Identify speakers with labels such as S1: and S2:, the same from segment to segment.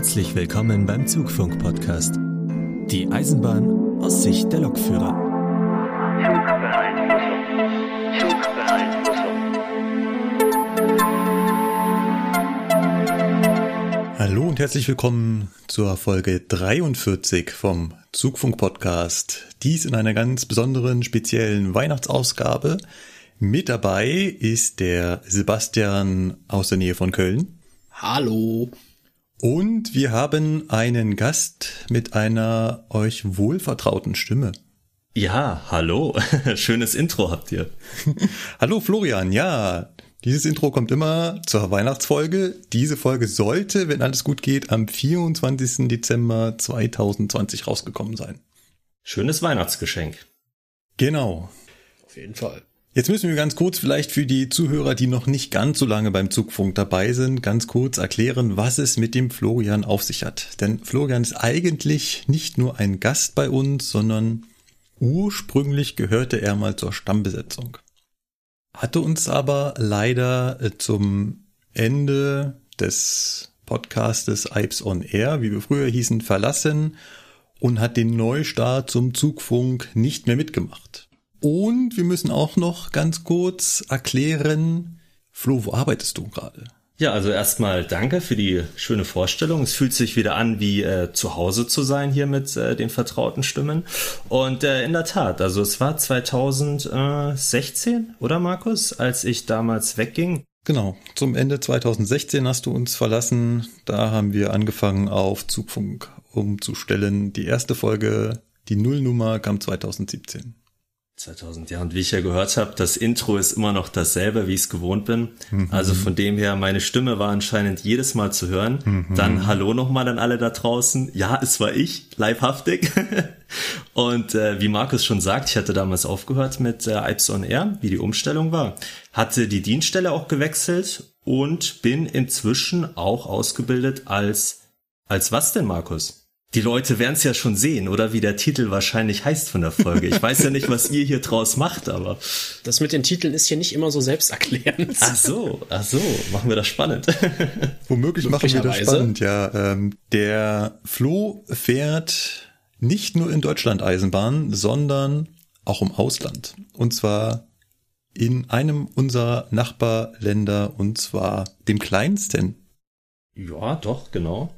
S1: Herzlich willkommen beim Zugfunk-Podcast. Die Eisenbahn aus Sicht der Lokführer.
S2: Hallo und herzlich willkommen zur Folge 43 vom Zugfunk-Podcast. Dies in einer ganz besonderen, speziellen Weihnachtsausgabe. Mit dabei ist der Sebastian aus der Nähe von Köln.
S3: Hallo.
S2: Und wir haben einen Gast mit einer euch wohlvertrauten Stimme.
S4: Ja, hallo. Schönes Intro habt ihr.
S2: hallo Florian, ja. Dieses Intro kommt immer zur Weihnachtsfolge. Diese Folge sollte, wenn alles gut geht, am 24. Dezember 2020 rausgekommen sein.
S4: Schönes Weihnachtsgeschenk.
S2: Genau.
S3: Auf jeden Fall.
S2: Jetzt müssen wir ganz kurz vielleicht für die Zuhörer, die noch nicht ganz so lange beim Zugfunk dabei sind, ganz kurz erklären, was es mit dem Florian auf sich hat. Denn Florian ist eigentlich nicht nur ein Gast bei uns, sondern ursprünglich gehörte er mal zur Stammbesetzung. Hatte uns aber leider äh, zum Ende des Podcastes Ipes on Air, wie wir früher hießen, verlassen und hat den Neustart zum Zugfunk nicht mehr mitgemacht. Und wir müssen auch noch ganz kurz erklären, Flo, wo arbeitest du gerade?
S4: Ja, also erstmal danke für die schöne Vorstellung. Es fühlt sich wieder an, wie äh, zu Hause zu sein hier mit äh, den vertrauten Stimmen. Und äh, in der Tat, also es war 2016, oder Markus, als ich damals wegging.
S2: Genau, zum Ende 2016 hast du uns verlassen. Da haben wir angefangen auf Zugfunk umzustellen. Die erste Folge, die Nullnummer kam 2017.
S4: 2000, ja, und wie ich ja gehört habe, das Intro ist immer noch dasselbe, wie ich es gewohnt bin. Mhm. Also von dem her, meine Stimme war anscheinend jedes Mal zu hören. Mhm. Dann Hallo nochmal an alle da draußen. Ja, es war ich, leibhaftig. und äh, wie Markus schon sagt, ich hatte damals aufgehört mit äh, Ipes on Air, wie die Umstellung war. Hatte die Dienststelle auch gewechselt und bin inzwischen auch ausgebildet als, als was denn, Markus? Die Leute werden es ja schon sehen, oder wie der Titel wahrscheinlich heißt von der Folge. Ich weiß ja nicht, was ihr hier draus macht, aber.
S3: Das mit den Titeln ist hier nicht immer so selbsterklärend.
S4: Ach so, ach so, machen wir das spannend.
S2: Womöglich machen wir das spannend, ja. Ähm, der Flo fährt nicht nur in Deutschland Eisenbahn, sondern auch im Ausland. Und zwar in einem unserer Nachbarländer, und zwar dem kleinsten.
S4: Ja, doch, genau.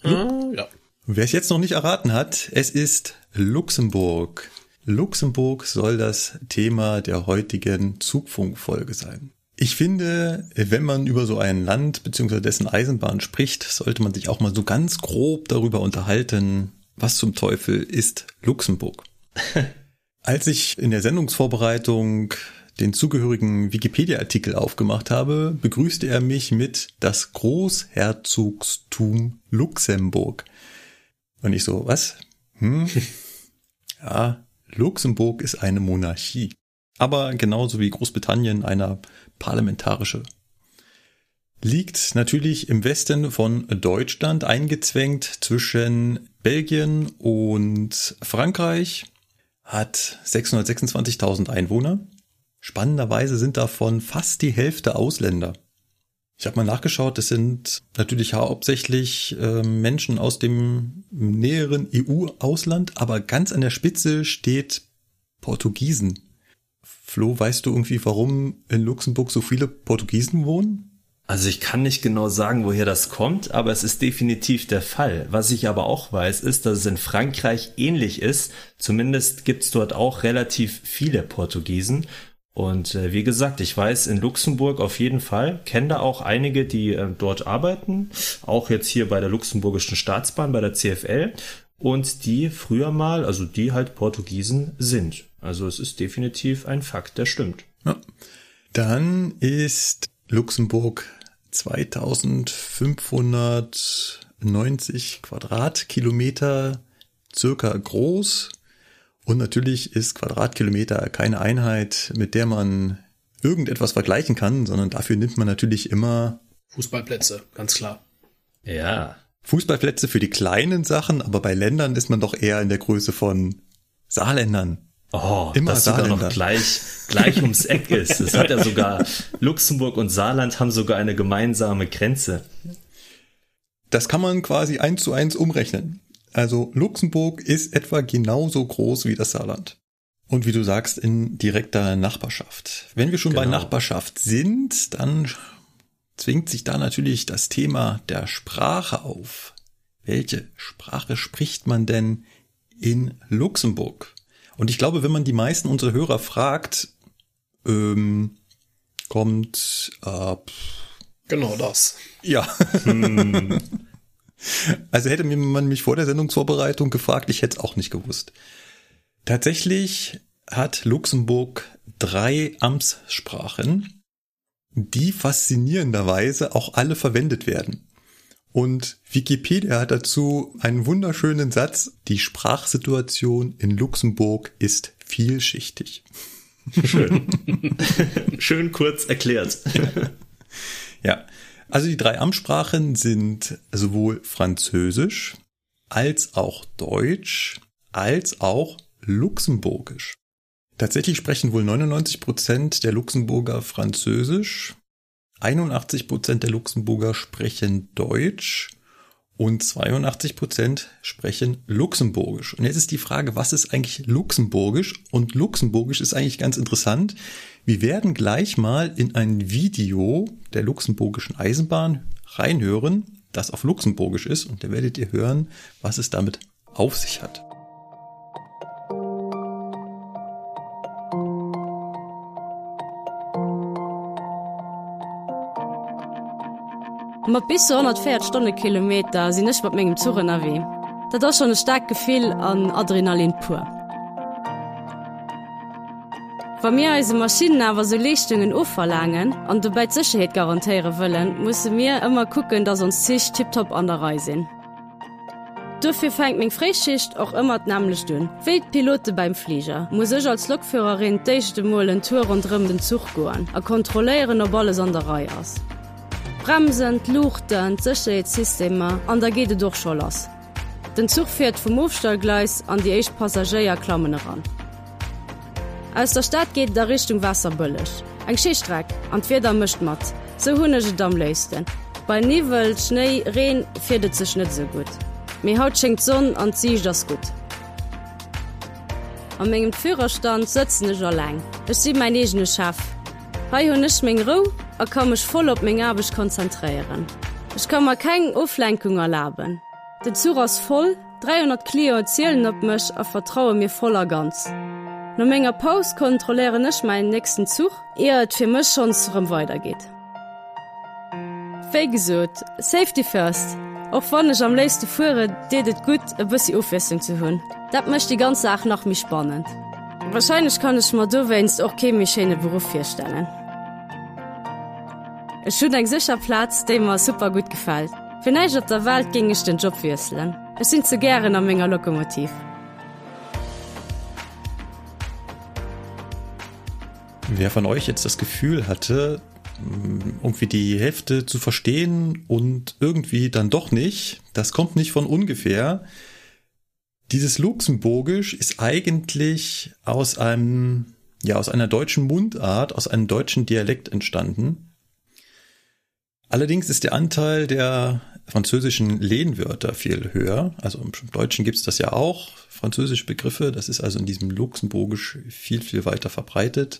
S2: Hm? Ja. Wer es jetzt noch nicht erraten hat, es ist Luxemburg. Luxemburg soll das Thema der heutigen Zugfunkfolge sein. Ich finde, wenn man über so ein Land bzw. dessen Eisenbahn spricht, sollte man sich auch mal so ganz grob darüber unterhalten, was zum Teufel ist Luxemburg. Als ich in der Sendungsvorbereitung den zugehörigen Wikipedia-Artikel aufgemacht habe, begrüßte er mich mit das Großherzogstum Luxemburg. Und ich so, was? Hm? ja, Luxemburg ist eine Monarchie. Aber genauso wie Großbritannien eine parlamentarische. Liegt natürlich im Westen von Deutschland eingezwängt zwischen Belgien und Frankreich, hat 626.000 Einwohner. Spannenderweise sind davon fast die Hälfte Ausländer. Ich habe mal nachgeschaut, es sind natürlich hauptsächlich äh, Menschen aus dem näheren EU-Ausland, aber ganz an der Spitze steht Portugiesen. Flo, weißt du irgendwie, warum in Luxemburg so viele Portugiesen wohnen?
S4: Also ich kann nicht genau sagen, woher das kommt, aber es ist definitiv der Fall. Was ich aber auch weiß, ist, dass es in Frankreich ähnlich ist. Zumindest gibt's dort auch relativ viele Portugiesen. Und äh, wie gesagt, ich weiß in Luxemburg auf jeden Fall, kenne da auch einige, die äh, dort arbeiten, auch jetzt hier bei der Luxemburgischen Staatsbahn, bei der CFL, und die früher mal, also die halt Portugiesen sind. Also es ist definitiv ein Fakt, der stimmt. Ja.
S2: Dann ist Luxemburg 2590 Quadratkilometer circa groß und natürlich ist Quadratkilometer keine Einheit, mit der man irgendetwas vergleichen kann, sondern dafür nimmt man natürlich immer
S3: Fußballplätze, ganz klar.
S4: Ja.
S2: Fußballplätze für die kleinen Sachen, aber bei Ländern ist man doch eher in der Größe von Saarländern.
S4: Oh, immer dass Saarländer. sogar noch gleich, gleich ums Eck ist. Es hat ja sogar, Luxemburg und Saarland haben sogar eine gemeinsame Grenze.
S2: Das kann man quasi eins zu eins umrechnen. Also Luxemburg ist etwa genauso groß wie das Saarland. Und wie du sagst, in direkter Nachbarschaft. Wenn wir schon genau. bei Nachbarschaft sind, dann zwingt sich da natürlich das Thema der Sprache auf. Welche Sprache spricht man denn in Luxemburg? Und ich glaube, wenn man die meisten unserer Hörer fragt, ähm, kommt äh,
S3: genau das.
S2: Ja. Hm. Also hätte man mich vor der Sendungsvorbereitung gefragt, ich hätte es auch nicht gewusst. Tatsächlich hat Luxemburg drei Amtssprachen, die faszinierenderweise auch alle verwendet werden. Und Wikipedia hat dazu einen wunderschönen Satz, die Sprachsituation in Luxemburg ist vielschichtig.
S4: Schön. Schön kurz erklärt.
S2: ja, also die drei Amtssprachen sind sowohl Französisch als auch Deutsch als auch Luxemburgisch. Tatsächlich sprechen wohl 99 Prozent der Luxemburger Französisch, 81 Prozent der Luxemburger sprechen Deutsch und 82 Prozent sprechen Luxemburgisch. Und jetzt ist die Frage, was ist eigentlich Luxemburgisch? Und Luxemburgisch ist eigentlich ganz interessant. Wir werden gleich mal in ein Video der luxemburgischen Eisenbahn reinhören, das auf Luxemburgisch ist. Und da werdet ihr hören, was es damit auf sich hat.
S5: mat bis 100 Stundenkilometer sinn nech wat mégem Zuren awe. Dat das schon e stark Gefehl an Adrenalin pur. Wa mir als Maschinen awer se Lichtungen ofverlangen an du bei Sicherheet garantiere wëllen, muss mir immer gucken, dass uns sich tipptop an der Reise sinn. Dufir fängt még Freschicht auch immer nämlich dünn. Welt Pilote beim Flieger muss ich als Lokführerin dechte Molen Tour und rum den Zug goen, er kontrolieren op alle Sonderei aus. Bremsen, Luchten, Sicherheitssystemer an der geht doch schon lass. Den Zug fährt vom Hofstallgleis an die Echt Passagier klammen ran. Aus der Stadt geht der Richtung Wasserbëllech. Eg Schichtreck an d'Feder mëcht mat, ze so hunnege Dammléisten. Bei Niwel Schnnéi Reen firdet ze net so gut. Mei haut schenkt Sonn an ziich das gut. Am engem Führerstand sëtzeneger leng. Ech si mein egene Schaff. Hei hun nech még Ro a kommech voll op még Abbeg konzentriieren. Ech kann mat keng Oflenkung erlaubben. De Zurass voll, 300 Klio zielelen op mech a vertraue mir voller ganz. No méger Paus kontroléieren nech meinen nächsten Zug, eet fir mech schon zurem weitergeht. Fé gesot, Safety first. Och wannnech am leiste Fure deet gut e bësi Uffessung zu hunn. Dat mëcht die ganze Saach nach mich spannend. Wahrscheinlich kann ichch mat do wennst och chemischene Beruf firstellen. E schon eng sicher Platz, de immer super gut gefallt. Fineich op der Welt ging ich den Job wieselen. Es sind ze gieren am enger Lokomotiv.
S2: Wer von euch jetzt das Gefühl hatte, mm, irgendwie die Hälfte zu verstehen und irgendwie dann doch nicht, das kommt nicht von ungefähr. Dieses Luxemburgisch ist eigentlich aus einem, ja, aus einer deutschen Mundart, aus einem deutschen Dialekt entstanden. Allerdings ist der Anteil der französischen Lehnwörter viel höher. Also im Deutschen gibt es das ja auch, französische Begriffe. Das ist also in diesem Luxemburgisch viel, viel weiter verbreitet.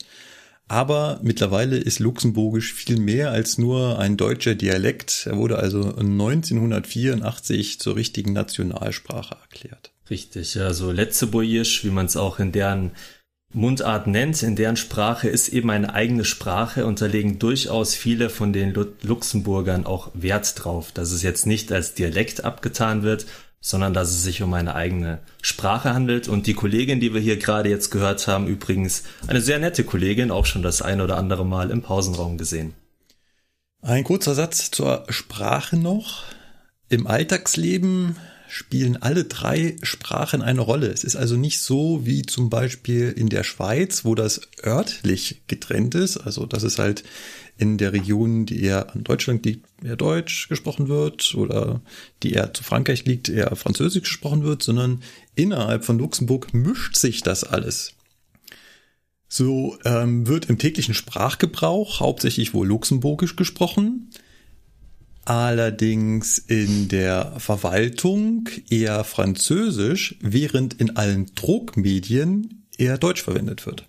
S2: Aber mittlerweile ist Luxemburgisch viel mehr als nur ein deutscher Dialekt. Er wurde also 1984 zur richtigen Nationalsprache erklärt.
S4: Richtig, also Letzeburgisch, wie man es auch in deren Mundart nennt, in deren Sprache ist eben eine eigene Sprache, unterlegen durchaus viele von den Luxemburgern auch Wert drauf, dass es jetzt nicht als Dialekt abgetan wird, sondern dass es sich um eine eigene Sprache handelt. Und die Kollegin, die wir hier gerade jetzt gehört haben, übrigens eine sehr nette Kollegin, auch schon das ein oder andere Mal im Pausenraum gesehen.
S2: Ein kurzer Satz zur Sprache noch. Im Alltagsleben spielen alle drei Sprachen eine Rolle. Es ist also nicht so wie zum Beispiel in der Schweiz, wo das örtlich getrennt ist. Also das ist halt in der Region, die eher an Deutschland liegt, eher Deutsch gesprochen wird oder die eher zu Frankreich liegt, eher Französisch gesprochen wird, sondern innerhalb von Luxemburg mischt sich das alles. So ähm, wird im täglichen Sprachgebrauch hauptsächlich wohl Luxemburgisch gesprochen. allerdings in der Verwaltung eher Französisch, während in allen Druckmedien eher Deutsch verwendet wird.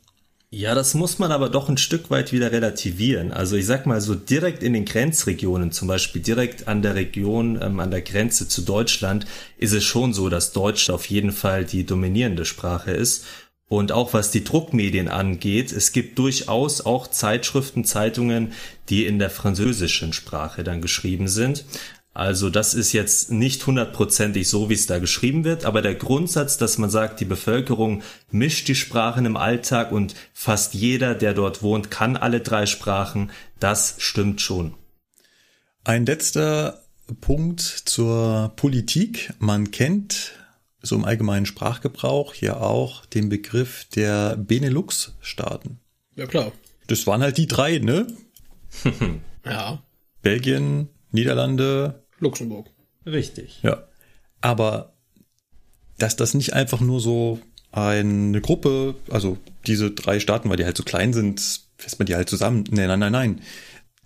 S4: Ja, das muss man aber doch ein Stück weit wieder relativieren. Also ich sag mal so direkt in den Grenzregionen, zum Beispiel direkt an der Region, ähm, an der Grenze zu Deutschland, ist es schon so, dass Deutsch auf jeden Fall die dominierende Sprache ist. Und auch was die Druckmedien angeht, es gibt durchaus auch Zeitschriften, Zeitungen, die in der französischen Sprache dann geschrieben sind. Also das ist jetzt nicht hundertprozentig so, wie es da geschrieben wird, aber der Grundsatz, dass man sagt, die Bevölkerung mischt die Sprachen im Alltag und fast jeder, der dort wohnt, kann alle drei Sprachen, das stimmt schon.
S2: Ein letzter Punkt zur Politik. Man kennt so im allgemeinen Sprachgebrauch ja auch den Begriff der Benelux-Staaten.
S3: Ja klar.
S2: Das waren halt die drei, ne?
S3: ja.
S2: Belgien, Niederlande,
S3: Luxemburg.
S4: Richtig.
S2: Ja. Aber dass das nicht einfach nur so eine Gruppe, also diese drei Staaten, weil die halt so klein sind, fässt man die halt zusammen. Nein, nein, nein, nein.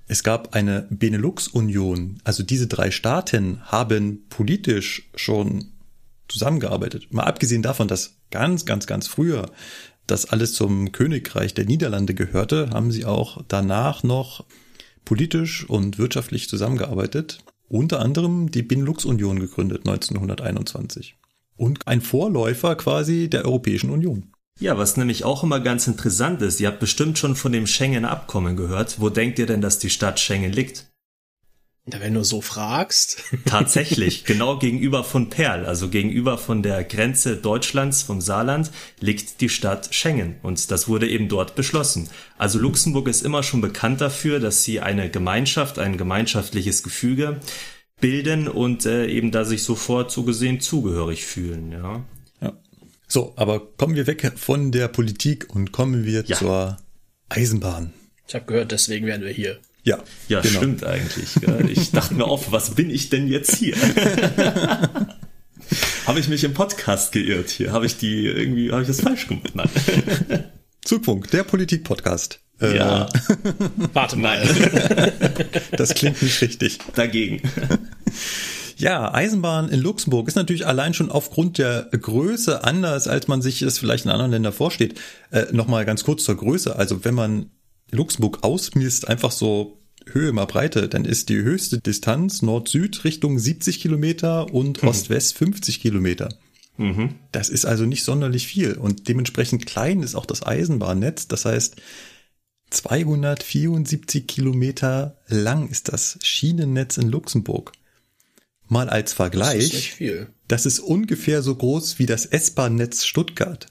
S2: Es gab eine Benelux-Union. Also diese drei Staaten haben politisch schon zusammengearbeitet. Mal abgesehen davon, dass ganz, ganz, ganz früher das alles zum Königreich der Niederlande gehörte, haben sie auch danach noch politisch und wirtschaftlich zusammengearbeitet, unter anderem die Benelux-Union gegründet 1921 und ein Vorläufer quasi der Europäischen Union.
S4: Ja, was nämlich auch immer ganz interessant ist, ihr habt bestimmt schon von dem Schengen-Abkommen gehört. Wo denkt ihr denn, dass die Stadt Schengen liegt?
S3: Wenn du so fragst.
S4: Tatsächlich, genau gegenüber von Perl, also gegenüber von der Grenze Deutschlands vom Saarland, liegt die Stadt Schengen und das wurde eben dort beschlossen. Also Luxemburg ist immer schon bekannt dafür, dass sie eine Gemeinschaft, ein gemeinschaftliches Gefüge bilden und äh, eben da sich sofort so gesehen zugehörig fühlen, ja.
S2: ja. So, aber kommen wir weg von der Politik und kommen wir ja. zur Eisenbahn.
S3: Ich habe gehört, deswegen werden wir hier.
S2: Ja,
S4: ja genau. stimmt eigentlich. Ich dachte mir auf, was bin ich denn jetzt hier? habe ich mich im Podcast geirrt hier? Habe ich die irgendwie, habe ich das falsch gemacht? Nein.
S2: Zugpunkt, der Politik-Podcast.
S4: Äh, ja.
S3: Warte mal.
S2: das klingt nicht richtig.
S4: Dagegen.
S2: Ja, Eisenbahn in Luxemburg ist natürlich allein schon aufgrund der Größe anders, als man sich es vielleicht in anderen Ländern vorsteht. Äh, Nochmal ganz kurz zur Größe. Also wenn man Luxemburg ausmisst, einfach so Höhe mal Breite, dann ist die höchste Distanz Nord-Süd Richtung 70 Kilometer und hm. Ost-West 50 Kilometer. Mhm. Das ist also nicht sonderlich viel und dementsprechend klein ist auch das Eisenbahnnetz. Das heißt, 274 Kilometer lang ist das Schienennetz in Luxemburg. Mal als Vergleich. Das ist. Das ist ungefähr so groß wie das S-Bahn-Netz Stuttgart.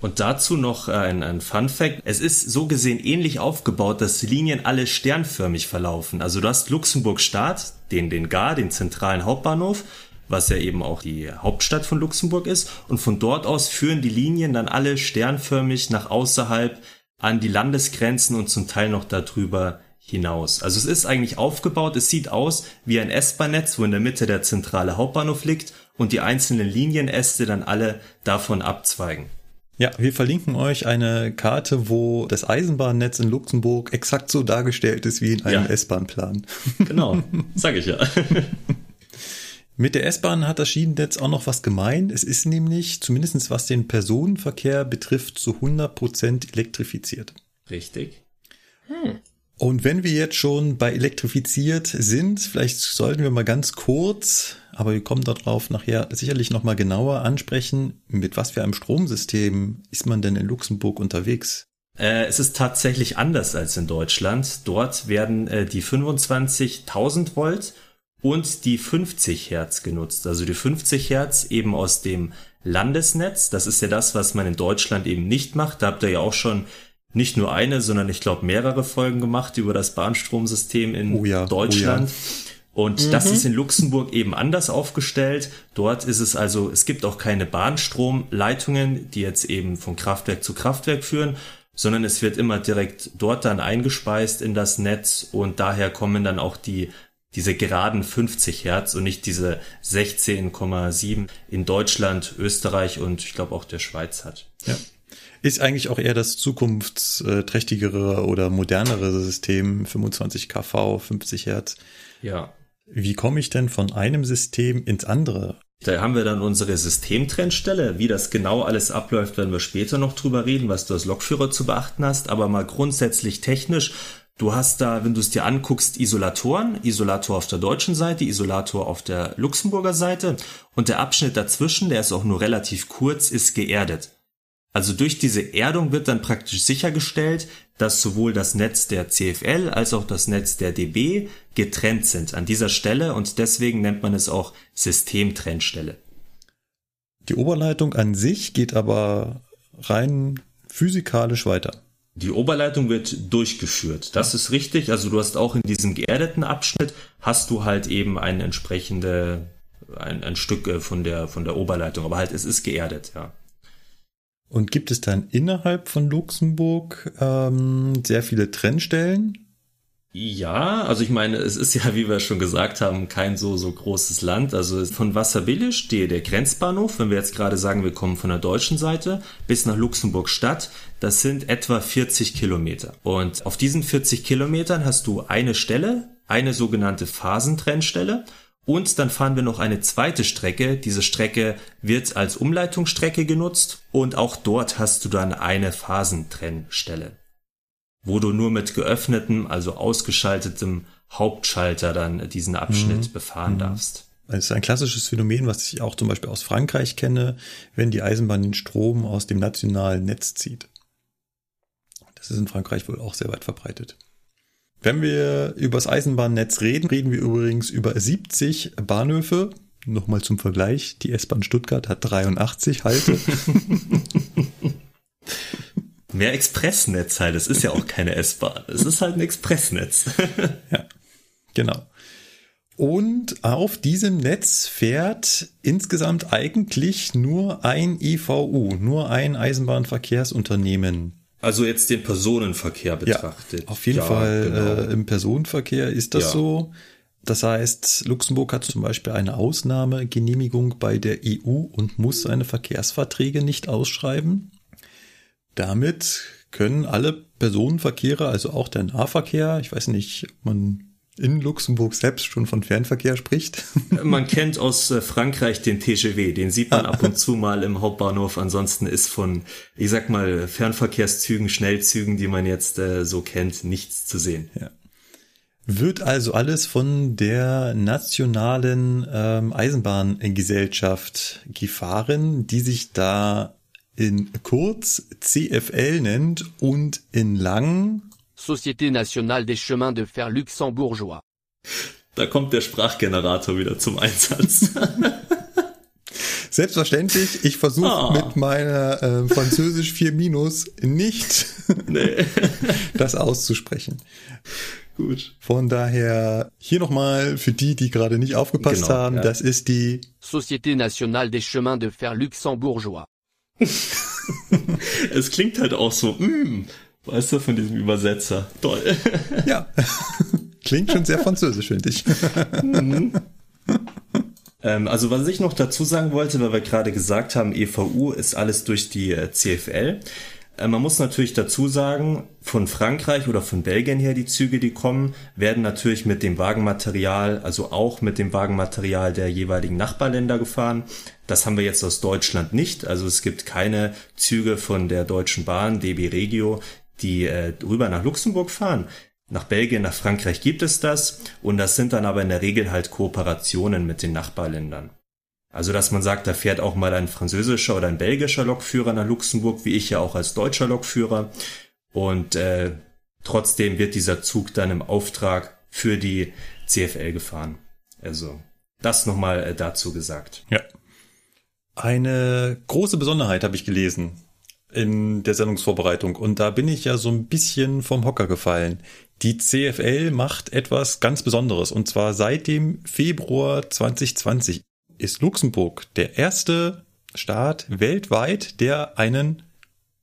S4: Und dazu noch äh, ein, ein Fun Fact. Es ist so gesehen ähnlich aufgebaut, dass die Linien alle sternförmig verlaufen. Also du hast Luxemburg Stadt, den, den Gar, den zentralen Hauptbahnhof, was ja eben auch die Hauptstadt von Luxemburg ist. Und von dort aus führen die Linien dann alle sternförmig nach außerhalb an die Landesgrenzen und zum Teil noch darüber hinaus. Also es ist eigentlich aufgebaut, es sieht aus wie ein S-Bahn-Netz, wo in der Mitte der zentrale Hauptbahnhof liegt und die einzelnen Linienäste dann alle davon abzweigen.
S2: Ja, wir verlinken euch eine Karte, wo das Eisenbahnnetz in Luxemburg exakt so dargestellt ist wie in einem ja. S-Bahn-Plan.
S4: Genau, sag ich ja.
S2: Mit der S-Bahn hat das Schienennetz auch noch was gemein. Es ist nämlich, zumindest was den Personenverkehr betrifft, zu 100 Prozent elektrifiziert.
S4: Richtig.
S2: Hm. Und wenn wir jetzt schon bei elektrifiziert sind, vielleicht sollten wir mal ganz kurz, aber wir kommen darauf nachher sicherlich nochmal genauer ansprechen, mit was für einem Stromsystem ist man denn in Luxemburg unterwegs?
S4: Äh, es ist tatsächlich anders als in Deutschland. Dort werden äh, die 25.000 Volt und die 50 Hertz genutzt. Also die 50 Hertz eben aus dem Landesnetz. Das ist ja das, was man in Deutschland eben nicht macht. Da habt ihr ja auch schon nicht nur eine, sondern ich glaube mehrere Folgen gemacht über das Bahnstromsystem in oh ja, Deutschland. Oh ja. Und mhm. das ist in Luxemburg eben anders aufgestellt. Dort ist es also, es gibt auch keine Bahnstromleitungen, die jetzt eben von Kraftwerk zu Kraftwerk führen, sondern es wird immer direkt dort dann eingespeist in das Netz und daher kommen dann auch die diese geraden 50 Hertz und nicht diese 16,7 in Deutschland, Österreich und ich glaube auch der Schweiz hat.
S2: Ja. Ist eigentlich auch eher das zukunftsträchtigere oder modernere System, 25 kV, 50 Hertz.
S4: Ja.
S2: Wie komme ich denn von einem System ins andere?
S4: Da haben wir dann unsere Systemtrennstelle. Wie das genau alles abläuft, werden wir später noch drüber reden, was du als Lokführer zu beachten hast. Aber mal grundsätzlich technisch. Du hast da, wenn du es dir anguckst, Isolatoren. Isolator auf der deutschen Seite, Isolator auf der Luxemburger Seite. Und der Abschnitt dazwischen, der ist auch nur relativ kurz, ist geerdet. Also durch diese Erdung wird dann praktisch sichergestellt, dass sowohl das Netz der CFL als auch das Netz der DB getrennt sind an dieser Stelle und deswegen nennt man es auch Systemtrennstelle.
S2: Die Oberleitung an sich geht aber rein physikalisch weiter.
S4: Die Oberleitung wird durchgeführt. Das ist richtig. Also du hast auch in diesem geerdeten Abschnitt hast du halt eben ein entsprechende ein, ein Stück äh, von der von der Oberleitung, aber halt es ist geerdet, ja.
S2: Und gibt es dann innerhalb von Luxemburg ähm, sehr viele Trennstellen?
S4: Ja, also ich meine, es ist ja, wie wir schon gesagt haben, kein so so großes Land. Also von Wasserbillisch, die, der Grenzbahnhof, wenn wir jetzt gerade sagen, wir kommen von der deutschen Seite bis nach Luxemburg Stadt, das sind etwa 40 Kilometer. Und auf diesen 40 Kilometern hast du eine Stelle, eine sogenannte Phasentrennstelle und dann fahren wir noch eine zweite Strecke. Diese Strecke wird als Umleitungsstrecke genutzt und auch dort hast du dann eine Phasentrennstelle, wo du nur mit geöffnetem, also ausgeschaltetem Hauptschalter dann diesen Abschnitt mhm. befahren mhm. darfst.
S2: Es ist ein klassisches Phänomen, was ich auch zum Beispiel aus Frankreich kenne, wenn die Eisenbahn den Strom aus dem nationalen Netz zieht. Das ist in Frankreich wohl auch sehr weit verbreitet. Wenn wir über das Eisenbahnnetz reden, reden wir übrigens über 70 Bahnhöfe. Nochmal zum Vergleich, die S-Bahn Stuttgart hat 83 Halte.
S4: Mehr Expressnetz halt, es ist ja auch keine S-Bahn, es ist halt ein Expressnetz.
S2: ja, genau. Und auf diesem Netz fährt insgesamt eigentlich nur ein IVU, nur ein Eisenbahnverkehrsunternehmen.
S4: Also jetzt den Personenverkehr betrachtet.
S2: Ja, auf jeden ja, Fall genau. äh, im Personenverkehr ist das ja. so. Das heißt, Luxemburg hat zum Beispiel eine Ausnahmegenehmigung bei der EU und muss seine Verkehrsverträge nicht ausschreiben. Damit können alle Personenverkehre, also auch der Nahverkehr, ich weiß nicht, ob man in Luxemburg selbst schon von Fernverkehr spricht.
S4: Man kennt aus äh, Frankreich den TGW, den sieht man ab und zu mal im Hauptbahnhof. Ansonsten ist von, ich sag mal, Fernverkehrszügen, Schnellzügen, die man jetzt äh, so kennt, nichts zu sehen.
S2: Ja. Wird also alles von der nationalen ähm, Eisenbahngesellschaft gefahren, die sich da in kurz CFL nennt und in lang
S6: Société nationale des chemins de fer luxembourgeois.
S4: Da kommt der Sprachgenerator wieder zum Einsatz.
S2: Selbstverständlich, ich versuche oh. mit meiner äh, Französisch 4 Minus nicht nee. das auszusprechen. Gut. Von daher hier nochmal für die, die gerade nicht aufgepasst genau, haben, ja. das ist die
S6: Société nationale des chemins de fer luxembourgeois.
S4: es klingt halt auch so, mm, Weißt du, von diesem Übersetzer. Toll.
S2: Ja. Klingt schon sehr französisch, finde ich. Mhm.
S4: Ähm, also was ich noch dazu sagen wollte, weil wir gerade gesagt haben, EVU ist alles durch die äh, CFL. Äh, man muss natürlich dazu sagen, von Frankreich oder von Belgien her die Züge, die kommen, werden natürlich mit dem Wagenmaterial, also auch mit dem Wagenmaterial der jeweiligen Nachbarländer gefahren. Das haben wir jetzt aus Deutschland nicht. Also es gibt keine Züge von der Deutschen Bahn, DB Regio, die äh, rüber nach Luxemburg fahren. Nach Belgien, nach Frankreich gibt es das und das sind dann aber in der Regel halt Kooperationen mit den Nachbarländern. Also dass man sagt, da fährt auch mal ein französischer oder ein belgischer Lokführer nach Luxemburg, wie ich ja auch als deutscher Lokführer. Und äh, trotzdem wird dieser Zug dann im Auftrag für die CFL gefahren. Also das nochmal äh, dazu gesagt.
S2: Ja. Eine große Besonderheit habe ich gelesen in der Sendungsvorbereitung und da bin ich ja so ein bisschen vom Hocker gefallen. Die CFL macht etwas ganz Besonderes und zwar seit dem Februar 2020 ist Luxemburg der erste Staat weltweit, der einen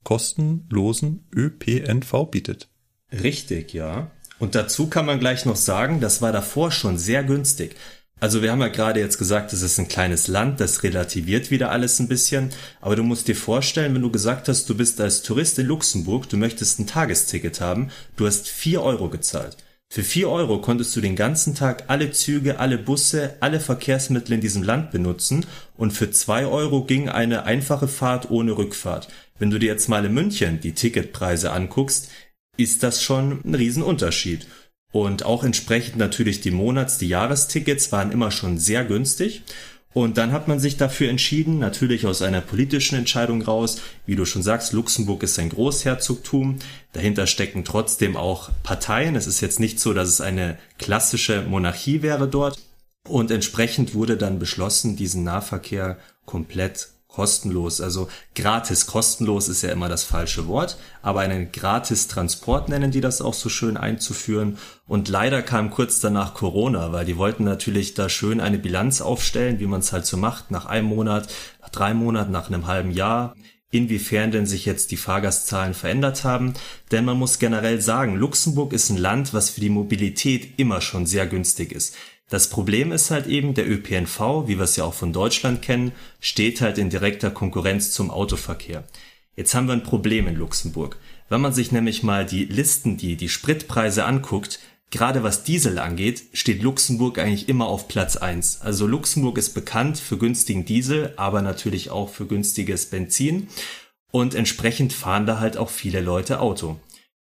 S2: kostenlosen ÖPNV bietet.
S4: Richtig, ja. Und dazu kann man gleich noch sagen, das war davor schon sehr günstig. Also wir haben ja gerade jetzt gesagt, es ist ein kleines Land, das relativiert wieder alles ein bisschen. Aber du musst dir vorstellen, wenn du gesagt hast, du bist als Tourist in Luxemburg, du möchtest ein Tagesticket haben, du hast vier Euro gezahlt. Für vier Euro konntest du den ganzen Tag alle Züge, alle Busse, alle Verkehrsmittel in diesem Land benutzen und für zwei Euro ging eine einfache Fahrt ohne Rückfahrt. Wenn du dir jetzt mal in München die Ticketpreise anguckst, ist das schon ein Riesenunterschied. Und auch entsprechend natürlich die Monats-, die Jahrestickets waren immer schon sehr günstig. Und dann hat man sich dafür entschieden, natürlich aus einer politischen Entscheidung raus, wie du schon sagst, Luxemburg ist ein Großherzogtum, dahinter stecken trotzdem auch Parteien, es ist jetzt nicht so, dass es eine klassische Monarchie wäre dort. Und entsprechend wurde dann beschlossen, diesen Nahverkehr komplett kostenlos, also gratis, kostenlos ist ja immer das falsche Wort, aber einen gratis Transport nennen die das auch so schön einzuführen. Und leider kam kurz danach Corona, weil die wollten natürlich da schön eine Bilanz aufstellen, wie man es halt so macht, nach einem Monat, nach drei Monaten, nach einem halben Jahr inwiefern denn sich jetzt die Fahrgastzahlen verändert haben. Denn man muss generell sagen, Luxemburg ist ein Land, was für die Mobilität immer schon sehr günstig ist. Das Problem ist halt eben, der ÖPNV, wie wir es ja auch von Deutschland kennen, steht halt in direkter Konkurrenz zum Autoverkehr. Jetzt haben wir ein Problem in Luxemburg. Wenn man sich nämlich mal die Listen, die die Spritpreise anguckt, gerade was Diesel angeht, steht Luxemburg eigentlich immer auf Platz eins. Also Luxemburg ist bekannt für günstigen Diesel, aber natürlich auch für günstiges Benzin. Und entsprechend fahren da halt auch viele Leute Auto.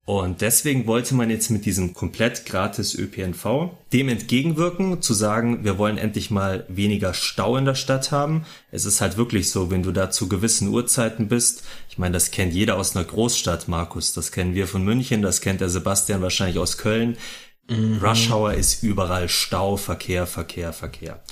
S4: Und deswegen wollte man jetzt mit diesem komplett gratis ÖPNV dem entgegenwirken, zu sagen, wir wollen endlich mal weniger Stau in der Stadt haben. Es ist halt wirklich so, wenn du da zu gewissen Uhrzeiten bist. Ich meine, das kennt jeder aus einer Großstadt, Markus. Das kennen wir von München, das kennt der Sebastian wahrscheinlich aus Köln. Mhm. Rush Hour ist überall Stau, Verkehr, Verkehr, Verkehr.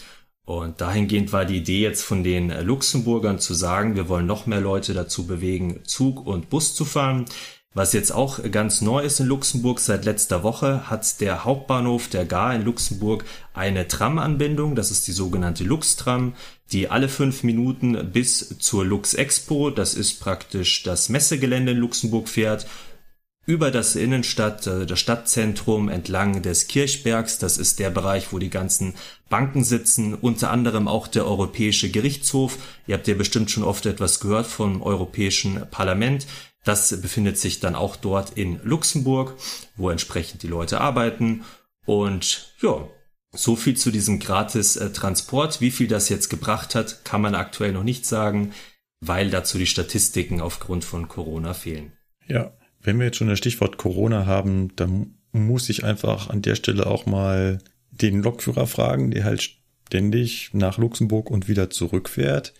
S4: Und dahingehend war die Idee jetzt von den Luxemburgern zu sagen, wir wollen noch mehr Leute dazu bewegen, Zug und Bus zu fahren. Was jetzt auch ganz neu ist in Luxemburg, seit letzter Woche hat der Hauptbahnhof der Gar in Luxemburg eine Tram-Anbindung, das ist die sogenannte Lux-Tram, die alle fünf Minuten bis zur Lux Expo, das ist praktisch das Messegelände in Luxemburg fährt, über das Innenstadt, äh, das Stadtzentrum entlang des Kirchbergs, das ist der Bereich, wo die ganzen Banken sitzen, unter anderem auch der Europäische Gerichtshof. Ihr habt ja bestimmt schon oft etwas gehört vom Europäischen Parlament. Das befindet sich dann auch dort in Luxemburg, wo entsprechend die Leute arbeiten. Und ja, so viel zu diesem gratis äh, Transport. Wie viel das jetzt gebracht hat, kann man aktuell noch nicht sagen, weil dazu die Statistiken aufgrund von Corona fehlen.
S2: Ja, wenn wir jetzt schon das Stichwort Corona haben, dann muss ich einfach an der Stelle auch mal den Lokführer fragen, der halt ständig nach Luxemburg und wieder zurückfährt.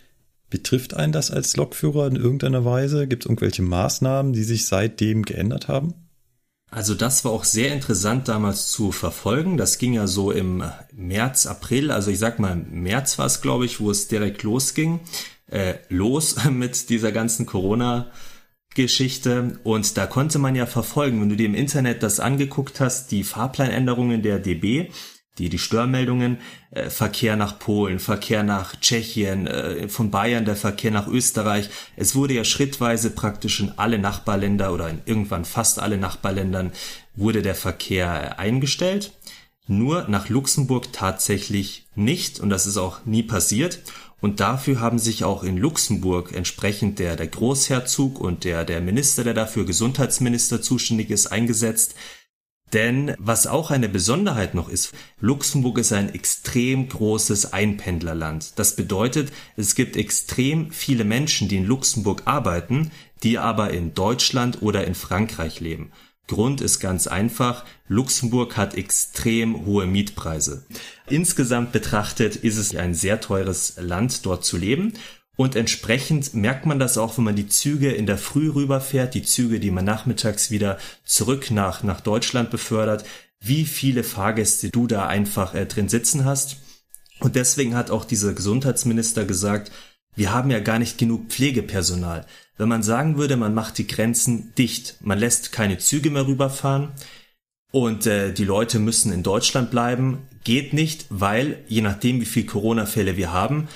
S2: Betrifft einen das als Lokführer in irgendeiner Weise? Gibt es irgendwelche Maßnahmen, die sich seitdem geändert haben?
S4: Also das war auch sehr interessant damals zu verfolgen. Das ging ja so im März, April, also ich sag mal März war es, glaube ich, wo es direkt losging. Äh, los mit dieser ganzen Corona- Geschichte und da konnte man ja verfolgen, wenn du dir im Internet das angeguckt hast, die Fahrplanänderungen der DB, die die Störmeldungen, äh, Verkehr nach Polen, Verkehr nach Tschechien, äh, von Bayern der Verkehr nach Österreich. Es wurde ja schrittweise praktisch in alle Nachbarländer oder in irgendwann fast alle Nachbarländern wurde der Verkehr eingestellt. Nur nach Luxemburg tatsächlich nicht und das ist auch nie passiert. Und dafür haben sich auch in Luxemburg entsprechend der, der Großherzog und der, der Minister, der dafür Gesundheitsminister zuständig ist, eingesetzt, denn was auch eine Besonderheit noch ist, Luxemburg ist ein extrem großes Einpendlerland. Das bedeutet, es gibt extrem viele Menschen, die in Luxemburg arbeiten, die aber in Deutschland oder in Frankreich leben. Grund ist ganz einfach, Luxemburg hat extrem hohe Mietpreise. Insgesamt betrachtet ist es ein sehr teures Land, dort zu leben und entsprechend merkt man das auch, wenn man die Züge in der Früh rüberfährt, die Züge, die man nachmittags wieder zurück nach, nach Deutschland befördert, wie viele Fahrgäste du da einfach äh, drin sitzen hast. Und deswegen hat auch dieser Gesundheitsminister gesagt, wir haben ja gar nicht genug Pflegepersonal. Wenn man sagen würde, man macht die Grenzen dicht, man lässt keine Züge mehr rüberfahren und äh, die Leute müssen in Deutschland bleiben, geht nicht, weil je nachdem, wie viel Corona-Fälle wir haben,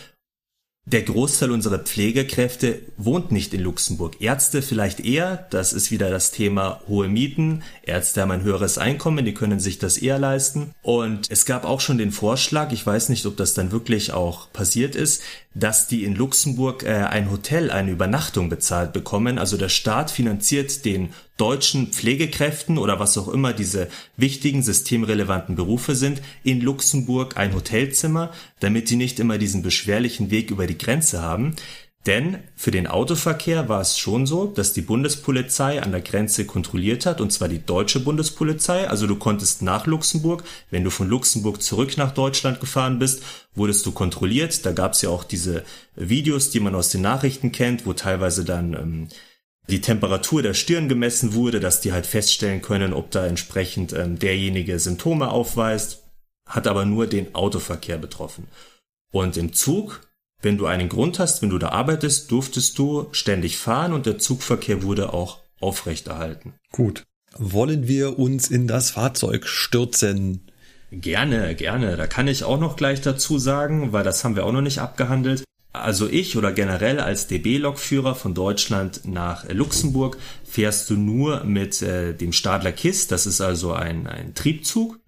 S4: der Großteil unserer Pflegekräfte wohnt nicht in Luxemburg. Ärzte vielleicht eher, das ist wieder das Thema hohe Mieten. Ärzte haben ein höheres Einkommen, die können sich das eher leisten. Und es gab auch schon den Vorschlag, ich weiß nicht, ob das dann wirklich auch passiert ist, dass die in Luxemburg äh, ein Hotel, eine Übernachtung bezahlt bekommen. Also der Staat finanziert den deutschen Pflegekräften oder was auch immer diese wichtigen systemrelevanten Berufe sind, in Luxemburg ein Hotelzimmer, damit die nicht immer diesen beschwerlichen Weg über die Grenze haben. Denn für den Autoverkehr war es schon so, dass die Bundespolizei an der Grenze kontrolliert hat, und zwar die deutsche Bundespolizei. Also du konntest nach Luxemburg, wenn du von Luxemburg zurück nach Deutschland gefahren bist, wurdest du kontrolliert. Da gab es ja auch diese Videos, die man aus den Nachrichten kennt, wo teilweise dann ähm, die Temperatur der Stirn gemessen wurde, dass die halt feststellen können, ob da entsprechend ähm, derjenige Symptome aufweist, hat aber nur den Autoverkehr betroffen. Und im Zug wenn du einen Grund hast, wenn du da arbeitest, durftest du ständig fahren und der Zugverkehr wurde auch aufrechterhalten.
S2: Gut. Wollen wir uns in das Fahrzeug stürzen?
S4: Gerne, gerne. Da kann ich auch noch gleich dazu sagen, weil das haben wir auch noch nicht abgehandelt. Also ich oder generell als DB-Lokführer von Deutschland nach Luxemburg fährst du nur mit äh, dem Stadler KISS. Das ist also ein, ein Triebzug.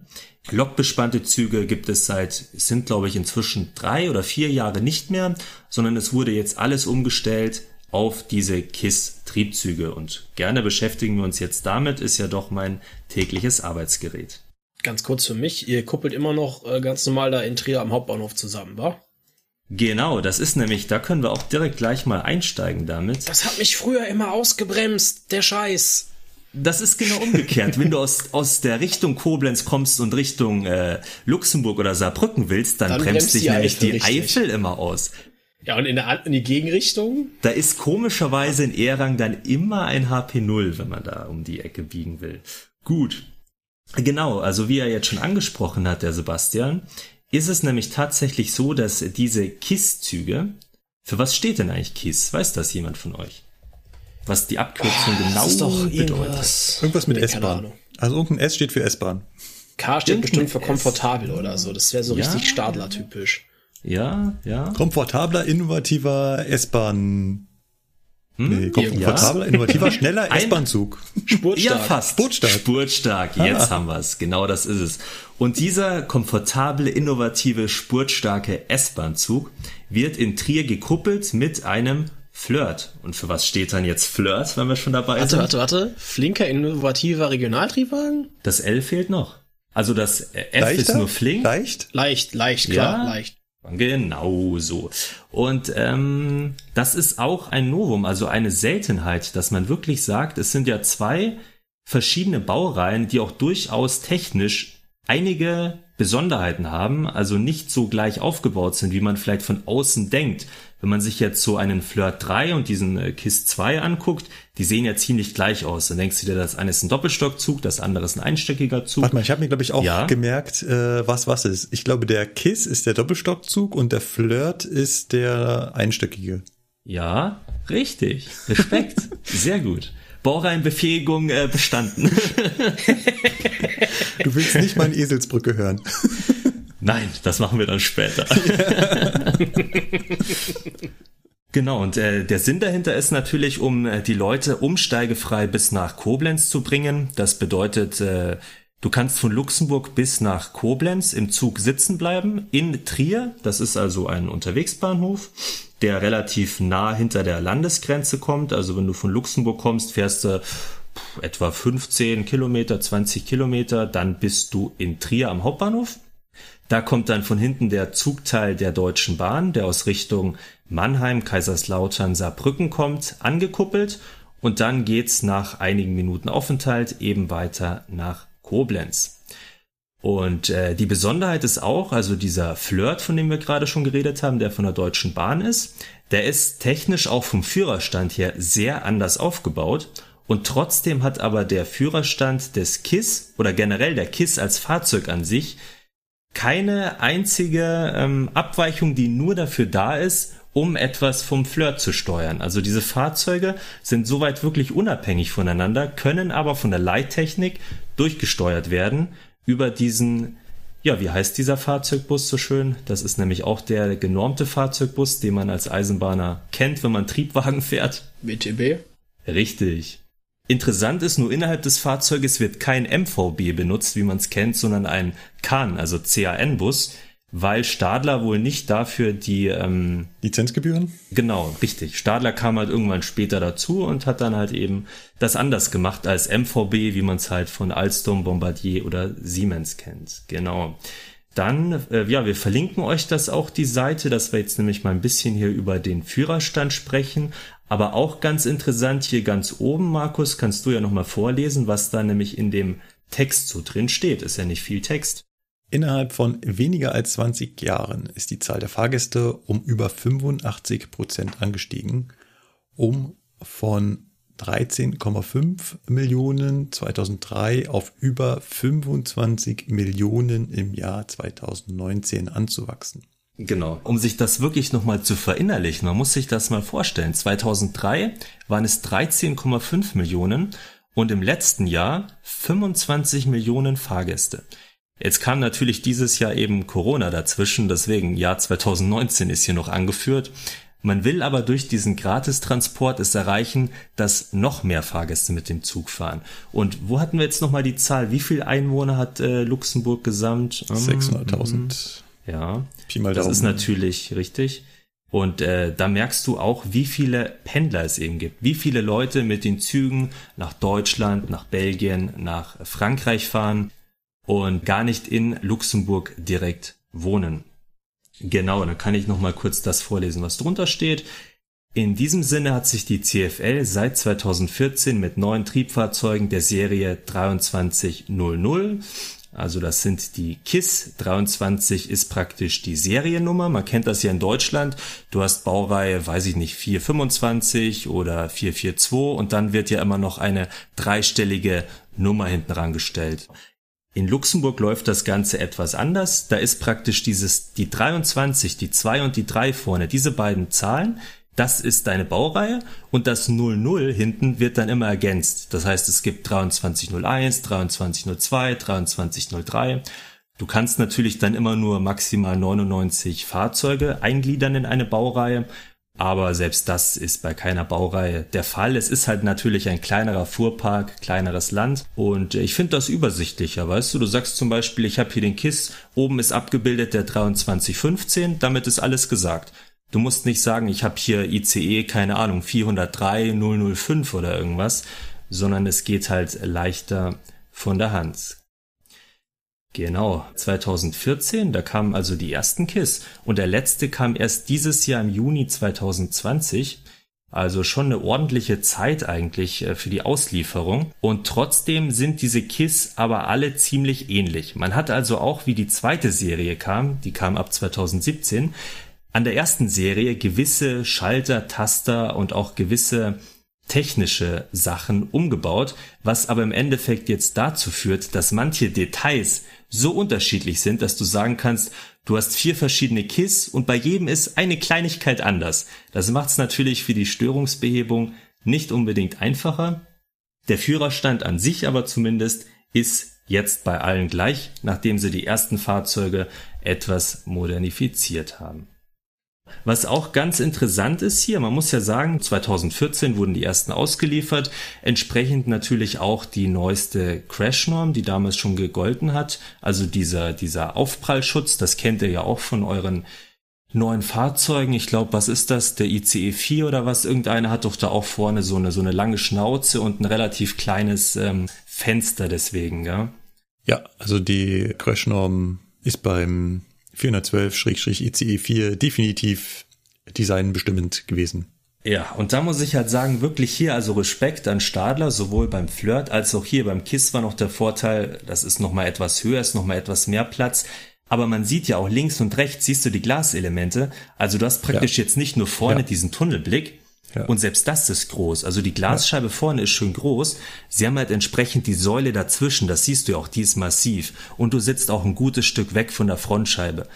S4: Lokbespannte Züge gibt es seit, sind glaube ich inzwischen drei oder vier Jahre nicht mehr, sondern es wurde jetzt alles umgestellt auf diese KISS-Triebzüge und gerne beschäftigen wir uns jetzt damit, ist ja doch mein tägliches Arbeitsgerät.
S3: Ganz kurz für mich, ihr kuppelt immer noch äh, ganz normal da in Trier am Hauptbahnhof zusammen, wa?
S4: Genau, das ist nämlich, da können wir auch direkt gleich mal einsteigen damit.
S3: Das hat mich früher immer ausgebremst, der Scheiß.
S4: Das ist genau umgekehrt. Wenn du aus, aus der Richtung Koblenz kommst und Richtung äh, Luxemburg oder Saarbrücken willst, dann, dann bremst, dich die nämlich Eifel, die richtig. Eifel immer aus.
S3: Ja, und in, der, in die Gegenrichtung?
S4: Da ist komischerweise in Erang dann immer ein HP0, wenn man da um die Ecke biegen will. Gut. Genau, also wie er jetzt schon angesprochen hat, der Sebastian, ist es nämlich tatsächlich so, dass diese KISS-Züge, für was steht denn eigentlich KISS? Weiß das jemand von euch? was die Abkürzung oh, genau ist doch bedeutet.
S2: Irgendwas, irgendwas mit nee, S-Bahn. Also irgendein S steht für S-Bahn.
S3: K steht irgendein bestimmt für komfortabel oder so. Das wäre so ja. richtig Stadler-typisch.
S4: Ja, ja.
S2: Komfortabler, innovativer S-Bahn. Hm? Nee, komfortabler, ja. innovativer, schneller S-Bahn-Zug.
S4: Spurtstark. Ja, fast. Spurtstark. Spurtstark. Jetzt ah. haben wir es. Genau das ist es. Und dieser komfortable, innovative, spurtstarke S-Bahn-Zug wird in Trier gekuppelt mit einem Flirt. Und für was steht dann jetzt Flirt, wenn wir schon dabei
S3: warte,
S4: sind?
S3: Warte, warte, warte. Flinker, innovativer Regionaltriebwagen?
S4: Das L fehlt noch. Also das F Leichter? ist nur flink.
S2: Leicht?
S3: Leicht, leicht, klar, ja, leicht.
S4: Genau so. Und ähm, das ist auch ein Novum, also eine Seltenheit, dass man wirklich sagt, es sind ja zwei verschiedene Baureihen, die auch durchaus technisch einige Besonderheiten haben, also nicht so gleich aufgebaut sind, wie man vielleicht von außen denkt. Wenn man sich jetzt so einen Flirt 3 und diesen äh, KISS 2 anguckt, die sehen ja ziemlich gleich aus. Dann denkst du dir, das eine ist ein Doppelstockzug, das andere ist ein einstöckiger Zug.
S2: Warte mal, ich habe mir, glaube ich, auch ja? gemerkt, äh, was was ist. Ich glaube, der KISS ist der Doppelstockzug und der Flirt ist der einstöckige.
S4: Ja, richtig. Respekt. Sehr gut. Baureihenbefähigung äh, bestanden.
S2: du willst nicht mal eine Eselsbrücke hören.
S4: Nein, das machen wir dann später. genau, und äh, der Sinn dahinter ist natürlich, um äh, die Leute umsteigefrei bis nach Koblenz zu bringen. Das bedeutet, äh, du kannst von Luxemburg bis nach Koblenz im Zug sitzen bleiben, in Trier, das ist also ein Unterwegsbahnhof, der relativ nah hinter der Landesgrenze kommt. Also wenn du von Luxemburg kommst, fährst du etwa 15 Kilometer, 20 Kilometer, dann bist du in Trier am Hauptbahnhof. Da kommt dann von hinten der Zugteil der Deutschen Bahn, der aus Richtung Mannheim, Kaiserslautern, Saarbrücken kommt, angekuppelt und dann geht's nach einigen Minuten Aufenthalt eben weiter nach Koblenz. Und äh, die Besonderheit ist auch, also dieser Flirt, von dem wir gerade schon geredet haben, der von der Deutschen Bahn ist, der ist technisch auch vom Führerstand her sehr anders aufgebaut. Und trotzdem hat aber der Führerstand des KISS oder generell der KISS als Fahrzeug an sich keine einzige ähm, Abweichung, die nur dafür da ist, um etwas vom Flirt zu steuern. Also diese Fahrzeuge sind soweit wirklich unabhängig voneinander, können aber von der Leittechnik durchgesteuert werden über diesen, ja, wie heißt dieser Fahrzeugbus so schön? Das ist nämlich auch der genormte Fahrzeugbus, den man als Eisenbahner kennt, wenn man Triebwagen fährt.
S3: WTB?
S4: Richtig. Interessant ist, nur innerhalb des Fahrzeuges wird kein MVB benutzt, wie man es kennt, sondern ein CAN, also CAN-Bus. Weil Stadler wohl nicht dafür die ähm,
S2: Lizenzgebühren?
S4: Genau, richtig. Stadler kam halt irgendwann später dazu und hat dann halt eben das anders gemacht als MVB, wie man es halt von Alstom, Bombardier oder Siemens kennt. Genau. Dann, äh, ja, wir verlinken euch das auch, die Seite, dass wir jetzt nämlich mal ein bisschen hier über den Führerstand sprechen. Aber auch ganz interessant hier ganz oben, Markus, kannst du ja nochmal vorlesen, was da nämlich in dem Text so drin steht. Ist ja nicht viel Text.
S2: Innerhalb von weniger als 20 Jahren ist die Zahl der Fahrgäste um über 85 Prozent angestiegen, um von 13,5 Millionen 2003 auf über 25 Millionen im Jahr 2019 anzuwachsen.
S4: Genau, um sich das wirklich nochmal zu verinnerlichen, man muss sich das mal vorstellen. 2003 waren es 13,5 Millionen und im letzten Jahr 25 Millionen Fahrgäste. Jetzt kam natürlich dieses Jahr eben Corona dazwischen, deswegen Jahr 2019 ist hier noch angeführt. Man will aber durch diesen Gratistransport es erreichen, dass noch mehr Fahrgäste mit dem Zug fahren. Und wo hatten wir jetzt nochmal die Zahl? Wie viel Einwohner hat äh, Luxemburg gesamt?
S2: 600.000.
S4: Ähm, ja,
S2: Pi mal
S4: das
S2: Daumen.
S4: ist natürlich richtig. Und äh, da merkst du auch, wie viele Pendler es eben gibt, wie viele Leute mit den Zügen nach Deutschland, nach Belgien, nach Frankreich fahren und gar nicht in Luxemburg direkt wohnen. Genau, dann kann ich noch mal kurz das vorlesen, was drunter steht. In diesem Sinne hat sich die CFL seit 2014 mit neuen Triebfahrzeugen der Serie 2300 also das sind die KISS 23 ist praktisch die Seriennummer. Man kennt das ja in Deutschland. Du hast Baureihe, weiß ich nicht, 425 oder 442 und dann wird ja immer noch eine dreistellige Nummer hinten rangestellt. In Luxemburg läuft das Ganze etwas anders. Da ist praktisch dieses, die 23, die 2 und die 3 vorne, diese beiden Zahlen, das ist deine Baureihe und das 00 hinten wird dann immer ergänzt. Das heißt, es gibt 2301, 2302, 2303. Du kannst natürlich dann immer nur maximal 99 Fahrzeuge eingliedern in eine Baureihe, aber selbst das ist bei keiner Baureihe der Fall. Es ist halt natürlich ein kleinerer Fuhrpark, kleineres Land und ich finde das übersichtlicher, weißt du? Du sagst zum Beispiel, ich habe hier den KISS, oben ist abgebildet der 2315, damit ist alles gesagt. Du musst nicht sagen, ich habe hier ICE, keine Ahnung, 403 005 oder irgendwas, sondern es geht halt leichter von der Hand. Genau, 2014, da kamen also die ersten KISS und der letzte kam erst dieses Jahr im Juni 2020. Also schon eine ordentliche Zeit eigentlich äh, für die Auslieferung. Und trotzdem sind diese KISS aber alle ziemlich ähnlich. Man hat also auch, wie die zweite Serie kam, die kam ab 2017, an der ersten Serie gewisse Schalter, Taster und auch gewisse technische Sachen umgebaut, was aber im Endeffekt jetzt dazu führt, dass manche Details so unterschiedlich sind, dass du sagen kannst, du hast vier verschiedene KISS und bei jedem ist eine Kleinigkeit anders. Das macht es natürlich für die Störungsbehebung nicht unbedingt einfacher. Der Führerstand an sich aber zumindest ist jetzt bei allen gleich, nachdem sie die ersten Fahrzeuge etwas modernifiziert haben. Was auch ganz interessant ist hier, man muss ja sagen, 2014 wurden die ersten ausgeliefert, entsprechend natürlich auch die neueste Crash-Norm, die damals schon gegolten hat, also dieser, dieser Aufprallschutz, das kennt ihr ja auch von euren neuen Fahrzeugen. Ich glaube, was ist das? Der ICE 4 oder was? Irgendeiner hat doch da auch vorne so eine, so eine lange Schnauze und ein relativ kleines ähm, Fenster deswegen, ja?
S2: Ja, also die Crash-Norm ist beim 412-ICE4 definitiv designbestimmend gewesen.
S4: Ja, und da muss ich halt sagen, wirklich hier also Respekt an Stadler, sowohl beim Flirt als auch hier beim KISS war noch der Vorteil, das ist nochmal etwas höher, ist nochmal etwas mehr Platz. Aber man sieht ja auch links und rechts, siehst du die Glaselemente. Also du hast praktisch ja. jetzt nicht nur vorne ja. diesen Tunnelblick, ja. Und selbst das ist groß. Also die Glasscheibe ja. vorne ist schön groß. Sie haben halt entsprechend die Säule dazwischen. Das siehst du ja auch, die ist massiv. Und du sitzt auch ein gutes Stück weg von der Frontscheibe.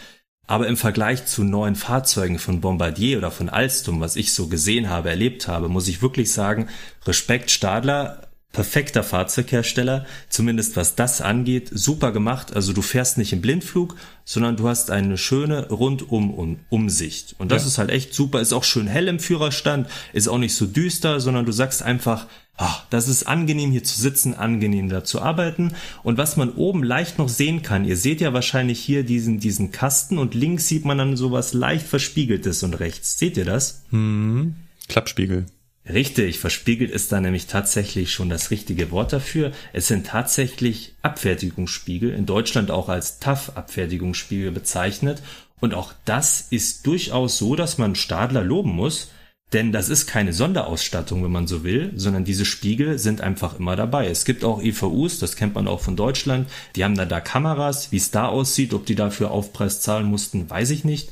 S4: Aber im Vergleich zu neuen Fahrzeugen von Bombardier oder von Alstom, was ich so gesehen habe, erlebt habe, muss ich wirklich sagen, Respekt Stadler, perfekter Fahrzeughersteller, zumindest was das angeht, super gemacht. Also du fährst nicht im Blindflug, sondern du hast eine schöne rundum Umsicht. Und das ja. ist halt echt super, ist auch schön hell im Führerstand, ist auch nicht so düster, sondern du sagst einfach, ach, das ist angenehm hier zu sitzen, angenehm da zu arbeiten. Und was man oben leicht noch sehen kann, ihr seht ja wahrscheinlich hier diesen, diesen Kasten und links sieht man dann sowas leicht verspiegeltes und rechts. Seht ihr das?
S2: Hm, Klappspiegel.
S4: Richtig, verspiegelt ist da nämlich tatsächlich schon das richtige Wort dafür. Es sind tatsächlich Abfertigungsspiegel, in Deutschland auch als TAF-Abfertigungsspiegel bezeichnet. Und auch das ist durchaus so, dass man Stadler loben muss, denn das ist keine Sonderausstattung, wenn man so will, sondern diese Spiegel sind einfach immer dabei. Es gibt auch EVUs, das kennt man auch von Deutschland, die haben da da Kameras, wie es da aussieht, ob die dafür Aufpreis zahlen mussten, weiß ich nicht.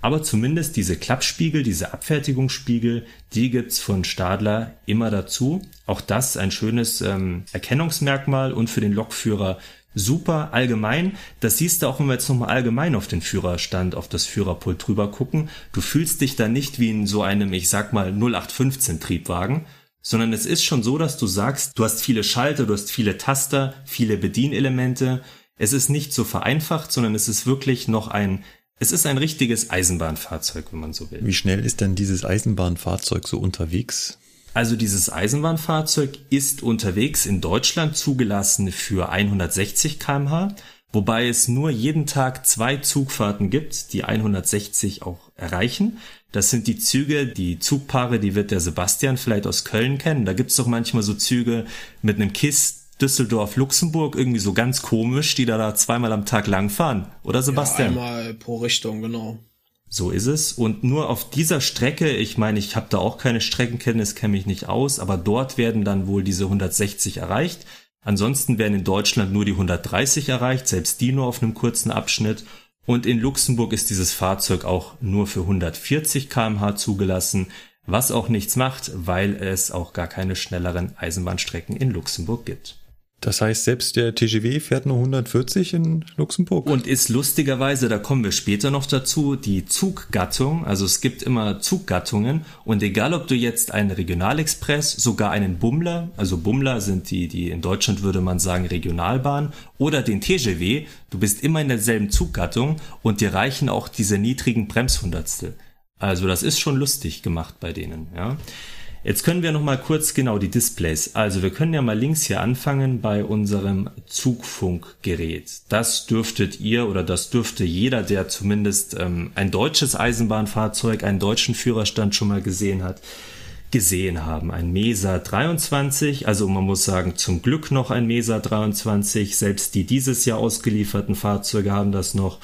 S4: Aber zumindest diese Klappspiegel, diese Abfertigungsspiegel, die gibt's von Stadler immer dazu. Auch das ein schönes ähm, Erkennungsmerkmal und für den Lokführer super allgemein. Das siehst du auch, wenn wir jetzt nochmal allgemein auf den Führerstand, auf das Führerpult drüber gucken. Du fühlst dich da nicht wie in so einem, ich sag mal, 0815 Triebwagen, sondern es ist schon so, dass du sagst, du hast viele Schalter, du hast viele Taster, viele Bedienelemente. Es ist nicht so vereinfacht, sondern es ist wirklich noch ein, es ist ein richtiges Eisenbahnfahrzeug, wenn man so will.
S2: Wie schnell ist denn dieses Eisenbahnfahrzeug so unterwegs?
S4: Also dieses Eisenbahnfahrzeug ist unterwegs in Deutschland zugelassen für 160 kmh, wobei es nur jeden Tag zwei Zugfahrten gibt, die 160 auch erreichen. Das sind die Züge, die Zugpaare, die wird der Sebastian vielleicht aus Köln kennen. Da gibt's doch manchmal so Züge mit einem KISS Düsseldorf, Luxemburg, irgendwie so ganz komisch, die da, da zweimal am Tag lang fahren. Oder Sebastian?
S3: Ja, einmal pro Richtung, genau.
S4: So ist es. Und nur auf dieser Strecke, ich meine, ich habe da auch keine Streckenkenntnis, kenne mich nicht aus, aber dort werden dann wohl diese 160 erreicht. Ansonsten werden in Deutschland nur die 130 erreicht, selbst die nur auf einem kurzen Abschnitt. Und in Luxemburg ist dieses Fahrzeug auch nur für 140 kmh zugelassen, was auch nichts macht, weil es auch gar keine schnelleren Eisenbahnstrecken in Luxemburg gibt.
S2: Das heißt, selbst der TGW fährt nur 140 in Luxemburg.
S4: Und ist lustigerweise, da kommen wir später noch dazu, die Zuggattung. Also es gibt immer Zuggattungen. Und egal, ob du jetzt einen Regionalexpress, sogar einen Bummler, also Bummler sind die, die in Deutschland würde man sagen Regionalbahn, oder den TGW, du bist immer in derselben Zuggattung und dir reichen auch diese niedrigen Bremshundertstel. Also das ist schon lustig gemacht bei denen, ja. Jetzt können wir noch mal kurz genau die Displays. Also wir können ja mal links hier anfangen bei unserem Zugfunkgerät. Das dürftet ihr oder das dürfte jeder, der zumindest ähm, ein deutsches Eisenbahnfahrzeug, einen deutschen Führerstand schon mal gesehen hat, gesehen haben. Ein Mesa 23, also man muss sagen, zum Glück noch ein Mesa 23. Selbst die dieses Jahr ausgelieferten Fahrzeuge haben das noch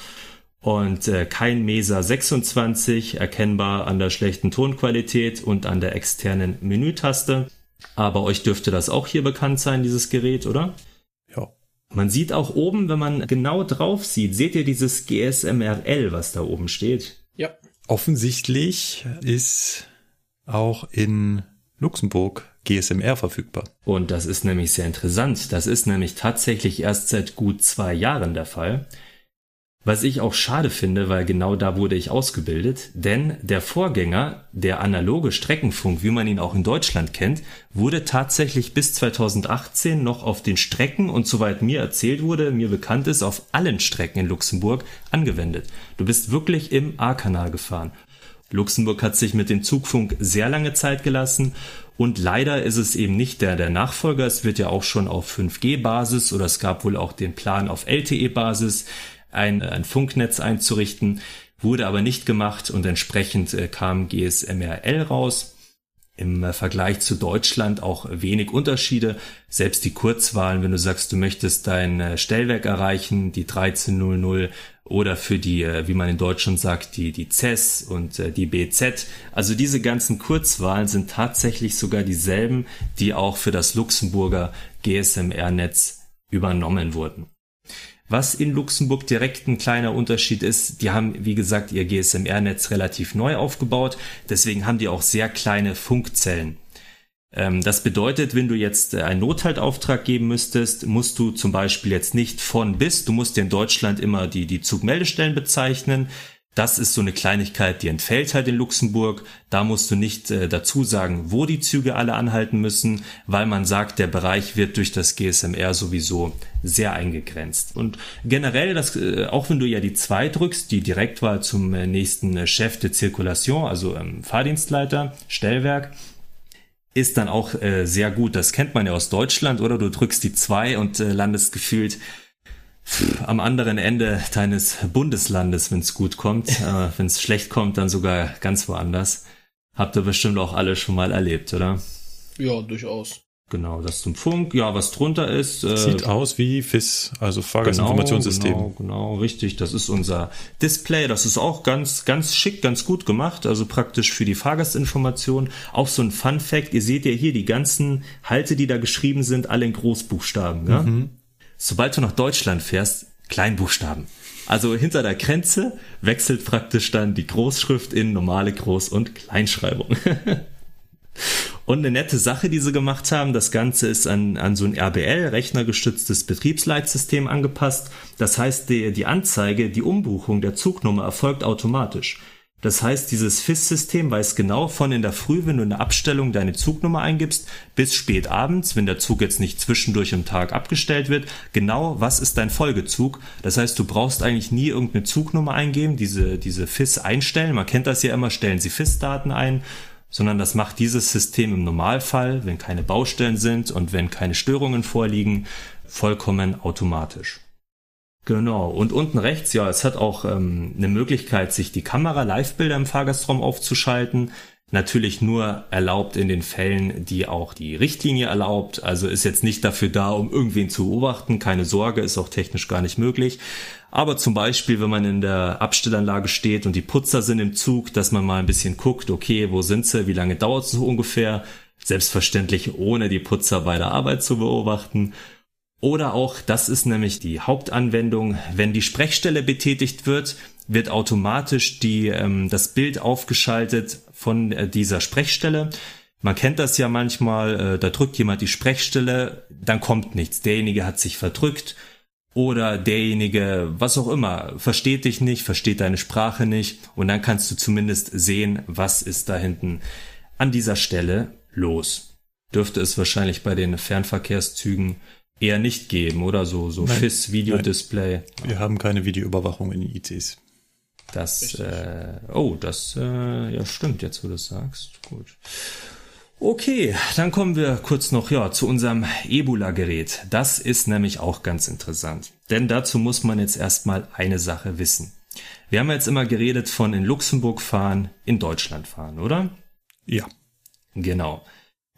S4: und äh, kein Mesa 26, erkennbar an der schlechten Tonqualität und an der externen Menütaste. Aber euch dürfte das auch hier bekannt sein, dieses Gerät, oder?
S2: Ja.
S4: Man sieht auch oben, wenn man genau drauf sieht, seht ihr dieses GSMRL, was da oben steht?
S3: Ja.
S2: Offensichtlich ist auch in Luxemburg GSMR verfügbar.
S4: Und das ist nämlich sehr interessant. Das ist nämlich tatsächlich erst seit gut zwei Jahren der Fall. Was ich auch schade finde, weil genau da wurde ich ausgebildet, denn der Vorgänger, der analoge Streckenfunk, wie man ihn auch in Deutschland kennt, wurde tatsächlich bis 2018 noch auf den Strecken und soweit mir erzählt wurde, mir bekannt ist, auf allen Strecken in Luxemburg angewendet. Du bist wirklich im A-Kanal gefahren. Luxemburg hat sich mit dem Zugfunk sehr lange Zeit gelassen und leider ist es eben nicht der, der Nachfolger. Es wird ja auch schon auf 5G-Basis oder es gab wohl auch den Plan auf LTE-Basis ein, ein Funknetz einzurichten, wurde aber nicht gemacht und entsprechend äh, kam GSMRL raus. Im äh, Vergleich zu Deutschland auch wenig Unterschiede. Selbst die Kurzwahlen, wenn du sagst, du möchtest dein äh, Stellwerk erreichen, die 1300 oder für die, wie man in Deutschland sagt, die, die CES und die BZ. Also diese ganzen Kurzwahlen sind tatsächlich sogar dieselben, die auch für das Luxemburger GSMR-Netz übernommen wurden. Was in Luxemburg direkt ein kleiner Unterschied ist, die haben, wie gesagt, ihr GSMR-Netz relativ neu aufgebaut, deswegen haben die auch sehr kleine Funkzellen. Ähm, das bedeutet, wenn du jetzt äh, einen Nothaltauftrag geben müsstest, musst du zum Beispiel jetzt nicht von bis, du musst in Deutschland immer die, die Zugmeldestellen bezeichnen. Das ist so eine Kleinigkeit, die entfällt halt in Luxemburg. Da musst du nicht äh, dazu sagen, wo die Züge alle anhalten müssen, weil man sagt, der Bereich wird durch das GSMR sowieso sehr eingegrenzt. Und generell, das, äh, auch wenn du ja die 2 drückst, die Direktwahl zum äh, nächsten äh, Chef de Circulation, also ähm, Fahrdienstleiter, Stellwerk, ist dann auch äh, sehr gut. Das kennt man ja aus Deutschland, oder? Du drückst die 2 und äh, landest gefühlt am anderen Ende deines Bundeslandes, wenn es gut kommt. äh, wenn es schlecht kommt, dann sogar ganz woanders. Habt ihr bestimmt auch alle schon mal erlebt, oder?
S3: Ja, durchaus.
S4: Genau, das zum Funk. Ja, was drunter ist.
S2: Äh, Sieht aus wie FIS, also Fahrgastinformationssystem.
S4: Genau, genau, genau, richtig. Das ist unser Display. Das ist auch ganz, ganz schick, ganz gut gemacht. Also praktisch für die Fahrgastinformation. Auch so ein Fun Fact. Ihr seht ja hier die ganzen Halte, die da geschrieben sind, alle in Großbuchstaben. Ja? Mhm sobald du nach Deutschland fährst, Kleinbuchstaben. Also hinter der Grenze wechselt praktisch dann die Großschrift in normale Groß- und Kleinschreibung. und eine nette Sache, die sie gemacht haben, das Ganze ist an, an so ein RBL, rechnergestütztes Betriebsleitsystem angepasst. Das heißt, die, die Anzeige, die Umbuchung der Zugnummer erfolgt automatisch. Das heißt, dieses FIS-System weiß genau von in der Früh, wenn du in der Abstellung deine Zugnummer eingibst, bis spät abends, wenn der Zug jetzt nicht zwischendurch im Tag abgestellt wird, genau was ist dein Folgezug. Das heißt, du brauchst eigentlich nie irgendeine Zugnummer eingeben, diese, diese FIS einstellen. Man kennt das ja immer, stellen sie FIS-Daten ein, sondern das macht dieses System im Normalfall, wenn keine Baustellen sind und wenn keine Störungen vorliegen, vollkommen automatisch. Genau. Und unten rechts, ja, es hat auch ähm, eine Möglichkeit, sich die Kamera Live-Bilder im Fahrgastraum aufzuschalten. Natürlich nur erlaubt in den Fällen, die auch die Richtlinie erlaubt. Also ist jetzt nicht dafür da, um irgendwen zu beobachten. Keine Sorge, ist auch technisch gar nicht möglich. Aber zum Beispiel, wenn man in der Abstellanlage steht und die Putzer sind im Zug, dass man mal ein bisschen guckt, okay, wo sind sie, wie lange dauert es so ungefähr? Selbstverständlich ohne die Putzer bei der Arbeit zu beobachten. Oder auch, das ist nämlich die Hauptanwendung, wenn die Sprechstelle betätigt wird, wird automatisch die, ähm, das Bild aufgeschaltet von äh, dieser Sprechstelle. Man kennt das ja manchmal, äh, da drückt jemand die Sprechstelle, dann kommt nichts. Derjenige hat sich verdrückt oder derjenige, was auch immer, versteht dich nicht, versteht deine Sprache nicht und dann kannst du zumindest sehen, was ist da hinten an dieser Stelle los. Dürfte es wahrscheinlich bei den Fernverkehrszügen eher nicht geben, oder so, so FIS Videodisplay.
S2: Wir haben keine Videoüberwachung in ICs.
S4: Das, äh, oh, das, äh, ja, stimmt, jetzt wo du es sagst. Gut. Okay, dann kommen wir kurz noch ja zu unserem Ebola-Gerät. Das ist nämlich auch ganz interessant. Denn dazu muss man jetzt erstmal eine Sache wissen. Wir haben jetzt immer geredet von in Luxemburg fahren, in Deutschland fahren, oder?
S2: Ja.
S4: Genau.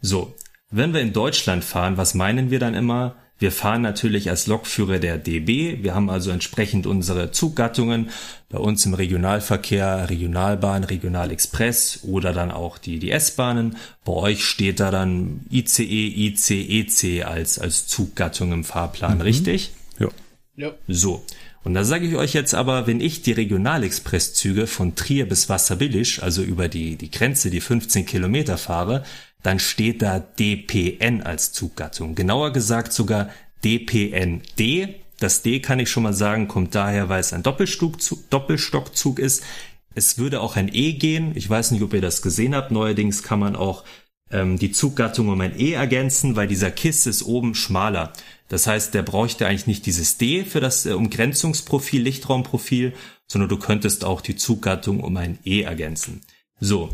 S4: So, wenn wir in Deutschland fahren, was meinen wir dann immer? Wir fahren natürlich als Lokführer der DB. Wir haben also entsprechend unsere Zuggattungen. Bei uns im Regionalverkehr Regionalbahn, Regionalexpress oder dann auch die, die S-Bahnen. Bei euch steht da dann ICE, ICEC als, als Zuggattung im Fahrplan, mhm. richtig?
S2: Ja.
S3: ja.
S4: So. Und da sage ich euch jetzt aber, wenn ich die Regionalexpresszüge von Trier bis Wasserbillisch, also über die, die Grenze, die 15 Kilometer fahre, dann steht da DPN als Zuggattung. Genauer gesagt sogar DPND. Das D kann ich schon mal sagen, kommt daher, weil es ein Doppelstockzug, ist. Es würde auch ein E gehen. Ich weiß nicht, ob ihr das gesehen habt. Neuerdings kann man auch ähm, die Zuggattung um ein E ergänzen, weil dieser Kiss ist oben schmaler. Das heißt, der bräuchte eigentlich nicht dieses D für das äh, Umgrenzungsprofil, Lichtraumprofil, sondern du könntest auch die Zuggattung um ein E ergänzen. So,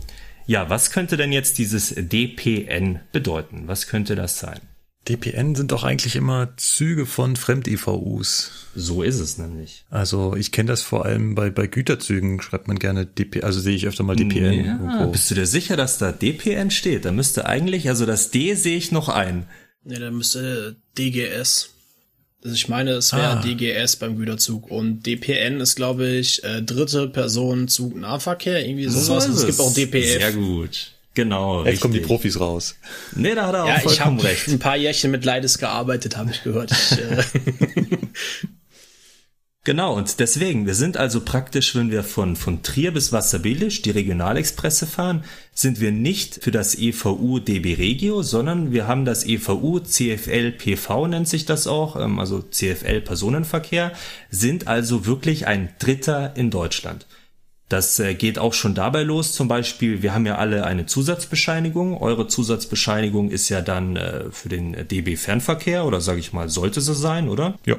S4: ja, was könnte denn jetzt dieses DPN bedeuten? Was könnte das sein?
S2: DPN sind doch eigentlich immer Züge von Fremd-IVUs.
S4: So ist es nämlich.
S2: Also ich kenne das vor allem bei, bei Güterzügen, schreibt man gerne DP, also sehe ich öfter mal DPN.
S4: Ja, irgendwo. bist du dir sicher, dass da DPN steht? Da müsste eigentlich, also das D sehe ich noch ein.
S3: Ja, da müsste DGS. Also ich meine, es wäre ah. DGS beim Güterzug und DPN ist, glaube ich, äh, dritte Person Zug Nahverkehr, irgendwie sowas. So es. es gibt auch DPF.
S4: Sehr gut. Genau.
S2: Jetzt richtig. kommen die Profis raus.
S4: Nee, da hat er auch ja,
S3: vollkommen
S4: ich recht.
S3: ein paar Jährchen mit Leides gearbeitet, habe ich gehört. Ich, äh
S4: Genau, und deswegen, wir sind also praktisch, wenn wir von, von Trier bis Wasserbillisch die Regionalexpresse fahren, sind wir nicht für das EVU DB Regio, sondern wir haben das EVU CFL PV nennt sich das auch, ähm, also CFL Personenverkehr, sind also wirklich ein Dritter in Deutschland. Das äh, geht auch schon dabei los. Zum Beispiel, wir haben ja alle eine Zusatzbescheinigung. Eure Zusatzbescheinigung ist ja dann äh, für den DB Fernverkehr oder sage ich mal, sollte sie sein, oder?
S2: Ja.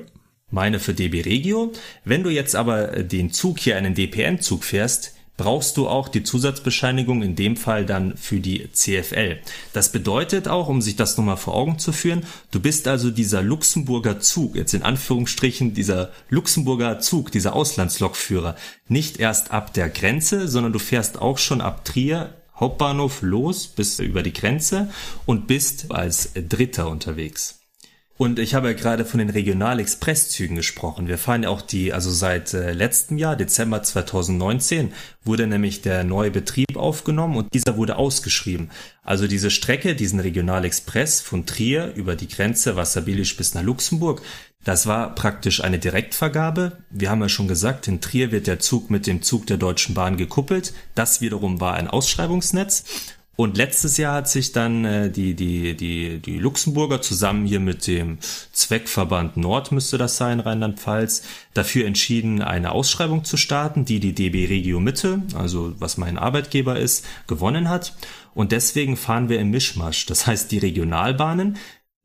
S4: Meine für DB Regio. Wenn du jetzt aber äh, den Zug hier einen DPN-Zug fährst, brauchst du auch die Zusatzbescheinigung in dem Fall dann für die CFL. Das bedeutet auch, um sich das nochmal vor Augen zu führen, du bist also dieser Luxemburger Zug, jetzt in Anführungsstrichen dieser Luxemburger Zug, dieser Auslandslokführer, nicht erst ab der Grenze, sondern du fährst auch schon ab Trier Hauptbahnhof los bis über die Grenze und bist als Dritter unterwegs. Und ich habe ja gerade von den Regional-Express-Zügen gesprochen. Wir fahren ja auch die, also seit äh, letztem Jahr, Dezember 2019, wurde nämlich der neue Betrieb aufgenommen und dieser wurde ausgeschrieben. Also diese Strecke, diesen Regional-Express von Trier über die Grenze Wasserbilisch bis nach Luxemburg, das war praktisch eine Direktvergabe. Wir haben ja schon gesagt, in Trier wird der Zug mit dem Zug der Deutschen Bahn gekuppelt. Das wiederum war ein Ausschreibungsnetz. Und letztes Jahr hat sich dann äh, die, die, die, die Luxemburger zusammen hier mit dem Zweckverband Nord, müsste das sein, Rheinland-Pfalz, dafür entschieden, eine Ausschreibung zu starten, die die DB Regio Mitte, also was mein Arbeitgeber ist, gewonnen hat. Und deswegen fahren wir im Mischmasch. Das heißt, die Regionalbahnen,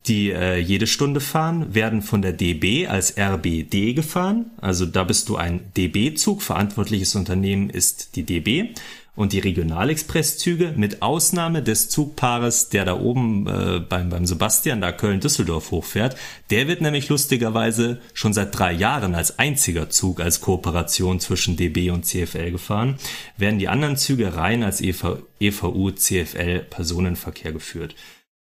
S4: die äh, jede Stunde fahren, werden von der DB als RBD gefahren. Also da bist du ein DB-Zug, verantwortliches Unternehmen ist die DB und die Regionalexpresszüge mit Ausnahme des Zugpaares, der da oben äh, beim, beim Sebastian da Köln-Düsseldorf hochfährt, der wird nämlich lustigerweise schon seit drei Jahren als einziger Zug als Kooperation zwischen DB und CFL gefahren, werden die anderen Züge rein als EV, EVU CFL Personenverkehr geführt.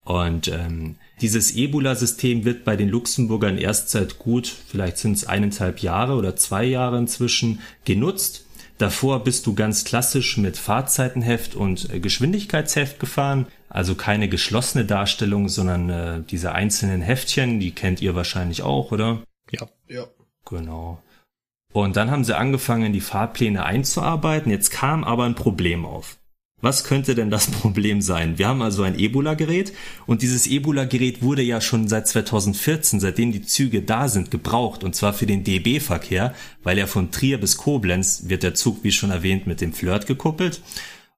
S4: Und ähm, dieses Ebola-System wird bei den Luxemburgern erst seit gut, vielleicht sind es eineinhalb Jahre oder zwei Jahre inzwischen genutzt Davor bist du ganz klassisch mit Fahrzeitenheft und äh, Geschwindigkeitsheft gefahren, also keine geschlossene Darstellung, sondern äh, diese einzelnen Heftchen, die kennt ihr wahrscheinlich auch, oder?
S2: Ja. Ja.
S4: Genau. Und dann haben sie angefangen, die Fahrpläne einzuarbeiten. Jetzt kam aber ein Problem auf. Was könnte denn das Problem sein? Wir haben also ein Ebola-Gerät und dieses Ebola-Gerät wurde ja schon seit 2014, seitdem die Züge da sind, gebraucht und zwar für den DB-Verkehr, weil ja von Trier bis Koblenz wird der Zug, wie schon erwähnt, mit dem Flirt gekuppelt.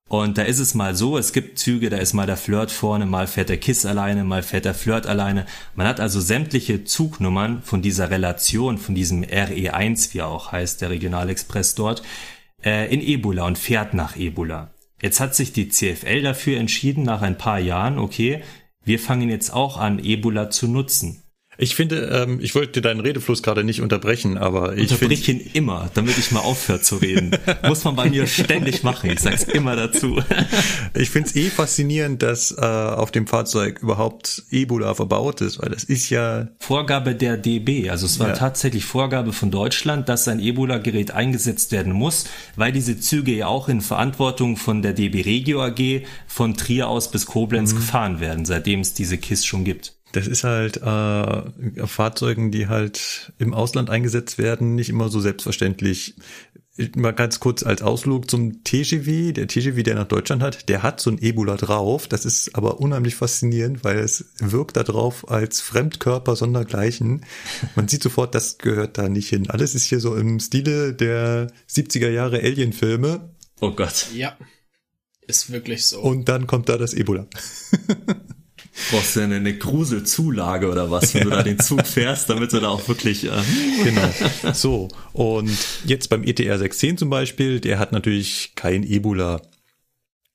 S4: Und da ist es mal so, es gibt Züge, da ist mal der Flirt vorne, mal fährt der Kiss alleine, mal fährt der Flirt alleine. Man hat also sämtliche Zugnummern von dieser Relation, von diesem RE1, wie er auch heißt, der Regionalexpress dort, äh, in Ebola und fährt nach Ebola. Jetzt hat sich die CFL dafür entschieden, nach ein paar Jahren, okay, wir fangen jetzt auch an, Ebola zu nutzen.
S2: Ich finde, ähm, ich wollte deinen Redefluss gerade nicht unterbrechen, aber ich
S4: unterbreche ihn immer, damit ich mal aufhöre zu reden. Muss man bei mir ständig machen. Ich sag's immer dazu.
S2: ich finde es eh faszinierend, dass äh, auf dem Fahrzeug überhaupt Ebola verbaut ist, weil das ist ja
S4: Vorgabe der DB. Also es war ja. tatsächlich Vorgabe von Deutschland, dass ein Ebola-Gerät eingesetzt werden muss, weil diese Züge ja auch in Verantwortung von der DB Regio AG von Trier aus bis Koblenz mhm. gefahren werden, seitdem es diese KISS schon gibt
S2: das ist halt äh, Fahrzeugen, die halt im Ausland eingesetzt werden, nicht immer so selbstverständlich. Mal ganz kurz als Ausflug zum TGV. Der TGV, der nach Deutschland hat, der hat so ein Ebola drauf. Das ist aber unheimlich faszinierend, weil es wirkt da drauf als Fremdkörper sondergleichen. Man sieht sofort, das gehört da nicht hin. Alles ist hier so im Stile der 70er Jahre Alien-Filme.
S4: Oh Gott.
S3: Ja. Ist wirklich so.
S2: Und dann kommt da das Ebola.
S4: brauchst du eine, eine Gruselzulage oder was, wenn du da den Zug fährst, damit du da auch wirklich. Äh
S2: genau. So, und jetzt beim ETR 610 zum Beispiel, der hat natürlich kein Ebola.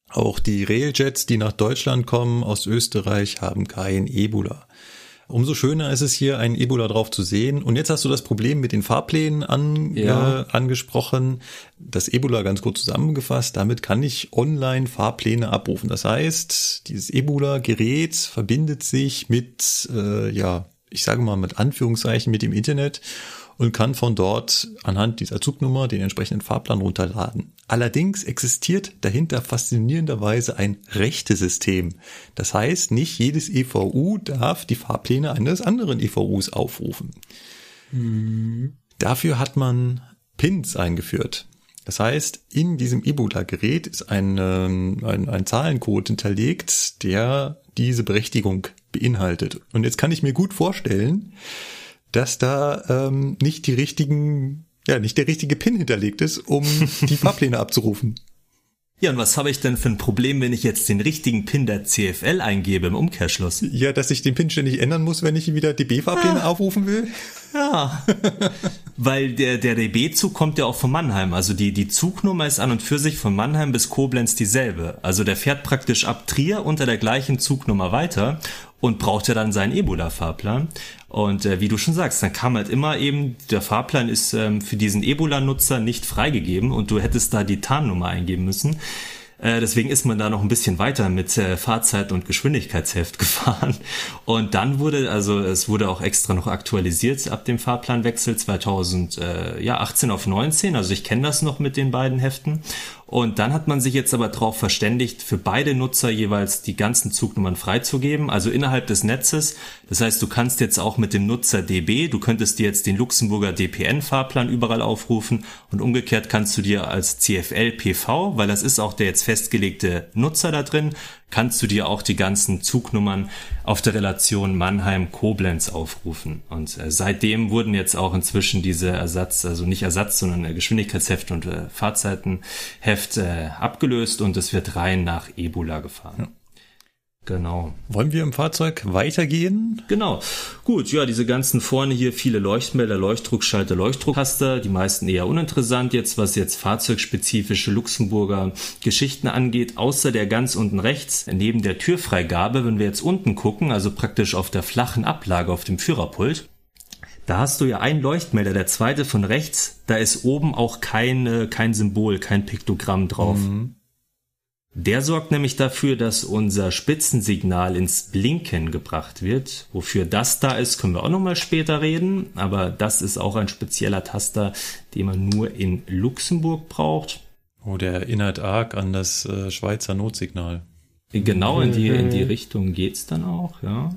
S2: Auch die Railjets, die nach Deutschland kommen aus Österreich, haben kein Ebola. Umso schöner ist es hier, ein Ebola drauf zu sehen. Und jetzt hast du das Problem mit den Fahrplänen an, ja. äh, angesprochen. Das Ebola ganz kurz zusammengefasst. Damit kann ich online Fahrpläne abrufen. Das heißt, dieses Ebola-Gerät verbindet sich mit, äh, ja, ich sage mal mit Anführungszeichen mit dem Internet und kann von dort anhand dieser Zugnummer den entsprechenden Fahrplan runterladen. Allerdings existiert dahinter faszinierenderweise ein Rechtesystem. Das heißt, nicht jedes EVU darf die Fahrpläne eines anderen EVUs aufrufen. Mhm. Dafür hat man Pins eingeführt. Das heißt, in diesem Ebola-Gerät ist ein, ähm, ein, ein Zahlencode hinterlegt, der diese Berechtigung beinhaltet. Und jetzt kann ich mir gut vorstellen, dass da ähm, nicht die richtigen ja nicht der richtige Pin hinterlegt ist, um die Fahrpläne abzurufen.
S4: Ja, und was habe ich denn für ein Problem, wenn ich jetzt den richtigen Pin der CFL eingebe im Umkehrschluss?
S2: Ja, dass ich den Pin ständig ändern muss, wenn ich wieder DB-Fahrpläne ah. aufrufen will?
S4: Ja, weil der, der DB-Zug kommt ja auch von Mannheim. Also die, die Zugnummer ist an und für sich von Mannheim bis Koblenz dieselbe. Also der fährt praktisch ab Trier unter der gleichen Zugnummer weiter und braucht ja dann seinen Ebola-Fahrplan. Und äh, wie du schon sagst, dann kam halt immer eben, der Fahrplan ist ähm, für diesen Ebola-Nutzer nicht freigegeben und du hättest da die Tarnnummer eingeben müssen. Äh, deswegen ist man da noch ein bisschen weiter mit äh, Fahrzeit und Geschwindigkeitsheft gefahren. Und dann wurde, also es wurde auch extra noch aktualisiert ab dem Fahrplanwechsel 2018 auf 19. Also ich kenne das noch mit den beiden Heften. Und dann hat man sich jetzt aber darauf verständigt, für beide Nutzer jeweils die ganzen Zugnummern freizugeben, also innerhalb des Netzes. Das heißt, du kannst jetzt auch mit dem Nutzer DB, du könntest dir jetzt den Luxemburger DPN-Fahrplan überall aufrufen und umgekehrt kannst du dir als CFL PV, weil das ist auch der jetzt festgelegte Nutzer da drin, kannst du dir auch die ganzen Zugnummern auf der Relation Mannheim-Koblenz aufrufen. Und äh, seitdem wurden jetzt auch inzwischen diese Ersatz, also nicht Ersatz, sondern äh, Geschwindigkeitsheft und äh, Fahrzeitenheft äh, abgelöst und es wird rein nach Ebola gefahren. Ja.
S2: Genau. Wollen wir im Fahrzeug weitergehen?
S4: Genau. Gut, ja, diese ganzen vorne hier viele Leuchtmelder, Leuchtdruckschalter, Leuchtdrucktaster, die meisten eher uninteressant jetzt, was jetzt fahrzeugspezifische Luxemburger Geschichten angeht, außer der ganz unten rechts, neben der Türfreigabe, wenn wir jetzt unten gucken, also praktisch auf der flachen Ablage auf dem Führerpult, da hast du ja einen Leuchtmelder, der zweite von rechts, da ist oben auch kein, kein Symbol, kein Piktogramm drauf. Mhm. Der sorgt nämlich dafür, dass unser Spitzensignal ins Blinken gebracht wird. Wofür das da ist, können wir auch nochmal später reden. Aber das ist auch ein spezieller Taster, den man nur in Luxemburg braucht.
S2: Oh, der erinnert arg an das äh, Schweizer Notsignal.
S4: Genau in die, in die Richtung geht's dann auch, ja.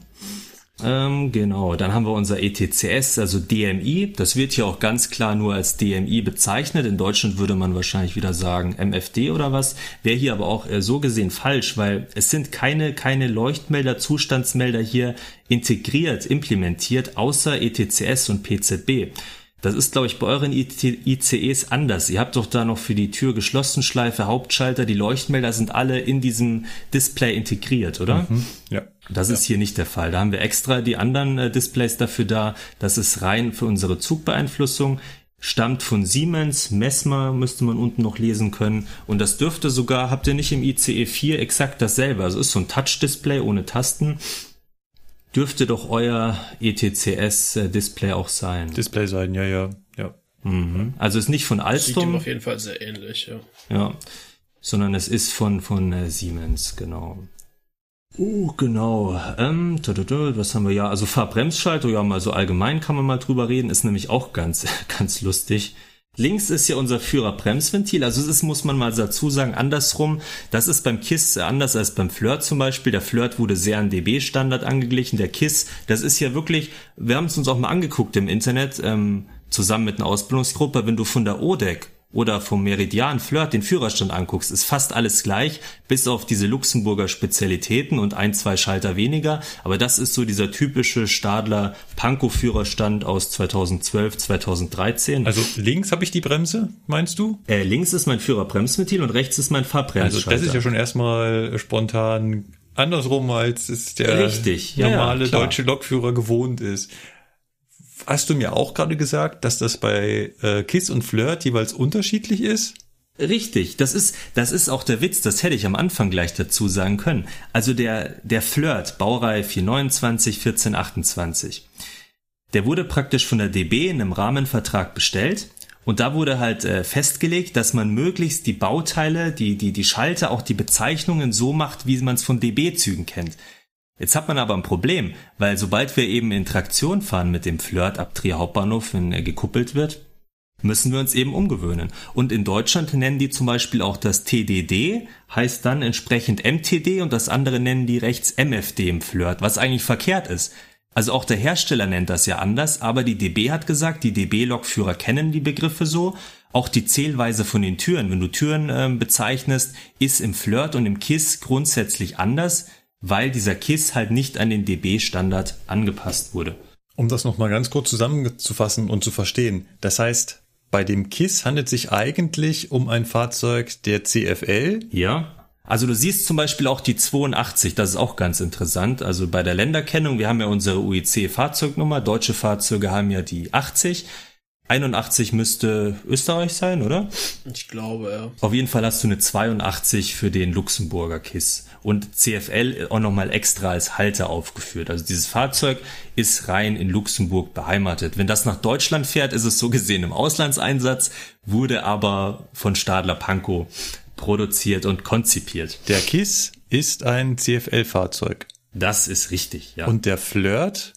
S4: Ähm, genau, dann haben wir unser ETCS, also DMI. Das wird hier auch ganz klar nur als DMI bezeichnet. In Deutschland würde man wahrscheinlich wieder sagen MFD oder was. Wäre hier aber auch äh, so gesehen falsch, weil es sind keine, keine Leuchtmelder, Zustandsmelder hier integriert, implementiert, außer ETCS und PZB. Das ist, glaube ich, bei euren ICEs anders. Ihr habt doch da noch für die Tür geschlossen Schleife, Hauptschalter, die Leuchtmelder sind alle in diesem Display integriert, oder? Mhm, ja. Das ja. ist hier nicht der Fall. Da haben wir extra die anderen äh, Displays dafür da. Das ist rein für unsere Zugbeeinflussung. Stammt von Siemens, Messmer müsste man unten noch lesen können. Und das dürfte sogar, habt ihr nicht im ICE 4 exakt dasselbe. Also ist so ein Touch-Display ohne Tasten dürfte doch euer ETCS-Display auch sein.
S2: Display sein, ja, ja, ja.
S4: Mhm. Also ist nicht von Alstom. Sieht
S3: auf jeden Fall sehr ähnlich, ja.
S4: Ja, sondern es ist von, von äh, Siemens, genau. Oh, genau. Ähm, was haben wir ja? Also Fahrbremsschalter, ja, mal so allgemein kann man mal drüber reden, ist nämlich auch ganz, ganz lustig. Links ist ja unser Führerbremsventil, also ist, muss man mal dazu sagen, andersrum. Das ist beim KISS anders als beim Flirt zum Beispiel. Der Flirt wurde sehr an DB-Standard angeglichen. Der KISS, das ist ja wirklich, wir haben es uns auch mal angeguckt im Internet, ähm, zusammen mit einer Ausbildungsgruppe, wenn du von der ODEC oder vom Meridian Flirt den Führerstand anguckst, ist fast alles gleich, bis auf diese Luxemburger Spezialitäten und ein, zwei Schalter weniger. Aber das ist so dieser typische Stadler Pankow-Führerstand aus 2012, 2013.
S2: Also links habe ich die Bremse, meinst du?
S4: Äh, links ist mein Führerbremsventil und rechts ist mein Fahrbremsschalter.
S2: Also das ist ja schon erstmal spontan andersrum, als es der
S4: Richtig,
S2: normale ja, deutsche Lokführer gewohnt ist hast du mir auch gerade gesagt, dass das bei äh, Kiss und Flirt jeweils unterschiedlich ist?
S4: Richtig, das ist, das ist auch der Witz, das hätte ich am Anfang gleich dazu sagen können. Also der, der Flirt, Baureihe 429, 1428, der wurde praktisch von der DB in einem Rahmenvertrag bestellt und da wurde halt äh, festgelegt, dass man möglichst die Bauteile, die, die, die Schalter, auch die Bezeichnungen so macht, wie man es von DB-Zügen kennt. Jetzt hat man aber ein Problem, weil sobald wir eben in Traktion fahren mit dem Flirt ab Trier Hauptbahnhof, wenn er gekuppelt wird, müssen wir uns eben umgewöhnen. Und in Deutschland nennen die zum Beispiel auch das TDD, heißt dann entsprechend MTD und das andere nennen die rechts MFD im Flirt, was eigentlich verkehrt ist. Also auch der Hersteller nennt das ja anders, aber die DB hat gesagt, die DB-Lokführer kennen die Begriffe so. Auch die Zählweise von den Türen, wenn du Türen äh, bezeichnest, ist im Flirt und im KISS grundsätzlich anders weil dieser KISS halt nicht an den DB-Standard angepasst wurde.
S2: Um das nochmal ganz kurz zusammenzufassen und zu verstehen. Das heißt, bei dem KISS handelt sich eigentlich um ein Fahrzeug der CFL.
S4: Ja. Also du siehst zum Beispiel auch die 82, das ist auch ganz interessant. Also bei der Länderkennung, wir haben ja unsere UIC-Fahrzeugnummer, deutsche Fahrzeuge haben ja die 80. 81 müsste Österreich sein, oder?
S3: Ich glaube, ja.
S4: Auf jeden Fall hast du eine 82 für den Luxemburger KISS und CFL auch nochmal extra als Halter aufgeführt. Also dieses Fahrzeug ist rein in Luxemburg beheimatet. Wenn das nach Deutschland fährt, ist es so gesehen im Auslandseinsatz, wurde aber von Stadler Pankow produziert und konzipiert.
S2: Der KISS ist ein CFL-Fahrzeug.
S4: Das ist richtig, ja.
S2: Und der Flirt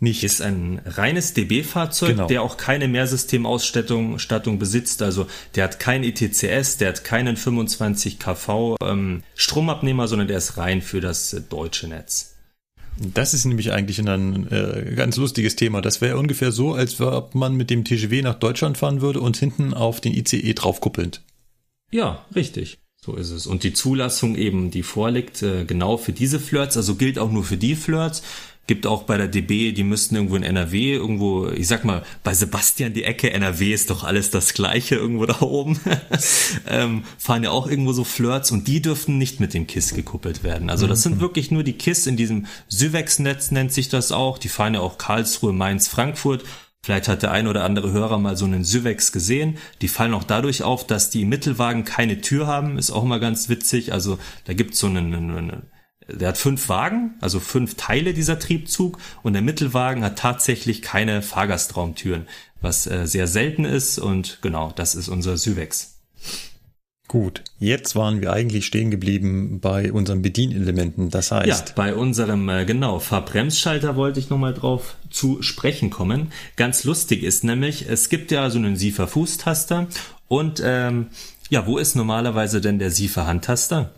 S2: nicht.
S4: Ist ein reines DB-Fahrzeug, genau. der auch keine Mehrsystemausstattung Stattung besitzt. Also der hat kein ETCS, der hat keinen 25 kV ähm, Stromabnehmer, sondern der ist rein für das äh, deutsche Netz.
S2: Das ist nämlich eigentlich ein äh, ganz lustiges Thema. Das wäre ungefähr so, als ob man mit dem TGW nach Deutschland fahren würde und hinten auf den ICE draufkuppelnd.
S4: Ja, richtig. So ist es. Und die Zulassung eben, die vorliegt, äh, genau für diese Flirts, also gilt auch nur für die Flirts gibt auch bei der DB, die müssten irgendwo in NRW irgendwo, ich sag mal, bei Sebastian die Ecke, NRW ist doch alles das gleiche irgendwo da oben, ähm, fahren ja auch irgendwo so Flirts und die dürften nicht mit dem KISS gekuppelt werden. Also das sind mhm. wirklich nur die KISS in diesem Syvex-Netz nennt sich das auch. Die fahren ja auch Karlsruhe, Mainz, Frankfurt. Vielleicht hat der ein oder andere Hörer mal so einen Syvex gesehen. Die fallen auch dadurch auf, dass die Mittelwagen keine Tür haben. Ist auch mal ganz witzig. Also da gibt's so einen, einen, einen der hat fünf Wagen, also fünf Teile dieser Triebzug und der Mittelwagen hat tatsächlich keine Fahrgastraumtüren, was äh, sehr selten ist und genau, das ist unser Syvex.
S2: Gut, jetzt waren wir eigentlich stehen geblieben bei unseren Bedienelementen. Das heißt, ja,
S4: bei unserem äh, genau Fahrbremsschalter wollte ich noch mal drauf zu sprechen kommen. Ganz lustig ist nämlich, es gibt ja so einen Siefer Fußtaster und ähm, ja, wo ist normalerweise denn der Siefer Handtaster?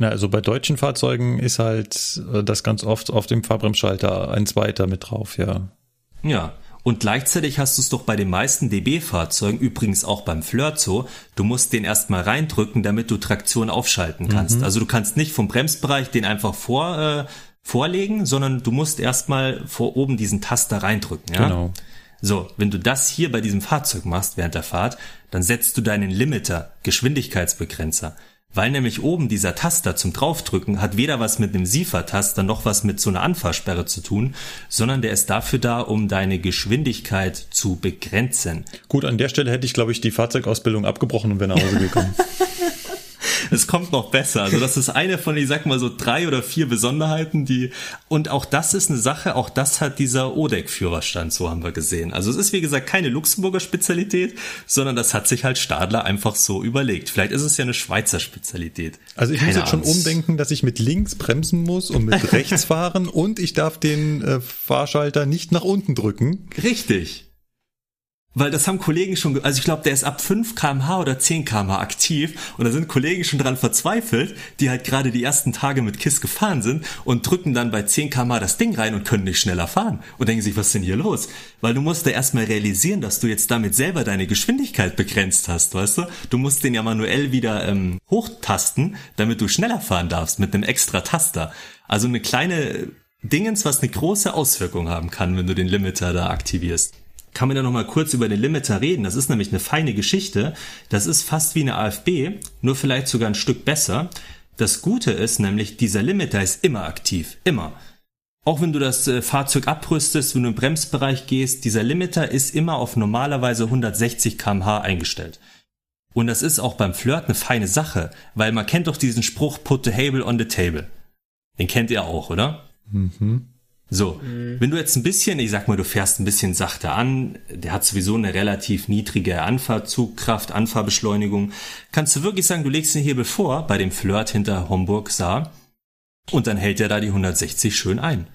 S2: Na, also bei deutschen Fahrzeugen ist halt äh, das ganz oft auf dem Fahrbremsschalter ein zweiter mit drauf, ja.
S4: Ja. Und gleichzeitig hast du es doch bei den meisten DB-Fahrzeugen, übrigens auch beim Flirt so, du musst den erstmal reindrücken, damit du Traktion aufschalten kannst. Mhm. Also du kannst nicht vom Bremsbereich den einfach vor, äh, vorlegen, sondern du musst erstmal vor oben diesen Taster reindrücken. Ja? Genau. So, wenn du das hier bei diesem Fahrzeug machst während der Fahrt, dann setzt du deinen Limiter, Geschwindigkeitsbegrenzer. Weil nämlich oben dieser Taster zum Draufdrücken hat weder was mit einem SIFA-Taster noch was mit so einer Anfahrsperre zu tun, sondern der ist dafür da, um deine Geschwindigkeit zu begrenzen.
S2: Gut, an der Stelle hätte ich, glaube ich, die Fahrzeugausbildung abgebrochen und wäre nach Hause gekommen.
S4: es kommt noch besser. Also das ist eine von, ich sag mal so drei oder vier Besonderheiten, die, und auch das ist eine Sache, auch das hat dieser ODEC-Führerstand, so haben wir gesehen. Also es ist, wie gesagt, keine Luxemburger Spezialität, sondern das hat sich halt Stadler einfach so überlegt. Vielleicht ist es ja eine Schweizer Spezialität.
S2: Also ich Keine muss jetzt schon umdenken, dass ich mit links bremsen muss und mit rechts fahren und ich darf den äh, Fahrschalter nicht nach unten drücken.
S4: Richtig. Weil das haben Kollegen schon, also ich glaube, der ist ab 5 kmh oder 10 kmh aktiv und da sind Kollegen schon dran verzweifelt, die halt gerade die ersten Tage mit KISS gefahren sind und drücken dann bei 10 kmh das Ding rein und können nicht schneller fahren und denken sich, was ist denn hier los? Weil du musst da erstmal realisieren, dass du jetzt damit selber deine Geschwindigkeit begrenzt hast, weißt du? Du musst den ja manuell wieder ähm, hochtasten, damit du schneller fahren darfst mit einem extra Taster. Also eine kleine Dingens, was eine große Auswirkung haben kann, wenn du den Limiter da aktivierst kann man da noch mal kurz über den Limiter reden. Das ist nämlich eine feine Geschichte. Das ist fast wie eine AFB, nur vielleicht sogar ein Stück besser. Das Gute ist nämlich, dieser Limiter ist immer aktiv. Immer. Auch wenn du das äh, Fahrzeug abrüstest, wenn du im Bremsbereich gehst, dieser Limiter ist immer auf normalerweise 160 kmh eingestellt. Und das ist auch beim Flirt eine feine Sache, weil man kennt doch diesen Spruch, put the table on the table. Den kennt ihr auch, oder? Mhm. So, mhm. wenn du jetzt ein bisschen, ich sag mal, du fährst ein bisschen sachter an, der hat sowieso eine relativ niedrige Anfahrzugkraft, Anfahrbeschleunigung, kannst du wirklich sagen, du legst den Hebel vor bei dem Flirt hinter Homburg Saar und dann hält er da die 160 schön ein.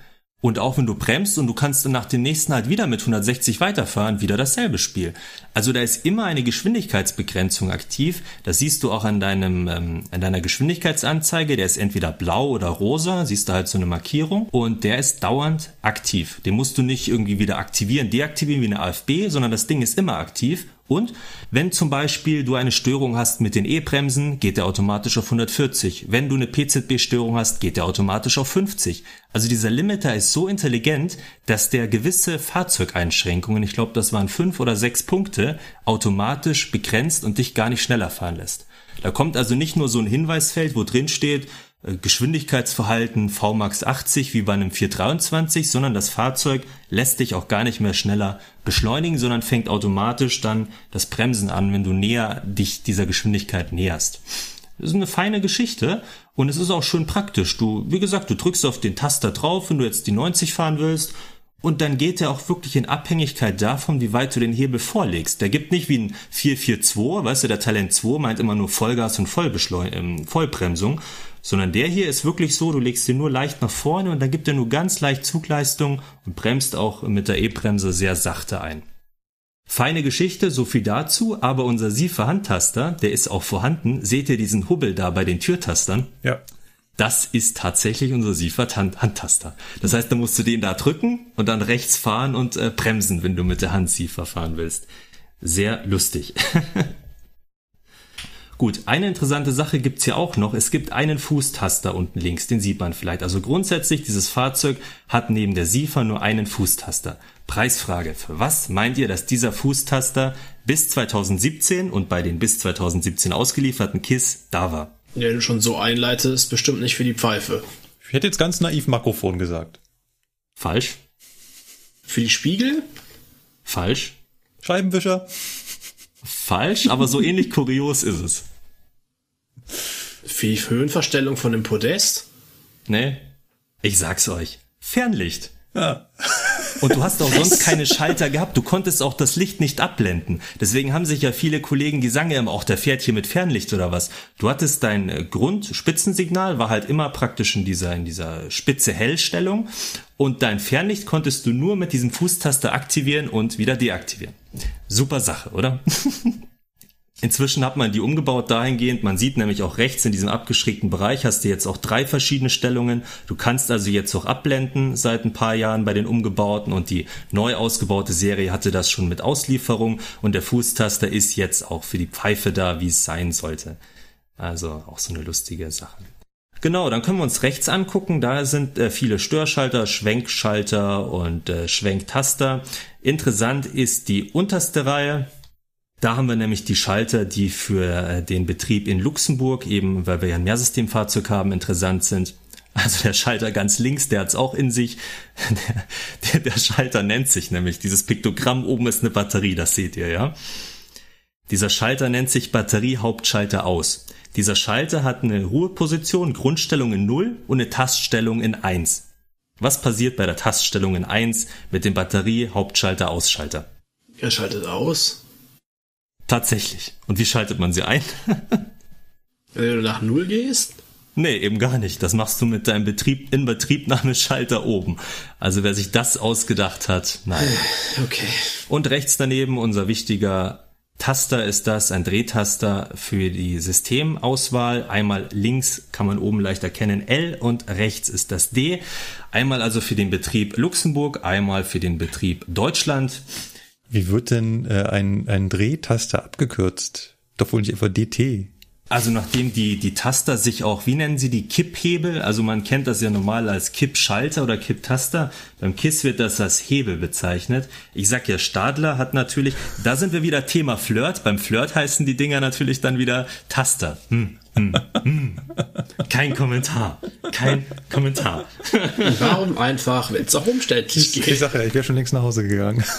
S4: Und auch wenn du bremst und du kannst dann nach dem nächsten halt wieder mit 160 weiterfahren, wieder dasselbe Spiel. Also da ist immer eine Geschwindigkeitsbegrenzung aktiv. Das siehst du auch an deinem, ähm, an deiner Geschwindigkeitsanzeige. Der ist entweder blau oder rosa. Siehst du halt so eine Markierung. Und der ist dauernd aktiv. Den musst du nicht irgendwie wieder aktivieren, deaktivieren wie eine AFB, sondern das Ding ist immer aktiv Und wenn zum Beispiel du eine Störung hast mit den E-Bremsen, geht der automatisch auf 140. Wenn du eine PZB-Störung hast, geht der automatisch auf 50. Also dieser Limiter ist so intelligent, dass der gewisse Fahrzeugeinschränkungen, ich glaube, das waren fünf oder sechs Punkte, automatisch begrenzt und dich gar nicht schneller fahren lässt. Da kommt also nicht nur so ein Hinweisfeld, wo drin steht, Geschwindigkeitsverhalten VMAX 80 wie bei einem 423, sondern das Fahrzeug lässt dich auch gar nicht mehr schneller beschleunigen, sondern fängt automatisch dann das Bremsen an, wenn du näher dich dieser Geschwindigkeit näherst. Das ist eine feine Geschichte und es ist auch schön praktisch. Du, wie gesagt, du drückst auf den Taster drauf, wenn du jetzt die 90 fahren willst und dann geht er auch wirklich in Abhängigkeit davon, wie weit du den Hebel vorlegst. Der gibt nicht wie ein 442, weißt du, der Talent 2 meint immer nur Vollgas und Vollbeschleun ähm, Vollbremsung, sondern der hier ist wirklich so, du legst den nur leicht nach vorne und dann gibt er nur ganz leicht Zugleistung und bremst auch mit der E-Bremse sehr sachte ein. Feine Geschichte, so viel dazu, aber unser SIFA Handtaster, der ist auch vorhanden. Seht ihr diesen Hubbel da bei den Türtastern?
S2: Ja.
S4: Das ist tatsächlich unser Siefert Hand Handtaster. Das heißt, da musst du den da drücken und dann rechts fahren und äh, bremsen, wenn du mit der Hand Siefer fahren willst. Sehr lustig. Gut, eine interessante Sache gibt's hier auch noch. Es gibt einen Fußtaster unten links, den sieht man vielleicht. Also grundsätzlich, dieses Fahrzeug hat neben der Siefer nur einen Fußtaster. Preisfrage, für was meint ihr, dass dieser Fußtaster bis 2017 und bei den bis 2017 ausgelieferten KISS da war?
S3: Ja, du schon so einleitest, bestimmt nicht für die Pfeife.
S2: Ich hätte jetzt ganz naiv Makrofon gesagt.
S4: Falsch.
S3: Für die Spiegel?
S4: Falsch.
S2: Scheibenwischer?
S4: Falsch, aber so ähnlich kurios ist es.
S3: Die Höhenverstellung von dem Podest?
S4: Nee. Ich sag's euch. Fernlicht.
S2: Ja.
S4: Und du hast auch sonst keine Schalter gehabt. Du konntest auch das Licht nicht abblenden. Deswegen haben sich ja viele Kollegen, die sagen ja immer, auch der fährt hier mit Fernlicht oder was. Du hattest dein äh, Grundspitzensignal, war halt immer praktisch in dieser, in dieser spitze Hellstellung. Und dein Fernlicht konntest du nur mit diesem Fußtaster aktivieren und wieder deaktivieren. Super Sache, oder? Inzwischen hat man die umgebaut dahingehend, man sieht nämlich auch rechts in diesem abgeschrägten Bereich hast du jetzt auch drei verschiedene Stellungen. Du kannst also jetzt auch abblenden seit ein paar Jahren bei den umgebauten und die neu ausgebaute Serie hatte das schon mit Auslieferung und der Fußtaster ist jetzt auch für die Pfeife da, wie es sein sollte. Also auch so eine lustige Sache. Genau, dann können wir uns rechts angucken. Da sind äh, viele Störschalter, Schwenkschalter und äh, Schwenktaster. Interessant ist die unterste Reihe. Da haben wir nämlich die Schalter, die für äh, den Betrieb in Luxemburg, eben weil wir ja ein Mehrsystemfahrzeug haben, interessant sind. Also der Schalter ganz links, der hat's auch in sich. Der, der, der Schalter nennt sich nämlich, dieses Piktogramm oben ist eine Batterie, das seht ihr, ja. Dieser Schalter nennt sich Batterie Hauptschalter aus. Dieser Schalter hat eine Ruheposition, Grundstellung in 0 und eine Taststellung in 1. Was passiert bei der Taststellung in 1 mit dem Batterie Hauptschalter Ausschalter?
S3: Er schaltet aus.
S4: Tatsächlich. Und wie schaltet man sie ein?
S3: Wenn du nach Null gehst?
S4: Nee, eben gar nicht. Das machst du mit deinem Betrieb Inbetriebnahmeschalter oben. Also wer sich das ausgedacht hat, nein.
S3: Okay.
S4: Und rechts daneben unser wichtiger Taster ist das, ein Drehtaster für die Systemauswahl. Einmal links kann man oben leicht erkennen L und rechts ist das D. Einmal also für den Betrieb Luxemburg, einmal für den Betrieb Deutschland.
S2: Wie wird denn äh, ein, ein Drehtaster abgekürzt? Doch wohl nicht etwa DT.
S4: Also nachdem die, die Taster sich auch, wie nennen sie die Kipphebel? Also man kennt das ja normal als Kippschalter oder Kipptaster. Beim KISS wird das als Hebel bezeichnet. Ich sag ja, Stadler hat natürlich, da sind wir wieder Thema Flirt. Beim Flirt heißen die Dinger natürlich dann wieder Taster. Hm, hm, hm. Kein Kommentar. Kein Kommentar.
S3: Warum einfach, wenn es auch umständlich geht?
S2: Ich sage ja, ich wäre schon längst nach Hause gegangen.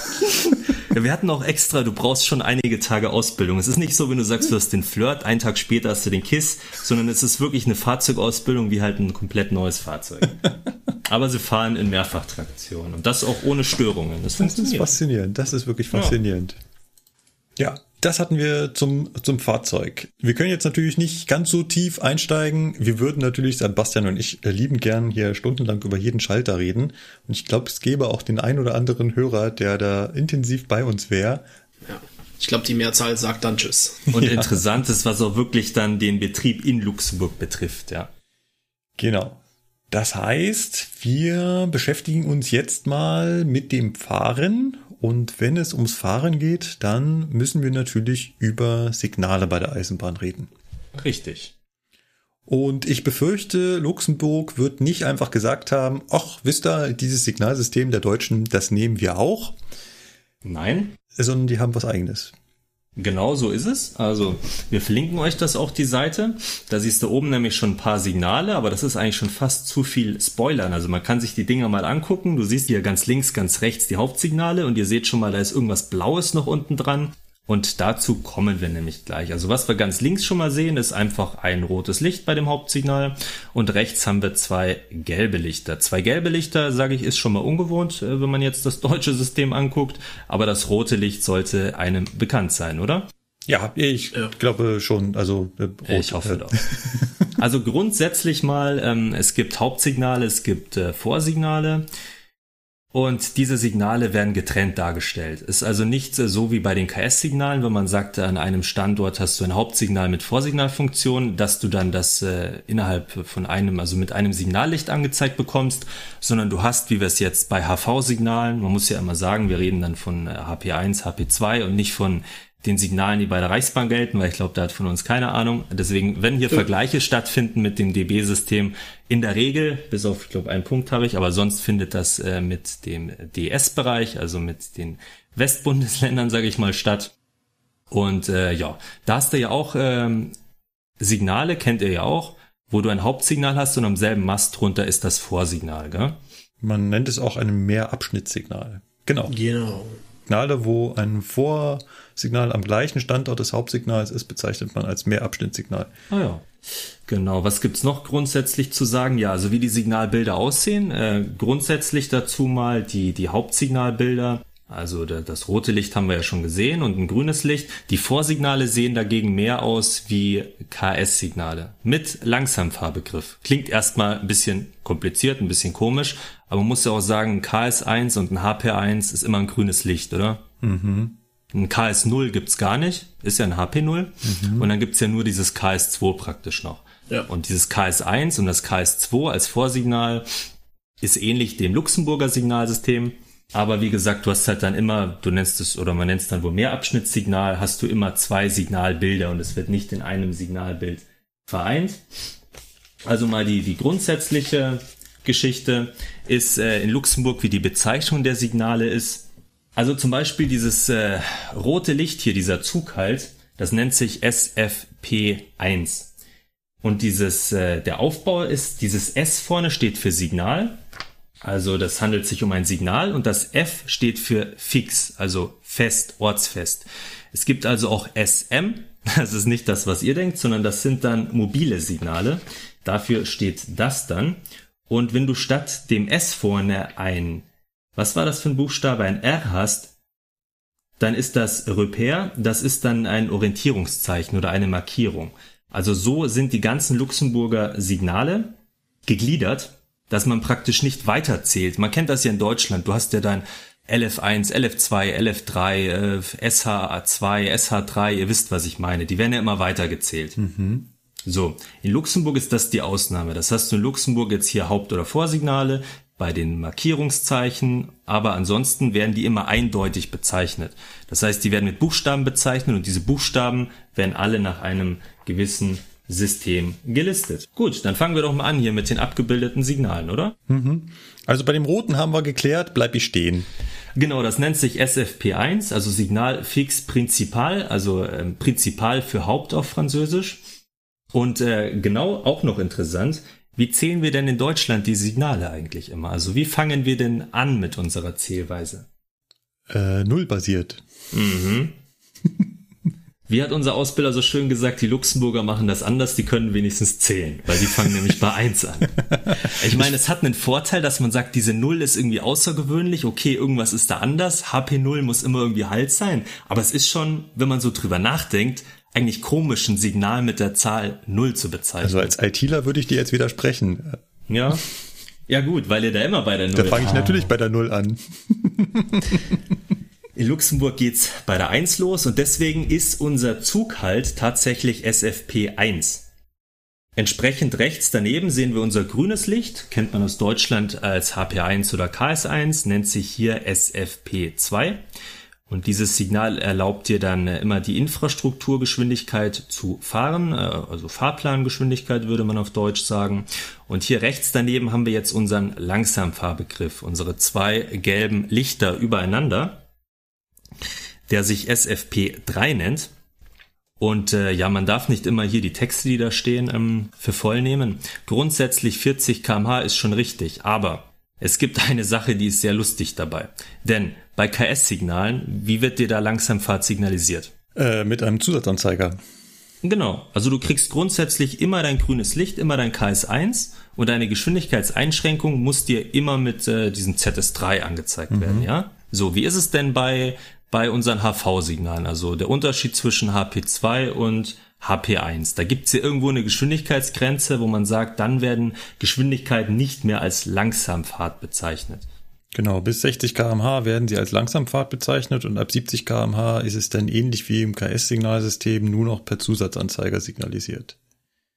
S4: Ja, wir hatten auch extra, du brauchst schon einige Tage Ausbildung. Es ist nicht so, wenn du sagst, du hast den Flirt, einen Tag später hast du den Kiss, sondern es ist wirklich eine Fahrzeugausbildung wie halt ein komplett neues Fahrzeug. Aber sie fahren in Mehrfachtraktion und das auch ohne Störungen.
S2: Das, das ist faszinierend. Das ist wirklich faszinierend. Ja. ja. Das hatten wir zum, zum Fahrzeug. Wir können jetzt natürlich nicht ganz so tief einsteigen. Wir würden natürlich, Sebastian und ich, äh, lieben gern hier stundenlang über jeden Schalter reden. Und ich glaube, es gäbe auch den ein oder anderen Hörer, der da intensiv bei uns wäre.
S3: Ja. Ich glaube, die Mehrzahl sagt dann Tschüss.
S4: Und ja. interessant ist, was auch wirklich dann den Betrieb in Luxemburg betrifft, ja.
S2: Genau. Das heißt, wir beschäftigen uns jetzt mal mit dem Fahren Und wenn es ums Fahren geht, dann müssen wir natürlich über Signale bei der Eisenbahn reden.
S4: Richtig.
S2: Und ich befürchte, Luxemburg wird nicht einfach gesagt haben, ach, wisst ihr, dieses Signalsystem der Deutschen, das nehmen wir auch.
S4: Nein.
S2: Sondern die haben was eigenes.
S4: Genau so ist es. Also wir verlinken euch das auch die Seite. Da siehst du oben nämlich schon ein paar Signale, aber das ist eigentlich schon fast zu viel Spoilern. Also man kann sich die Dinger mal angucken. Du siehst hier ganz links, ganz rechts die Hauptsignale und ihr seht schon mal, da ist irgendwas Blaues noch unten dran. Und dazu kommen wir nämlich gleich. Also was wir ganz links schon mal sehen, ist einfach ein rotes Licht bei dem Hauptsignal und rechts haben wir zwei gelbe Lichter. Zwei gelbe Lichter, sage ich, ist schon mal ungewohnt, äh, wenn man jetzt das deutsche System anguckt, aber das rote Licht sollte einem bekannt sein, oder?
S2: Ja, ich ja. glaube schon. Also
S4: äh, rot, ich hoffe äh. doch. Also grundsätzlich mal, ähm, es gibt Hauptsignale, es gibt äh, Vorsignale. Und diese Signale werden getrennt dargestellt. Ist also nicht so wie bei den KS-Signalen, wenn man sagt, an einem Standort hast du ein Hauptsignal mit Vorsignalfunktion, dass du dann das äh, innerhalb von einem, also mit einem Signallicht angezeigt bekommst, sondern du hast, wie wir es jetzt bei HV-Signalen, man muss ja immer sagen, wir reden dann von HP1, äh, HP2 und nicht von den Signalen, die bei der Reichsbahn gelten, weil ich glaube, da hat von uns keine Ahnung. Deswegen, wenn hier Vergleiche stattfinden mit dem DB-System, in der Regel, bis auf, ich glaube, einen Punkt habe ich, aber sonst findet das äh, mit dem DS-Bereich, also mit den Westbundesländern, sage ich mal, statt. Und äh, ja, da hast du ja auch ähm, Signale, kennt ihr ja auch, wo du ein Hauptsignal hast und am selben Mast drunter ist das Vorsignal, gell?
S2: Man nennt es auch ein Mehrabschnittssignal. Genau.
S3: Genau.
S2: Signale, wo ein Vorsignal am gleichen Standort des Hauptsignals ist, bezeichnet man als Mehrabschnittssignal.
S4: Ah ja. Genau, was gibt's noch grundsätzlich zu sagen? Ja, also wie die Signalbilder aussehen. Äh, grundsätzlich dazu mal die, die Hauptsignalbilder. Also das rote Licht haben wir ja schon gesehen und ein grünes Licht. Die Vorsignale sehen dagegen mehr aus wie KS-Signale mit Langsamfahrbegriff. Klingt erstmal ein bisschen kompliziert, ein bisschen komisch, aber man muss ja auch sagen, ein KS1 und ein HP1 ist immer ein grünes Licht, oder? Mhm. Ein KS0 gibt's gar nicht, ist ja ein HP0. Mhm. Und dann gibt's ja nur dieses KS2 praktisch noch. Ja. Und dieses KS1 und das KS2 als Vorsignal ist ähnlich dem Luxemburger Signalsystem. Aber wie gesagt, du hast halt dann immer, du nennst es, oder man nennt es dann wohl Mehrabschnittssignal, hast du immer zwei Signalbilder und es wird nicht in einem Signalbild vereint. Also mal die, die grundsätzliche Geschichte ist äh, in Luxemburg, wie die Bezeichnung der Signale ist. Also zum Beispiel dieses äh, rote Licht hier, dieser Zug halt, das nennt sich SFP1. Und dieses, äh, der Aufbau ist, dieses S vorne steht für Signal. Also das handelt sich um ein Signal und das F steht für fix, also fest, ortsfest. Es gibt also auch SM. Das ist nicht das, was ihr denkt, sondern das sind dann mobile Signale. Dafür steht das dann. Und wenn du statt dem S vorne ein, was war das für ein Buchstabe, ein R hast, dann ist das Repère, das ist dann ein Orientierungszeichen oder eine Markierung. Also so sind die ganzen Luxemburger Signale gegliedert, dass man praktisch nicht weiterzählt. Man kennt das ja in Deutschland. Du hast ja dann LF1, LF2, LF3, SH2, SH3, ihr wisst, was ich meine. Die werden ja immer weitergezählt. Mhm. So, in Luxemburg ist das die Ausnahme. Das hast du in Luxemburg jetzt hier Haupt- oder Vorsignale bei den Markierungszeichen, aber ansonsten werden die immer eindeutig bezeichnet. Das heißt, die werden mit Buchstaben bezeichnet und diese Buchstaben werden alle nach einem gewissen System gelistet. Gut, dann fangen wir doch mal an hier mit den abgebildeten Signalen, oder?
S2: Mhm. Also bei dem roten haben wir geklärt, bleib ich stehen.
S4: Genau, das nennt sich SFP1, also Signal fix Principal, also äh, Principal für Haupt auf Französisch. Und äh, genau auch noch interessant, wie zählen wir denn in Deutschland die Signale eigentlich immer? Also wie fangen wir denn an mit unserer Zählweise?
S2: Äh, null basiert. Mhm.
S4: Wie hat unser Ausbilder so schön gesagt, die Luxemburger machen das anders, die können wenigstens zählen, weil die fangen nämlich bei eins an. Ich meine, es hat einen Vorteil, dass man sagt, diese Null ist irgendwie außergewöhnlich, okay, irgendwas ist da anders, HP0 muss immer irgendwie Halt sein, aber es ist schon, wenn man so drüber nachdenkt, eigentlich komisch, ein Signal mit der Zahl Null zu bezeichnen.
S2: Also als ITler würde ich dir jetzt widersprechen.
S4: Ja. Ja gut, weil ihr da immer bei der Null
S2: Da fange ich ah. natürlich bei der Null an.
S4: In Luxemburg geht's bei der 1 los und deswegen ist unser Zug halt tatsächlich SFP 1. Entsprechend rechts daneben sehen wir unser grünes Licht, kennt man aus Deutschland als HP1 oder KS1, nennt sich hier SFP2. Und dieses Signal erlaubt dir dann äh, immer die Infrastrukturgeschwindigkeit zu fahren, äh, also Fahrplangeschwindigkeit würde man auf Deutsch sagen. Und hier rechts daneben haben wir jetzt unseren Langsamfahrbegriff, unsere zwei gelben Lichter übereinander, der sich SFP3 nennt. Und äh, ja, man darf nicht immer hier die Texte, die da stehen, ähm, für voll nehmen. Grundsätzlich 40 kmh ist schon richtig, aber es gibt eine Sache, die ist sehr lustig dabei. Denn bei KS-Signalen, wie wird dir da Langsamfahrt signalisiert?
S2: Äh, mit einem Zusatzanzeiger.
S4: Genau, also du kriegst grundsätzlich immer dein grünes Licht, immer dein KS1 und deine Geschwindigkeitseinschränkung muss dir immer mit äh, diesem ZS3 angezeigt mhm. werden, ja? So, wie ist es denn bei bei unseren HV-Signalen, also der Unterschied zwischen HP2 und HP1. Da gibt es ja irgendwo eine Geschwindigkeitsgrenze, wo man sagt, dann werden Geschwindigkeiten nicht mehr als Langsamfahrt bezeichnet.
S2: Genau, bis 60 kmh werden sie als Langsamfahrt bezeichnet und ab 70 kmh ist es dann ähnlich wie im KS-Signalsystem nur noch per Zusatzanzeiger signalisiert.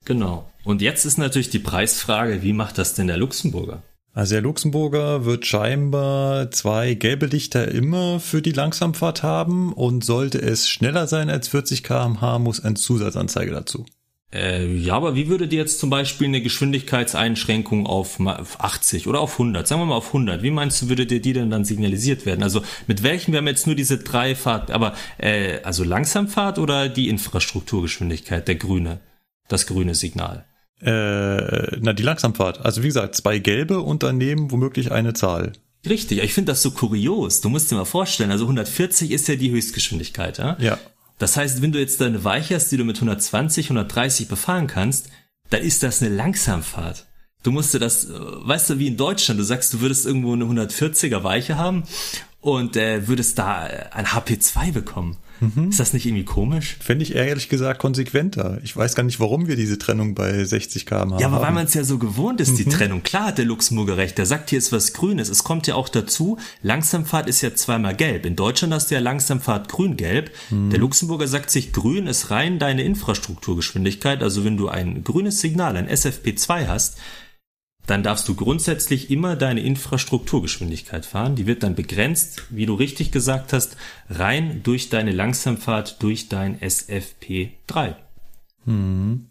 S4: Genau. Und jetzt ist natürlich die Preisfrage, wie macht das denn der Luxemburger?
S2: Also der Luxemburger wird scheinbar zwei gelbe Lichter immer für die Langsamfahrt haben und sollte es schneller sein als 40 kmh, muss ein Zusatzanzeige dazu.
S4: Äh, ja, aber wie würde dir jetzt zum Beispiel eine Geschwindigkeitseinschränkung auf 80 oder auf 100, sagen wir mal auf 100, wie meinst du, würde dir die denn dann signalisiert werden? Also mit welchen, wir haben jetzt nur diese drei Fahrt, aber äh, also Langsamfahrt oder die Infrastrukturgeschwindigkeit, der grüne, das grüne Signal?
S2: Äh, na, die Langsamfahrt. Also wie gesagt, zwei gelbe und daneben womöglich eine Zahl.
S4: Richtig, ich finde das so kurios. Du musst dir mal vorstellen, also 140 ist ja die Höchstgeschwindigkeit, ja?
S2: Ja.
S4: Das heißt, wenn du jetzt deine Weiche hast, die du mit 120, 130 befahren kannst, dann ist das eine Langsamfahrt. Du musst dir das, äh, weißt du, wie in Deutschland, du sagst, du würdest irgendwo eine 140er Weiche haben und äh, würdest da ein HP2 bekommen. Mhm. Ist das nicht irgendwie komisch?
S2: Fände ich ehrlich gesagt konsequenter. Ich weiß gar nicht, warum wir diese Trennung bei 60 km haben.
S4: Ja, aber weil man es ja so gewohnt ist, die mhm. Trennung. Klar hat der Luxemburger recht. Der sagt, hier ist was Grünes. Es kommt ja auch dazu, Langsamfahrt ist ja zweimal gelb. In Deutschland hast du ja Langsamfahrt grün-gelb. Mhm. Der Luxemburger sagt sich, grün ist rein deine Infrastrukturgeschwindigkeit. Also wenn du ein grünes Signal, ein SFP2 hast, dann darfst du grundsätzlich immer deine Infrastrukturgeschwindigkeit fahren. Die wird dann begrenzt, wie du richtig gesagt hast, rein durch deine Langsamfahrt durch dein SFP3. Mhm.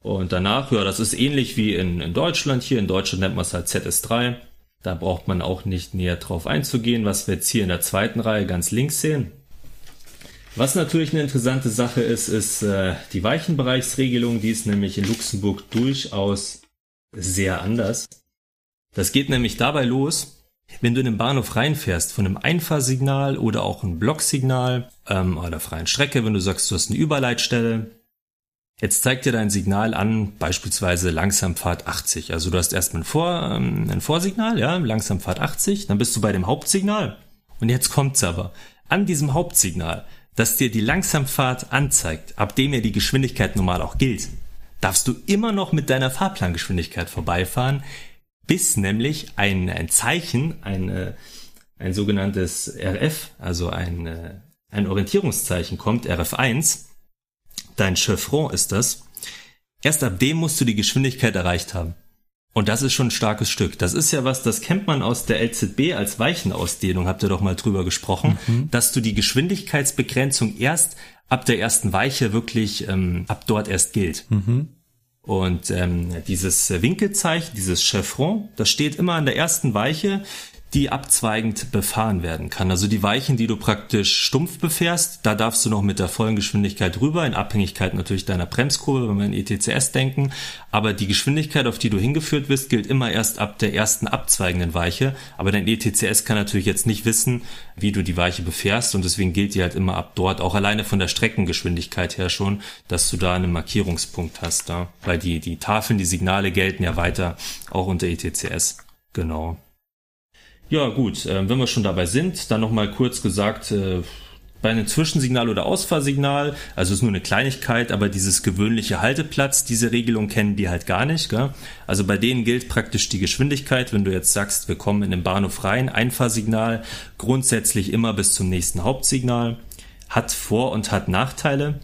S4: Und danach, ja, das ist ähnlich wie in, in Deutschland. Hier in Deutschland nennt man es halt ZS3. Da braucht man auch nicht näher drauf einzugehen, was wir jetzt hier in der zweiten Reihe ganz links sehen. Was natürlich eine interessante Sache ist, ist äh, die Weichenbereichsregelung. Die ist nämlich in Luxemburg durchaus sehr anders. Das geht nämlich dabei los, wenn du in den Bahnhof reinfährst, von einem Einfahrsignal oder auch ein Blocksignal ähm, oder freien Strecke, wenn du sagst, du hast eine Überleitstelle. Jetzt zeigt dir dein Signal an, beispielsweise Langsamfahrt 80. Also du hast erstmal ein, Vor, ähm, ein Vorsignal, ja, Langsamfahrt 80, dann bist du bei dem Hauptsignal. Und jetzt kommt's aber. An diesem Hauptsignal, das dir die Langsamfahrt anzeigt, ab dem ja die Geschwindigkeit normal auch gilt, darfst du immer noch mit deiner Fahrplangeschwindigkeit vorbeifahren, bis nämlich ein, ein Zeichen, ein, äh, ein sogenanntes RF, also ein, äh, ein Orientierungszeichen kommt, RF1, dein Chevron ist das, erst ab dem musst du die Geschwindigkeit erreicht haben. Und das ist schon ein starkes Stück. Das ist ja was, das kennt man aus der LZB als Weichenausdehnung, habt ihr doch mal drüber gesprochen, mhm. dass du die Geschwindigkeitsbegrenzung erst ab der ersten Weiche wirklich ähm, ab dort erst gilt. Mhm. Und ähm, dieses Winkelzeichen, dieses Chevron, das steht immer an der ersten Weiche die abzweigend befahren werden kann. Also die Weichen, die du praktisch stumpf befährst, da darfst du noch mit der vollen Geschwindigkeit rüber, in Abhängigkeit natürlich deiner Bremskurve, wenn wir in ETCS denken. Aber die Geschwindigkeit, auf die du hingeführt wirst, gilt immer erst ab der ersten abzweigenden Weiche. Aber dein ETCS kann natürlich jetzt nicht wissen, wie du die Weiche befährst und deswegen gilt die halt immer ab dort, auch alleine von der Streckengeschwindigkeit her schon, dass du da einen Markierungspunkt hast. Da. Weil die, die Tafeln, die Signale gelten ja weiter auch unter ETCS. Genau. Ja, gut, äh, wenn wir schon dabei sind, dann nochmal kurz gesagt, äh, bei einem Zwischensignal oder Ausfahrsignal, also ist nur eine Kleinigkeit, aber dieses gewöhnliche Halteplatz, diese Regelung kennen die halt gar nicht. Gell? Also bei denen gilt praktisch die Geschwindigkeit, wenn du jetzt sagst, wir kommen in den Bahnhof rein, Einfahrsignal grundsätzlich immer bis zum nächsten Hauptsignal, hat Vor- und hat Nachteile.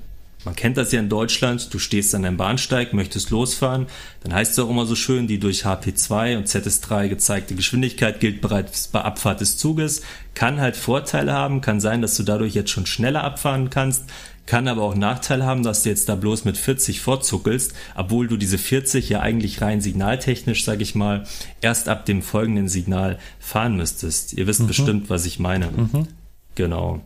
S4: Man kennt das ja in Deutschland, du stehst an einem Bahnsteig, möchtest losfahren, dann heißt es auch immer so schön, die durch HP2 und ZS3 gezeigte Geschwindigkeit gilt bereits bei Abfahrt des Zuges, kann halt Vorteile haben, kann sein, dass du dadurch jetzt schon schneller abfahren kannst, kann aber auch Nachteil haben, dass du jetzt da bloß mit 40 vorzuckelst, obwohl du diese 40 ja eigentlich rein signaltechnisch, sag ich mal, erst ab dem folgenden Signal fahren müsstest. Ihr wisst mhm. bestimmt, was ich meine. Mhm. Genau.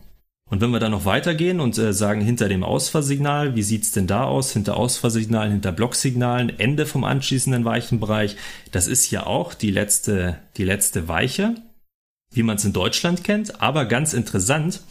S4: Und wenn wir dann noch weitergehen und äh, sagen, hinter dem Ausfahrsignal, wie sieht's denn da aus? Hinter Ausfahrsignalen, hinter Blocksignalen, Ende vom anschließenden Weichenbereich. Das ist ja auch die letzte, die letzte Weiche, wie man es in Deutschland kennt. Aber ganz interessant,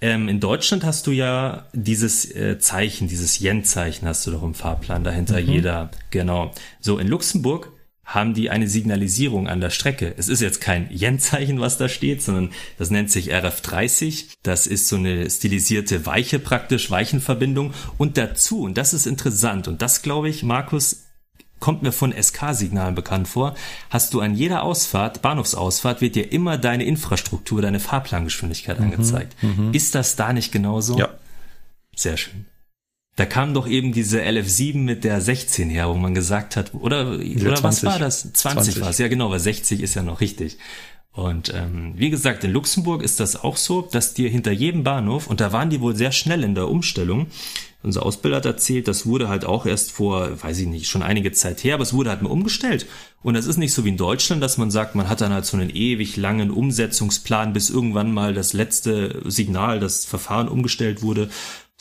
S4: ähm, in Deutschland hast du ja dieses äh, Zeichen, dieses Yen-Zeichen hast du doch im Fahrplan dahinter mhm. jeder. Genau. So, in Luxemburg haben die eine Signalisierung an der Strecke. Es ist jetzt kein Yen-Zeichen, was da steht, sondern das nennt sich RF30. Das ist so eine stilisierte Weiche praktisch, Weichenverbindung. Und dazu, und das ist interessant, und das glaube ich, Markus, kommt mir von SK-Signalen bekannt vor, hast du an jeder Ausfahrt, Bahnhofsausfahrt, wird dir immer deine Infrastruktur, deine Fahrplangeschwindigkeit mhm, angezeigt. Mhm. Ist das da nicht genauso?
S2: Ja.
S4: Sehr schön. Da kam doch eben diese LF7 mit der 16 her, wo man gesagt hat, oder, oder was war das? 20, 20. war es, ja genau, weil 60 ist ja noch richtig. Und ähm, wie gesagt, in Luxemburg ist das auch so, dass dir hinter jedem Bahnhof, und da waren die wohl sehr schnell in der Umstellung, unser Ausbilder hat erzählt, das wurde halt auch erst vor, weiß ich nicht, schon einige Zeit her, aber es wurde halt mal umgestellt. Und das ist nicht so wie in Deutschland, dass man sagt, man hat dann halt so einen ewig langen Umsetzungsplan, bis irgendwann mal das letzte Signal, das Verfahren umgestellt wurde,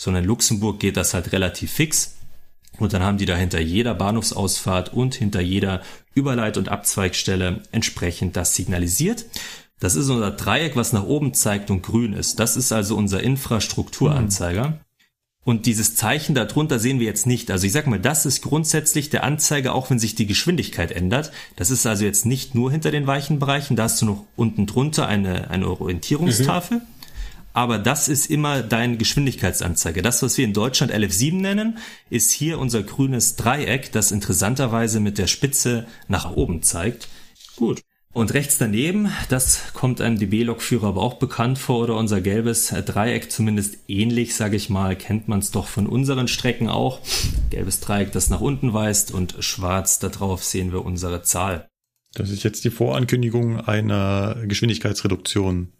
S4: sondern in Luxemburg geht das halt relativ fix. Und dann haben die da hinter jeder Bahnhofsausfahrt und hinter jeder Überleit- und Abzweigstelle entsprechend das signalisiert. Das ist unser Dreieck, was nach oben zeigt und grün ist. Das ist also unser Infrastrukturanzeiger. Mhm. Und dieses Zeichen darunter sehen wir jetzt nicht. Also ich sag mal, das ist grundsätzlich der Anzeiger, auch wenn sich die Geschwindigkeit ändert. Das ist also jetzt nicht nur hinter den weichen Bereichen. Da hast du noch unten drunter eine, eine Orientierungstafel. Mhm aber das ist immer dein Geschwindigkeitsanzeige. Das, was wir in Deutschland LF7 nennen, ist hier unser grünes Dreieck, das interessanterweise mit der Spitze nach oben zeigt. Gut. Und rechts daneben, das kommt einem DB-Lokführer aber auch bekannt vor, oder unser gelbes Dreieck zumindest ähnlich, sage ich mal, kennt man es doch von unseren Strecken auch. Gelbes Dreieck, das nach unten weist und schwarz, darauf sehen wir unsere Zahl.
S2: Das ist jetzt die Vorankündigung einer Geschwindigkeitsreduktion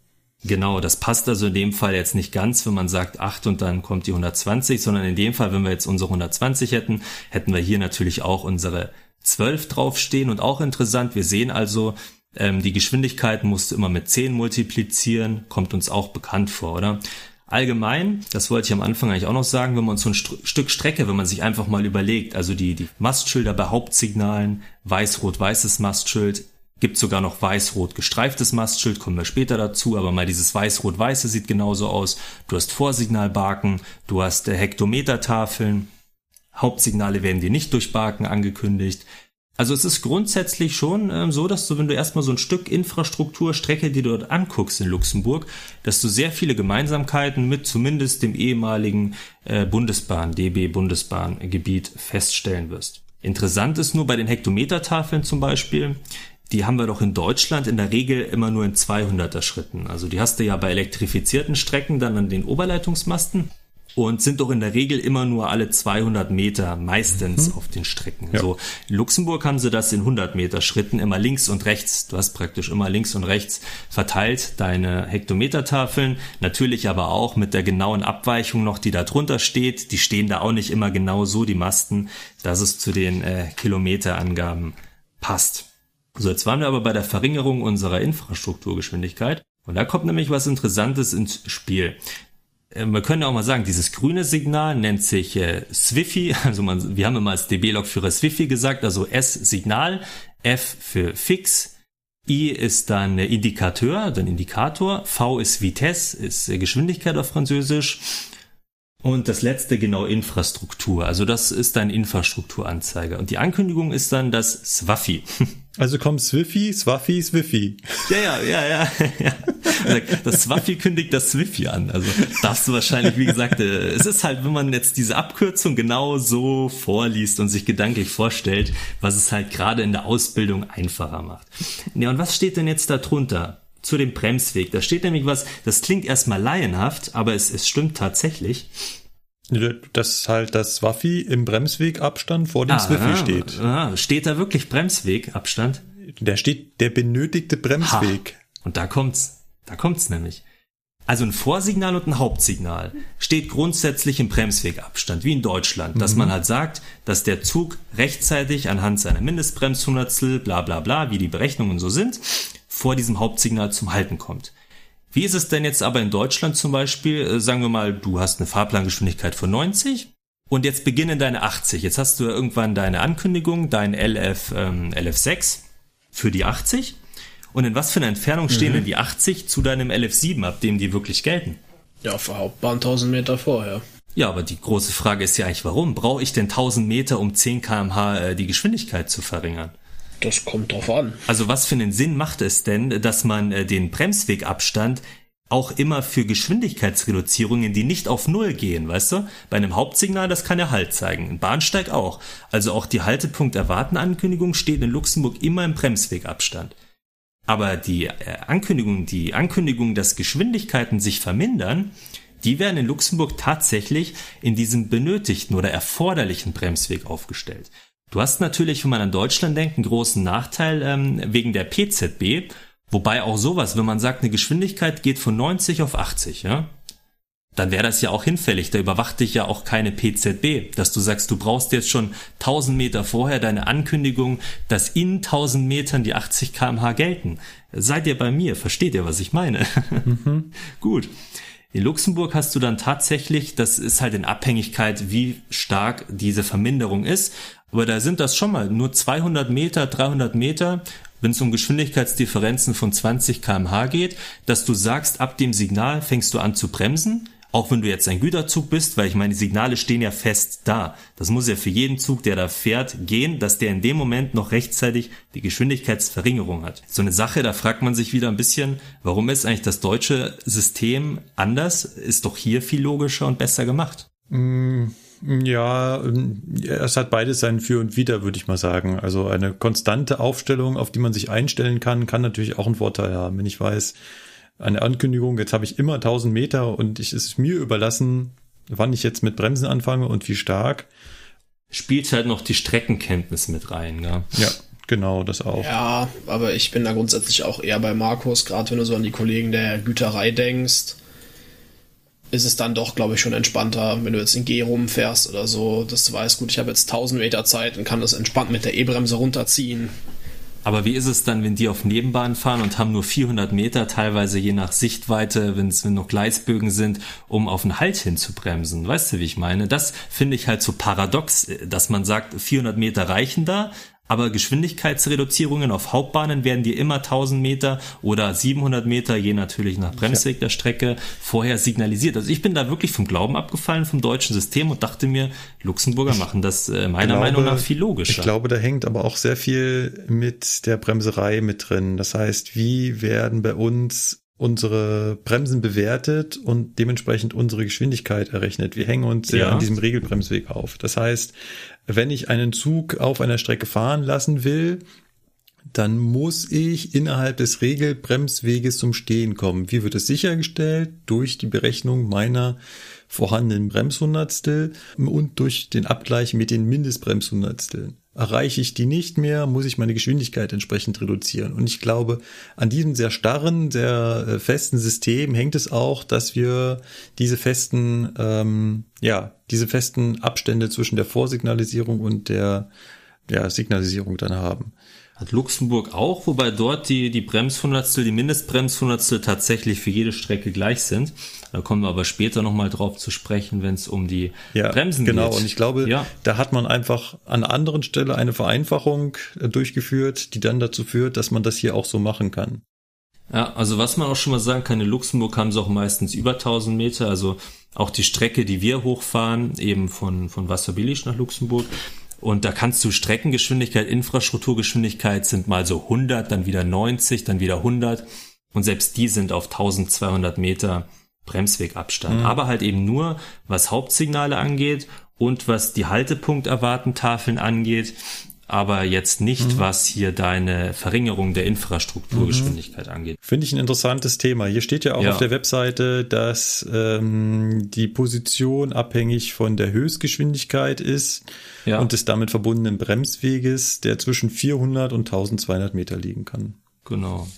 S4: Genau, das passt also in dem Fall jetzt nicht ganz, wenn man sagt 8 und dann kommt die 120, sondern in dem Fall, wenn wir jetzt unsere 120 hätten, hätten wir hier natürlich auch unsere 12 draufstehen und auch interessant, wir sehen also, ähm, die Geschwindigkeit musst du immer mit 10 multiplizieren, kommt uns auch bekannt vor, oder? Allgemein, das wollte ich am Anfang eigentlich auch noch sagen, wenn man so ein St Stück Strecke, wenn man sich einfach mal überlegt, also die, die Mastschilder bei Hauptsignalen, weiß-rot-weißes Mastschild, Gibt sogar noch weiß-rot gestreiftes Mastschild, kommen wir später dazu, aber mal dieses weiß-rot-weiße sieht genauso aus. Du hast Vorsignalbarken, du hast äh, Hektometertafeln, Hauptsignale werden dir nicht durch Barken angekündigt. Also es ist grundsätzlich schon ähm, so, dass du, wenn du erstmal so ein Stück Infrastrukturstrecke dir dort anguckst in Luxemburg, dass du sehr viele Gemeinsamkeiten mit zumindest dem ehemaligen äh, Bundesbahn, DB Bundesbahngebiet feststellen wirst. Interessant ist nur bei den Hektometertafeln zum Beispiel, die haben wir doch in Deutschland in der Regel immer nur in 200er Schritten. Also die hast du ja bei elektrifizierten Strecken dann an den Oberleitungsmasten und sind doch in der Regel immer nur alle 200 Meter meistens mhm. auf den Strecken. Ja. So in Luxemburg haben sie das in 100 Meter Schritten immer links und rechts. Du hast praktisch immer links und rechts verteilt deine Hektometertafeln. Natürlich aber auch mit der genauen Abweichung noch, die da drunter steht. Die stehen da auch nicht immer genau so, die Masten, dass es zu den äh, Kilometerangaben passt. So, jetzt waren wir aber bei der Verringerung unserer Infrastrukturgeschwindigkeit. Und da kommt nämlich was Interessantes ins Spiel. Äh, wir können auch mal sagen, dieses grüne Signal nennt sich äh, Swiffy, also man, wir haben immer als DB-Lokführer Swiffy gesagt, also S Signal, F für Fix, I ist dann Indikateur, dann Indikator, V ist Vitesse, ist Geschwindigkeit auf Französisch und das letzte genau Infrastruktur. Also das ist ein Infrastrukturanzeiger. Und die Ankündigung ist dann das SWAFI.
S2: Also kommt Swiffy, Swaffi, Swiffy.
S4: Ja, ja, ja, ja. ja. Das Swaffi kündigt das Swiffy an. Also darfst du wahrscheinlich, wie gesagt, äh, es ist halt, wenn man jetzt diese Abkürzung genau so vorliest und sich gedanklich vorstellt, was es halt gerade in der Ausbildung einfacher macht. Ja, und was steht denn jetzt da drunter? Zu dem Bremsweg. Da steht nämlich was, das klingt erstmal laienhaft, aber es, es stimmt tatsächlich.
S2: Dass halt das Waffi im Bremswegabstand vor dem ah, Swiffi steht.
S4: Ah, steht da wirklich Bremswegabstand?
S2: Der steht der benötigte Bremsweg.
S4: Ha. Und da kommt's. Da kommt's nämlich. Also ein Vorsignal und ein Hauptsignal steht grundsätzlich im Bremswegabstand, wie in Deutschland, dass mhm. man halt sagt, dass der Zug rechtzeitig anhand seiner Mindestbremshundertstel, bla bla bla, wie die Berechnungen so sind, vor diesem Hauptsignal zum Halten kommt. Wie ist es denn jetzt aber in Deutschland zum Beispiel? Äh, sagen wir mal, du hast eine Fahrplangeschwindigkeit von 90 und jetzt beginnen deine 80. Jetzt hast du ja irgendwann deine Ankündigung, dein LF, ähm, LF6 für die 80. Und in was für einer Entfernung stehen mhm. denn die 80 zu deinem LF7, ab dem die wirklich gelten?
S3: Ja, auf der Hauptbahn 1000 Meter vorher.
S4: Ja, aber die große Frage ist ja eigentlich, warum brauche ich denn 1000 Meter, um 10 kmh äh, die Geschwindigkeit zu verringern?
S3: Das kommt drauf an.
S4: Also was für einen Sinn macht es denn, dass man äh, den Bremswegabstand auch immer für Geschwindigkeitsreduzierungen, die nicht auf Null gehen, weißt du? Bei einem Hauptsignal, das kann ja Halt zeigen. Ein Bahnsteig auch. Also auch die Haltepunkt erwarten Ankündigung steht in Luxemburg immer im Bremswegabstand. Aber die äh, Ankündigung, die Ankündigung, dass Geschwindigkeiten sich vermindern, die werden in Luxemburg tatsächlich in diesem benötigten oder erforderlichen Bremsweg aufgestellt. Du hast natürlich, wenn man an Deutschland denkt, einen großen Nachteil ähm, wegen der PZB, wobei auch sowas, wenn man sagt, eine Geschwindigkeit geht von 90 auf 80, ja, dann wäre das ja auch hinfällig. Da überwacht dich ja auch keine PZB, dass du sagst, du brauchst jetzt schon 1000 Meter vorher deine Ankündigung, dass in 1000 Metern die 80 kmh gelten. Seid ihr bei mir? Versteht ihr, was ich meine? Mhm. Gut. In Luxemburg hast du dann tatsächlich, das ist halt in Abhängigkeit, wie stark diese Verminderung ist. Aber da sind das schon mal nur 200 Meter, 300 Meter, wenn es um Geschwindigkeitsdifferenzen von 20 kmh geht, dass du sagst, ab dem Signal fängst du an zu bremsen. Auch wenn du jetzt ein Güterzug bist, weil ich meine, die Signale stehen ja fest da. Das muss ja für jeden Zug, der da fährt, gehen, dass der in dem Moment noch rechtzeitig die Geschwindigkeitsverringerung hat. So eine Sache, da fragt man sich wieder ein bisschen, warum ist eigentlich das deutsche System anders? Ist doch hier viel logischer und besser gemacht.
S2: Mm. Ja, es hat beides sein Für und Wider, würde ich mal sagen. Also eine konstante Aufstellung, auf die man sich einstellen kann, kann natürlich auch einen Vorteil haben. Wenn ich weiß, eine Ankündigung, jetzt habe ich immer 1000 Meter und ich, es ist mir überlassen, wann ich jetzt mit Bremsen anfange und wie stark.
S4: Spielt halt noch die Streckenkenntnis mit rein, ja.
S2: Ja, genau, das auch.
S3: Ja, aber ich bin da grundsätzlich auch eher bei Markus, gerade wenn du so an die Kollegen der Güterei denkst ist es dann doch, glaube ich, schon entspannter, wenn du jetzt in G rumfährst oder so, dass du weißt, gut, ich habe jetzt 1000 Meter Zeit und kann das entspannt mit der E-Bremse runterziehen.
S4: Aber wie ist es dann, wenn die auf Nebenbahn fahren und haben nur 400 Meter, teilweise je nach Sichtweite, wenn es noch Gleisbögen sind, um auf den Halt hinzubremsen? Weißt du, wie ich meine? Das finde ich halt so paradox, dass man sagt, 400 Meter reichen da, aber Geschwindigkeitsreduzierungen auf Hauptbahnen werden dir immer 1000 Meter oder 700 Meter, je natürlich nach Bremsweg der Strecke, vorher signalisiert. Also ich bin da wirklich vom Glauben abgefallen vom deutschen System und dachte mir, Luxemburger machen das äh, meiner glaube, Meinung nach viel logischer.
S2: Ich glaube, da hängt aber auch sehr viel mit der Bremserei mit drin. Das heißt, wie werden bei uns unsere Bremsen bewertet und dementsprechend unsere Geschwindigkeit errechnet. Wir hängen uns sehr ja. an diesem Regelbremsweg auf. Das heißt, wenn ich einen Zug auf einer Strecke fahren lassen will, dann muss ich innerhalb des Regelbremsweges zum Stehen kommen. Wie wird es sichergestellt? Durch die Berechnung meiner vorhandenen Bremshundertstel und durch den Abgleich mit den Mindestbremshundertsteln. Erreiche ich die nicht mehr, muss ich meine Geschwindigkeit entsprechend reduzieren. Und ich glaube, an diesem sehr starren, sehr äh, festen System hängt es auch, dass wir diese festen, ähm, ja, diese festen Abstände zwischen der Vorsignalisierung und der ja, Signalisierung dann haben.
S4: Hat Luxemburg auch, wobei dort die, die Bremshundertstel, die Mindestbremshundertstel tatsächlich für jede Strecke gleich sind. Da kommen wir aber später nochmal drauf zu sprechen, wenn es um die
S2: ja, Bremsen genau. geht. Genau, und ich glaube, ja. da hat man einfach an anderen Stelle eine Vereinfachung äh, durchgeführt, die dann dazu führt, dass man das hier auch so machen kann.
S4: Ja, also was man auch schon mal sagen kann, in Luxemburg haben sie auch meistens über 1000 Meter, also auch die Strecke, die wir hochfahren, eben von, von Wasserbillig nach Luxemburg, und da kannst du Streckengeschwindigkeit, Infrastrukturgeschwindigkeit sind mal so 100, dann wieder 90, dann wieder 100. Und selbst die sind auf 1200 Meter Bremswegabstand. Mhm. Aber halt eben nur, was Hauptsignale angeht und was die Haltepunkterwartentafeln angeht. Aber jetzt nicht, mhm. was hier deine Verringerung der Infrastrukturgeschwindigkeit mhm. angeht.
S2: Finde ich ein interessantes Thema. Hier steht ja auch ja. auf der Webseite, dass ähm, die Position abhängig von der Höchstgeschwindigkeit ist ja. und des damit verbundenen Bremsweges, der zwischen 400 und 1200 Meter liegen kann.
S4: Genau.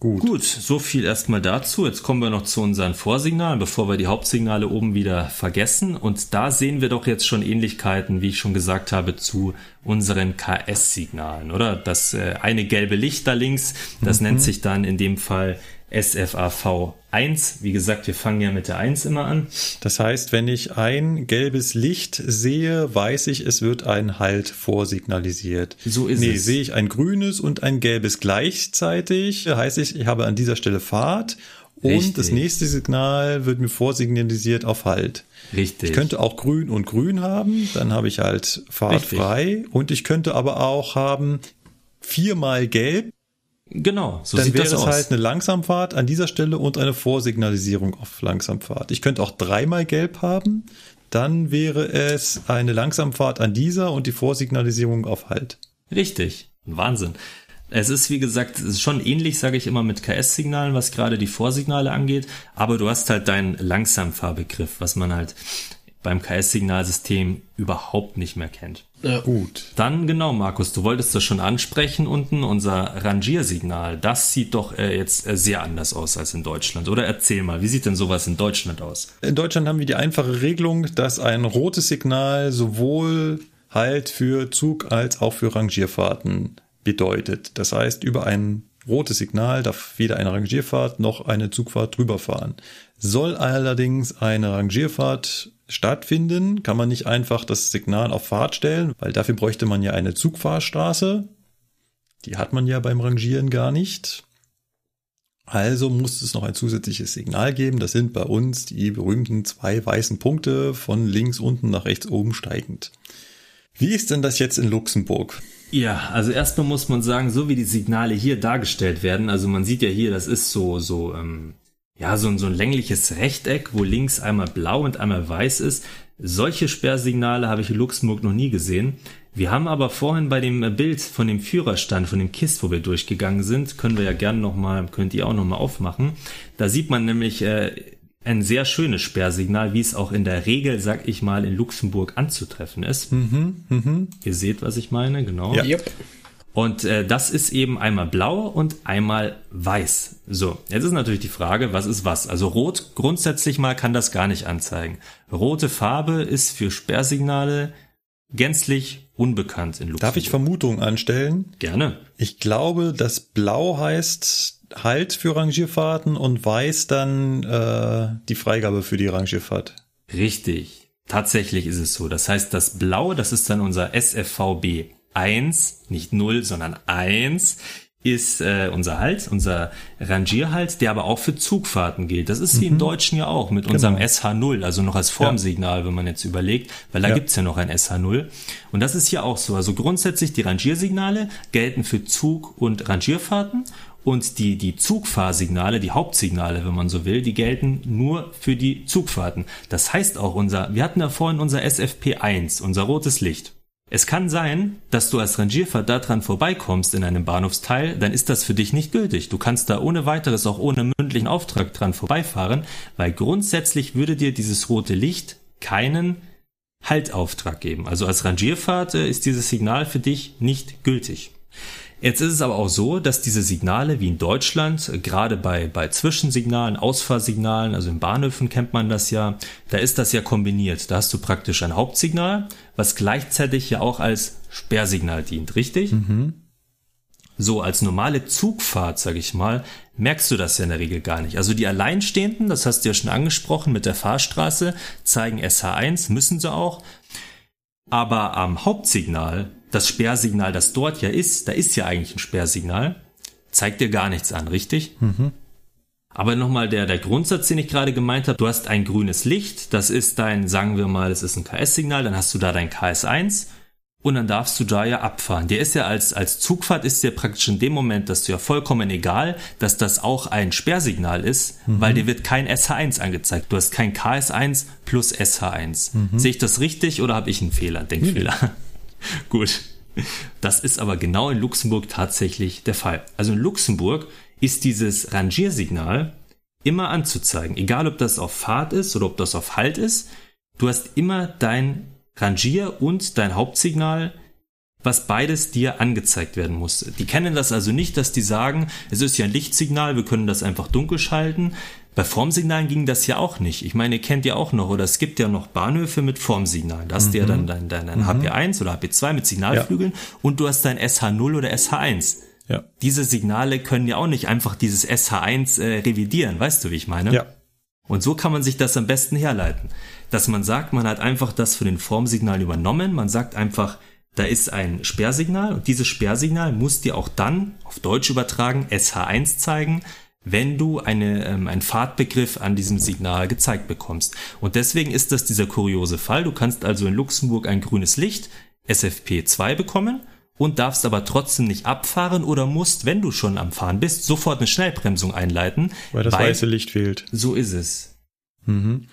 S4: Gut. Gut, so viel erstmal dazu. Jetzt kommen wir noch zu unseren Vorsignalen, bevor wir die Hauptsignale oben wieder vergessen. Und da sehen wir doch jetzt schon Ähnlichkeiten, wie ich schon gesagt habe, zu unseren KS-Signalen, oder? Das äh, eine gelbe Licht da links, das mhm. nennt sich dann in dem Fall SFAV 1. Wie gesagt, wir fangen ja mit der 1 immer an.
S2: Das heißt, wenn ich ein gelbes Licht sehe, weiß ich, es wird ein Halt vorsignalisiert.
S4: So ist nee, es.
S2: sehe ich ein grünes und ein gelbes gleichzeitig, heißt ich, ich habe an dieser Stelle Fahrt und Richtig. das nächste Signal wird mir vorsignalisiert auf Halt.
S4: Richtig.
S2: Ich könnte auch grün und grün haben, dann habe ich halt Fahrt Richtig. frei und ich könnte aber auch haben viermal gelb
S4: Genau,
S2: so dann sieht wäre das es aus. halt eine Langsamfahrt an dieser Stelle und eine Vorsignalisierung auf Langsamfahrt. Ich könnte auch dreimal gelb haben, dann wäre es eine Langsamfahrt an dieser und die Vorsignalisierung auf Halt.
S4: Richtig, Wahnsinn. Es ist, wie gesagt, es ist schon ähnlich, sage ich immer, mit KS-Signalen, was gerade die Vorsignale angeht, aber du hast halt deinen Langsamfahrbegriff, was man halt beim KS-Signalsystem überhaupt nicht mehr kennt.
S2: Ja. Gut.
S4: Dann genau, Markus, du wolltest das schon ansprechen unten, unser Rangiersignal. Das sieht doch äh, jetzt äh, sehr anders aus als in Deutschland. Oder erzähl mal, wie sieht denn sowas in Deutschland aus?
S2: In Deutschland haben wir die einfache Regelung, dass ein rotes Signal sowohl halt für Zug als auch für Rangierfahrten bedeutet. Das heißt, über ein rotes Signal darf weder eine Rangierfahrt noch eine Zugfahrt drüber fahren. Soll allerdings eine Rangierfahrt stattfinden, kann man nicht einfach das Signal auf Fahrt stellen, weil dafür bräuchte man ja eine Zugfahrstraße. Die hat man ja beim Rangieren gar nicht. Also muss es noch ein zusätzliches Signal geben. Das sind bei uns die berühmten zwei weißen Punkte von links unten nach rechts oben steigend. Wie ist denn das jetzt in Luxemburg?
S4: Ja, also erstmal muss man sagen, so wie die Signale hier dargestellt werden, also man sieht ja hier, das ist so, so ähm, ja, so ein, so ein längliches Rechteck, wo links einmal blau und einmal weiß ist. Solche Sperrsignale habe ich in Luxemburg noch nie gesehen. Wir haben aber vorhin bei dem Bild von dem Führerstand, von dem Kist, wo wir durchgegangen sind, können wir ja gerne nochmal, könnt ihr auch nochmal aufmachen. Da sieht man nämlich äh, ein sehr schönes Sperrsignal, wie es auch in der Regel, sag ich mal, in Luxemburg anzutreffen ist. Mhm, mh. Ihr seht, was ich meine, genau.
S2: Ja. Yep.
S4: Und äh, das ist eben einmal blau und einmal weiß. So, jetzt ist natürlich die Frage, was ist was? Also rot grundsätzlich mal kann das gar nicht anzeigen. Rote Farbe ist für Sperrsignale gänzlich unbekannt in Luxemburg.
S2: Darf ich Vermutungen anstellen?
S4: Gerne.
S2: Ich glaube, dass blau heißt Halt für Rangierfahrten und weiß dann äh, die Freigabe für die Rangierfahrt.
S4: Richtig. Tatsächlich ist es so. Das heißt, das Blau, das ist dann unser SFVB 1, nicht 0, sondern 1 ist äh, unser Halt, unser Rangierhalt, der aber auch für Zugfahrten gilt. Das ist mhm. wie im mhm. Deutschen ja auch mit genau. unserem SH0, also noch als Formsignal, ja. wenn man jetzt überlegt, weil da ja. gibt's ja noch ein SH0. Und das ist hier auch so. Also grundsätzlich die Rangiersignale gelten für Zug- und Rangierfahrten und die, die Zugfahrsignale, die Hauptsignale, wenn man so will, die gelten nur für die Zugfahrten. Das heißt auch unser, wir hatten da vorhin unser SFP1, unser rotes Licht. Es kann sein, dass du als Rangierfahrt daran vorbeikommst in einem Bahnhofsteil, dann ist das für dich nicht gültig. Du kannst da ohne weiteres, auch ohne mündlichen Auftrag dran vorbeifahren, weil grundsätzlich würde dir dieses rote Licht keinen Haltauftrag geben. Also als Rangierfahrt äh, ist dieses Signal für dich nicht gültig. Jetzt ist es aber auch so, dass diese Signale wie in Deutschland, gerade bei, bei Zwischensignalen, Ausfahrsignalen, also in Bahnhöfen kennt man das ja, da ist das ja kombiniert. Da hast du praktisch ein Hauptsignal, was gleichzeitig ja auch als Sperrsignal dient, richtig? Mhm. So, als normale Zugfahrt, sag ich mal, merkst du das ja in der Regel gar nicht. Also die Alleinstehenden, das hast du ja schon angesprochen mit der Fahrstraße, zeigen SH1, müssen sie auch. Aber am Hauptsignal das Sperrsignal, das dort ja ist, da ist ja eigentlich ein Sperrsignal, zeigt dir gar nichts an, richtig? Mhm. Aber nochmal der, der Grundsatz, den ich gerade gemeint habe, du hast ein grünes Licht, das ist dein, sagen wir mal, das ist ein KS-Signal, dann hast du da dein KS1 und dann darfst du da ja abfahren. Der ist ja als, als Zugfahrt ist dir praktisch in dem Moment, dass du ja vollkommen egal, dass das auch ein Sperrsignal ist, mhm. weil dir wird kein SH1 angezeigt. Du hast kein KS1 plus SH1. Mhm. Sehe ich das richtig oder habe ich einen Fehler, Denkfehler? Mhm. Gut. Das ist aber genau in Luxemburg tatsächlich der Fall. Also in Luxemburg ist dieses Rangiersignal immer anzuzeigen, egal ob das auf Fahrt ist oder ob das auf Halt ist. Du hast immer dein Rangier und dein Hauptsignal was beides dir angezeigt werden muss. Die kennen das also nicht, dass die sagen, es ist ja ein Lichtsignal, wir können das einfach dunkel schalten. Bei Formsignalen ging das ja auch nicht. Ich meine, ihr kennt ja auch noch, oder es gibt ja noch Bahnhöfe mit Formsignalen. Da hast mhm. du ja dann dein, dein, dein mhm. HP1 oder HP2 mit Signalflügeln ja. und du hast dein SH0 oder SH1. Ja. Diese Signale können ja auch nicht einfach dieses SH1 äh, revidieren, weißt du, wie ich meine? Ja. Und so kann man sich das am besten herleiten. Dass man sagt, man hat einfach das von den Formsignalen übernommen, man sagt einfach, da ist ein Sperrsignal und dieses Sperrsignal muss dir auch dann auf Deutsch übertragen SH1 zeigen, wenn du eine, ähm, einen Fahrtbegriff an diesem Signal gezeigt bekommst. Und deswegen ist das dieser kuriose Fall. Du kannst also in Luxemburg ein grünes Licht SFP2 bekommen und darfst aber trotzdem nicht abfahren oder musst, wenn du schon am Fahren bist, sofort eine Schnellbremsung einleiten.
S2: Weil das weil, weiße Licht fehlt.
S4: So ist es.
S2: Mhm.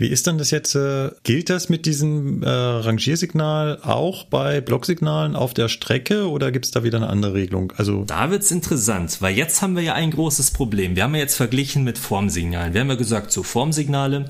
S2: Wie ist denn das jetzt? Äh, gilt das mit diesem äh, Rangiersignal auch bei Blocksignalen auf der Strecke oder gibt es da wieder eine andere Regelung?
S4: Also da wird's interessant, weil jetzt haben wir ja ein großes Problem. Wir haben ja jetzt verglichen mit Formsignalen. Wir haben ja gesagt, so Formsignale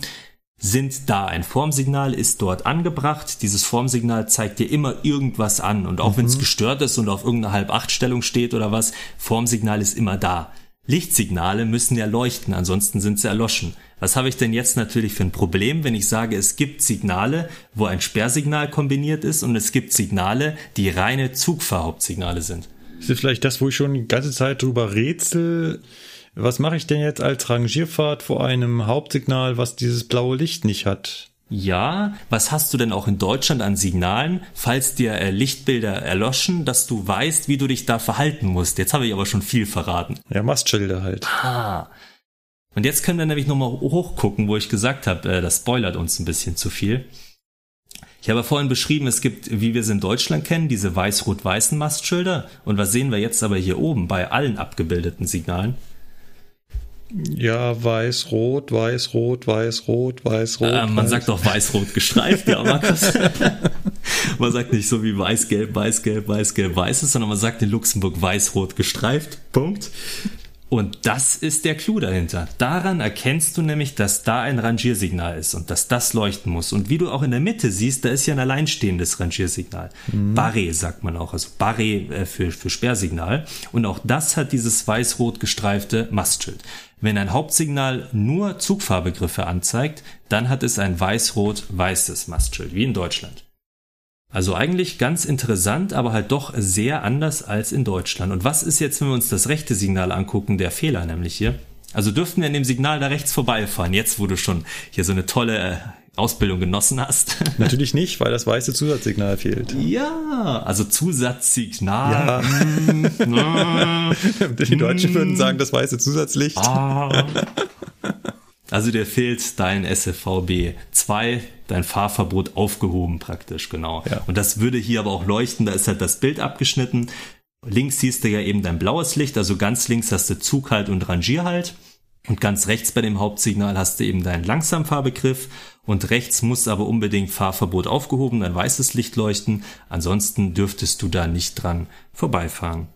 S4: sind da. Ein Formsignal ist dort angebracht. Dieses Formsignal zeigt dir immer irgendwas an. Und auch mhm. wenn es gestört ist und auf irgendeiner Halb-Acht-Stellung steht oder was, Formsignal ist immer da. Lichtsignale müssen ja leuchten, ansonsten sind sie erloschen. Was habe ich denn jetzt natürlich für ein Problem, wenn ich sage, es gibt Signale, wo ein Sperrsignal kombiniert ist und es gibt Signale, die reine Zugfahrhauptsignale sind?
S2: Das ist vielleicht das, wo ich schon die ganze Zeit drüber rätsel. Was mache ich denn jetzt als Rangierfahrt vor einem Hauptsignal, was dieses blaue Licht nicht hat?
S4: Ja, was hast du denn auch in Deutschland an Signalen, falls dir äh, Lichtbilder erloschen, dass du weißt, wie du dich da verhalten musst? Jetzt habe ich aber schon viel verraten.
S2: Ja, Mastschilder halt.
S4: Ah. Und jetzt können wir nämlich nochmal hochgucken, wo ich gesagt habe, äh, das spoilert uns ein bisschen zu viel. Ich habe vorhin beschrieben, es gibt, wie wir es in Deutschland kennen, diese weiß-rot-weißen Mastschilder. Und was sehen wir jetzt aber hier oben bei allen abgebildeten Signalen?
S2: Ja, weiß, rot, weiß, rot, weiß, rot, weiß, rot. Äh,
S4: man weiß. sagt doch weiß, rot gestreift, ja, Markus. man sagt nicht so wie weiß, gelb, weiß, gelb, weiß, gelb, weiß ist, sondern man sagt in Luxemburg weiß, rot gestreift. Punkt. Und das ist der Clou dahinter. Daran erkennst du nämlich, dass da ein Rangiersignal ist und dass das leuchten muss. Und wie du auch in der Mitte siehst, da ist ja ein alleinstehendes Rangiersignal. Mhm. Barré sagt man auch, also Barré äh, für, für Sperrsignal. Und auch das hat dieses weiß-rot gestreifte Mastschild. Wenn ein Hauptsignal nur Zugfahrbegriffe anzeigt, dann hat es ein weiß-rot-weißes Mastschild, wie in Deutschland. Also eigentlich ganz interessant, aber halt doch sehr anders als in Deutschland. Und was ist jetzt, wenn wir uns das rechte Signal angucken, der Fehler nämlich hier? Also dürften wir in dem Signal da rechts vorbeifahren, jetzt wo du schon hier so eine tolle äh, Ausbildung genossen hast?
S2: Natürlich nicht, weil das weiße Zusatzsignal fehlt.
S4: Ja, also Zusatzsignal. Ja.
S2: Mm, Die Deutschen würden sagen, das weiße Zusatzlicht. Ah.
S4: Also dir fehlt dein SFVB 2, dein Fahrverbot aufgehoben praktisch, genau. Ja. Und das würde hier aber auch leuchten, da ist halt das Bild abgeschnitten. Links siehst du ja eben dein blaues Licht, also ganz links hast du Zughalt und Rangierhalt. Und ganz rechts bei dem Hauptsignal hast du eben deinen Langsamfahrbegriff und rechts muss aber unbedingt Fahrverbot aufgehoben, dein weißes Licht leuchten, ansonsten dürftest du da nicht dran vorbeifahren.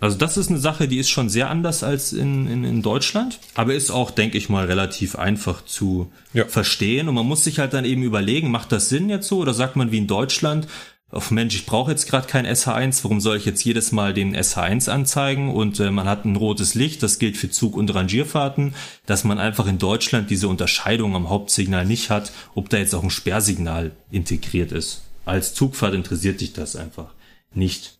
S4: Also das ist eine Sache, die ist schon sehr anders als in, in, in Deutschland, aber ist auch, denke ich mal, relativ einfach zu ja. verstehen. Und man muss sich halt dann eben überlegen, macht das Sinn jetzt so oder sagt man wie in Deutschland, auf Mensch, ich brauche jetzt gerade kein SH1, warum soll ich jetzt jedes Mal den SH1 anzeigen? Und äh, man hat ein rotes Licht, das gilt für Zug- und Rangierfahrten, dass man einfach in Deutschland diese Unterscheidung am Hauptsignal nicht hat, ob da jetzt auch ein Sperrsignal integriert ist. Als Zugfahrt interessiert dich das einfach nicht.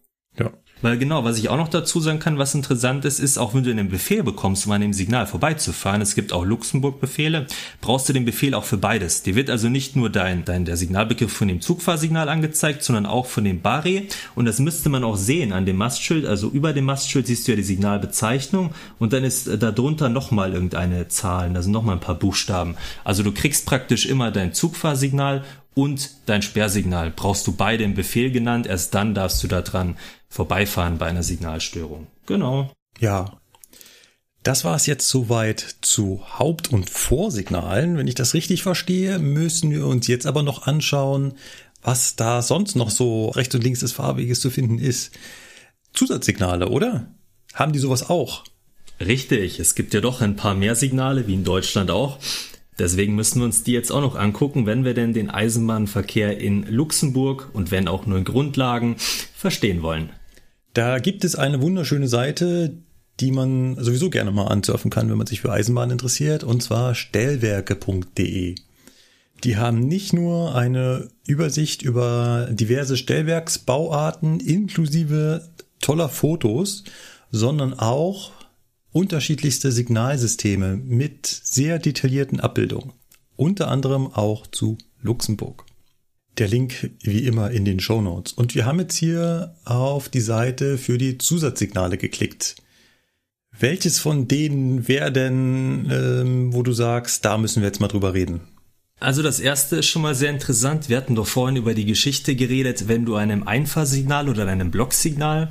S4: Weil genau, was ich auch noch dazu sagen kann, was interessant ist, ist, auch wenn du einen Befehl bekommst, um an dem Signal vorbeizufahren, es gibt auch Luxemburg-Befehle, brauchst du den Befehl auch für beides. Dir wird also nicht nur dein, dein der Signalbegriff von dem Zugfahrsignal angezeigt, sondern auch von dem Barre. Und das müsste man auch sehen an dem Mastschild. Also über dem Mastschild siehst du ja die Signalbezeichnung und dann ist darunter nochmal irgendeine Zahl, also nochmal ein paar Buchstaben. Also du kriegst praktisch immer dein Zugfahrsignal und dein Sperrsignal. Brauchst du beide im Befehl genannt, erst dann darfst du da dran vorbeifahren bei einer Signalstörung. Genau.
S2: Ja. Das war es jetzt soweit zu Haupt- und Vorsignalen. Wenn ich das richtig verstehe, müssen wir uns jetzt aber noch anschauen, was da sonst noch so rechts und links des Fahrweges zu finden ist. Zusatzsignale, oder? Haben die sowas auch?
S4: Richtig, es gibt ja doch ein paar mehr Signale, wie in Deutschland auch. Deswegen müssen wir uns die jetzt auch noch angucken, wenn wir denn den Eisenbahnverkehr in Luxemburg und wenn auch nur in Grundlagen verstehen wollen.
S2: Da gibt es eine wunderschöne Seite, die man sowieso gerne mal ansurfen kann, wenn man sich für Eisenbahn interessiert, und zwar stellwerke.de. Die haben nicht nur eine Übersicht über diverse Stellwerksbauarten inklusive toller Fotos, sondern auch unterschiedlichste Signalsysteme mit sehr detaillierten Abbildungen. Unter anderem auch zu Luxemburg. Der Link wie immer in den Show Notes. Und wir haben jetzt hier auf die Seite für die Zusatzsignale geklickt. Welches von denen wäre denn, ähm, wo du sagst, da müssen wir jetzt mal drüber reden?
S4: Also das erste ist schon mal sehr interessant. Wir hatten doch vorhin über die Geschichte geredet, wenn du einem Einfahrsignal oder einem Blocksignal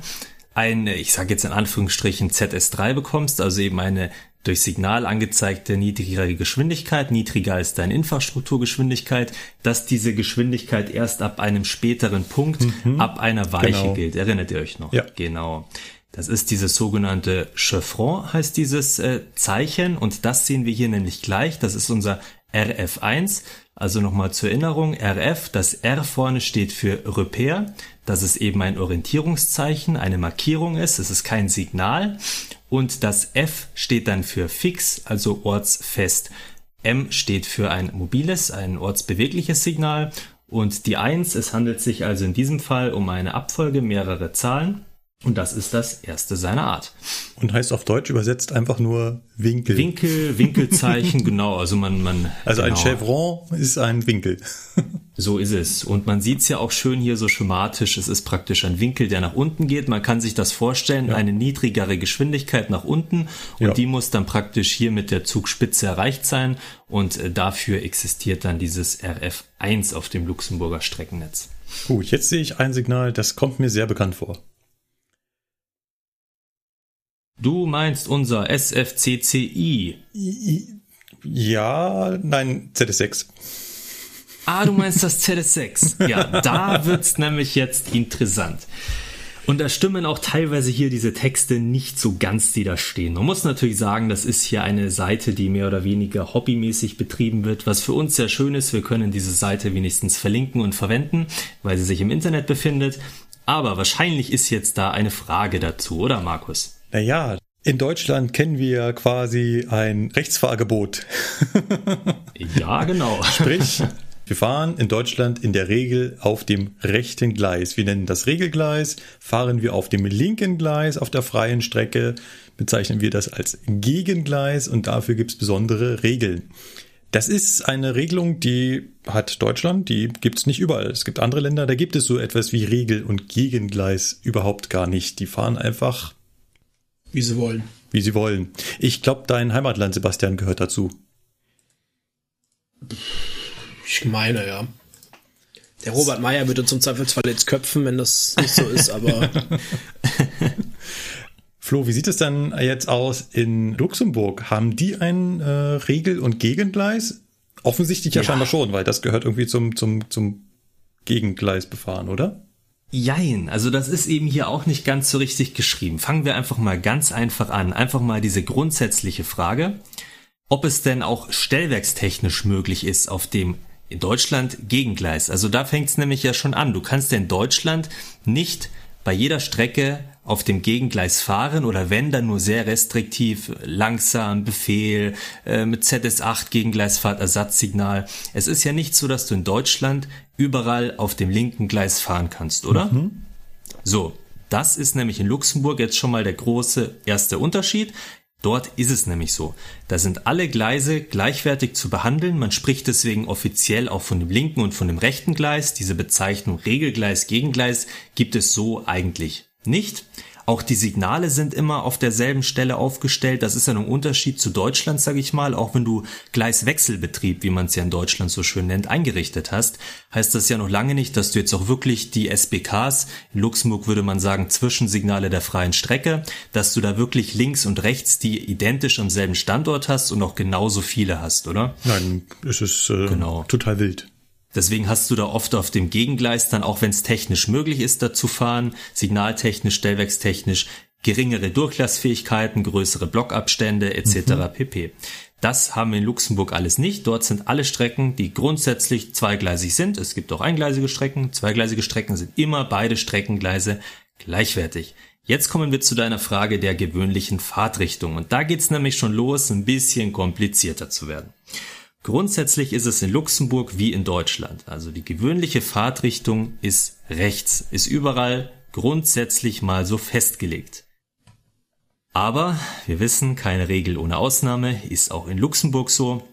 S4: ein, ich sage jetzt in Anführungsstrichen ZS3 bekommst, also eben eine durch Signal angezeigte niedrigere Geschwindigkeit, niedriger als deine Infrastrukturgeschwindigkeit, dass diese Geschwindigkeit erst ab einem späteren Punkt, mhm. ab einer Weiche genau. gilt. Erinnert ihr euch noch?
S2: Ja.
S4: Genau. Das ist dieses sogenannte Chiffron, heißt dieses äh, Zeichen und das sehen wir hier nämlich gleich. Das ist unser RF1. Also nochmal zur Erinnerung, RF, das R vorne steht für Repär, dass es eben ein Orientierungszeichen, eine Markierung ist, es ist kein Signal. Und das F steht dann für fix, also ortsfest. M steht für ein mobiles, ein ortsbewegliches Signal. Und die 1, es handelt sich also in diesem Fall um eine Abfolge mehrerer Zahlen. Und das ist das erste seiner Art.
S2: Und heißt auf Deutsch übersetzt einfach nur Winkel.
S4: Winkel, Winkelzeichen, genau. Also man, man.
S2: Also
S4: genau.
S2: ein Chevron ist ein Winkel.
S4: so ist es. Und man sieht es ja auch schön hier so schematisch. Es ist praktisch ein Winkel, der nach unten geht. Man kann sich das vorstellen, ja. eine niedrigere Geschwindigkeit nach unten. Und ja. die muss dann praktisch hier mit der Zugspitze erreicht sein. Und äh, dafür existiert dann dieses RF1 auf dem Luxemburger Streckennetz.
S2: Gut, jetzt sehe ich ein Signal, das kommt mir sehr bekannt vor.
S4: Du meinst unser SFCCI?
S2: Ja, nein, ZS6.
S4: Ah, du meinst das ZS6. Ja, da wird's nämlich jetzt interessant. Und da stimmen auch teilweise hier diese Texte nicht so ganz, die da stehen. Man muss natürlich sagen, das ist hier eine Seite, die mehr oder weniger hobbymäßig betrieben wird, was für uns sehr schön ist. Wir können diese Seite wenigstens verlinken und verwenden, weil sie sich im Internet befindet. Aber wahrscheinlich ist jetzt da eine Frage dazu, oder Markus?
S2: Naja, in Deutschland kennen wir quasi ein Rechtsfahrgebot.
S4: ja, genau.
S2: Sprich, wir fahren in Deutschland in der Regel auf dem rechten Gleis. Wir nennen das Regelgleis. Fahren wir auf dem linken Gleis auf der freien Strecke, bezeichnen wir das als Gegengleis und dafür gibt es besondere Regeln. Das ist eine Regelung, die hat Deutschland, die gibt es nicht überall. Es gibt andere Länder, da gibt es so etwas wie Regel- und Gegengleis überhaupt gar nicht. Die fahren einfach
S3: wie sie wollen.
S2: Wie sie wollen. Ich glaube, dein Heimatland, Sebastian, gehört dazu.
S3: Ich meine, ja. Der Robert Meyer würde zum Zweifelsfall jetzt köpfen, wenn das nicht so ist, aber.
S2: Flo, wie sieht es dann jetzt aus in Luxemburg? Haben die ein äh, Regel- und Gegengleis? Offensichtlich ja, ja scheinbar schon, weil das gehört irgendwie zum, zum, zum Gegengleis befahren, oder?
S4: Jein, also das ist eben hier auch nicht ganz so richtig geschrieben. Fangen wir einfach mal ganz einfach an. Einfach mal diese grundsätzliche Frage, ob es denn auch stellwerkstechnisch möglich ist auf dem in Deutschland Gegengleis. Also da fängt es nämlich ja schon an. Du kannst ja in Deutschland nicht bei jeder Strecke auf dem Gegengleis fahren oder wenn dann nur sehr restriktiv, langsam, Befehl, äh, mit ZS8 Gegengleisfahrt, Ersatzsignal. Es ist ja nicht so, dass du in Deutschland überall auf dem linken Gleis fahren kannst, oder? Mhm. So, das ist nämlich in Luxemburg jetzt schon mal der große erste Unterschied. Dort ist es nämlich so. Da sind alle Gleise gleichwertig zu behandeln. Man spricht deswegen offiziell auch von dem linken und von dem rechten Gleis. Diese Bezeichnung Regelgleis, Gegengleis gibt es so eigentlich nicht. Auch die Signale sind immer auf derselben Stelle aufgestellt. Das ist ja ein Unterschied zu Deutschland, sage ich mal. Auch wenn du Gleiswechselbetrieb, wie man es ja in Deutschland so schön nennt, eingerichtet hast, heißt das ja noch lange nicht, dass du jetzt auch wirklich die SBKs, in Luxemburg würde man sagen Zwischensignale der freien Strecke, dass du da wirklich links und rechts die identisch am selben Standort hast und auch genauso viele hast, oder?
S2: Nein, es ist äh, genau. total wild.
S4: Deswegen hast du da oft auf dem Gegengleis dann, auch wenn es technisch möglich ist, da zu fahren, signaltechnisch, stellwerkstechnisch, geringere Durchlassfähigkeiten, größere Blockabstände etc. Mhm. pp. Das haben wir in Luxemburg alles nicht. Dort sind alle Strecken, die grundsätzlich zweigleisig sind. Es gibt auch eingleisige Strecken. Zweigleisige Strecken sind immer beide Streckengleise gleichwertig. Jetzt kommen wir zu deiner Frage der gewöhnlichen Fahrtrichtung. Und da geht's nämlich schon los, ein bisschen komplizierter zu werden. Grundsätzlich ist es in Luxemburg wie in Deutschland. Also die gewöhnliche Fahrtrichtung ist rechts, ist überall grundsätzlich mal so festgelegt. Aber wir wissen, keine Regel ohne Ausnahme, ist auch in Luxemburg so.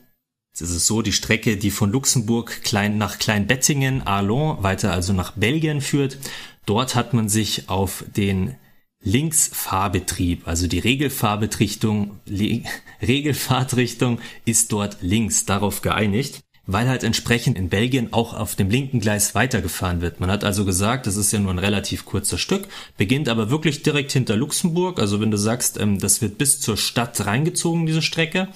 S4: Es ist so, die Strecke, die von Luxemburg klein nach Kleinbettingen, Arlon, weiter also nach Belgien führt, dort hat man sich auf den Linksfahrbetrieb, also die Regelfahrbetrichtung, Regelfahrtrichtung ist dort links, darauf geeinigt weil halt entsprechend in Belgien auch auf dem linken Gleis weitergefahren wird. Man hat also gesagt, das ist ja nur ein relativ kurzer Stück, beginnt aber wirklich direkt hinter Luxemburg. Also wenn du sagst, ähm, das wird bis zur Stadt reingezogen, diese Strecke,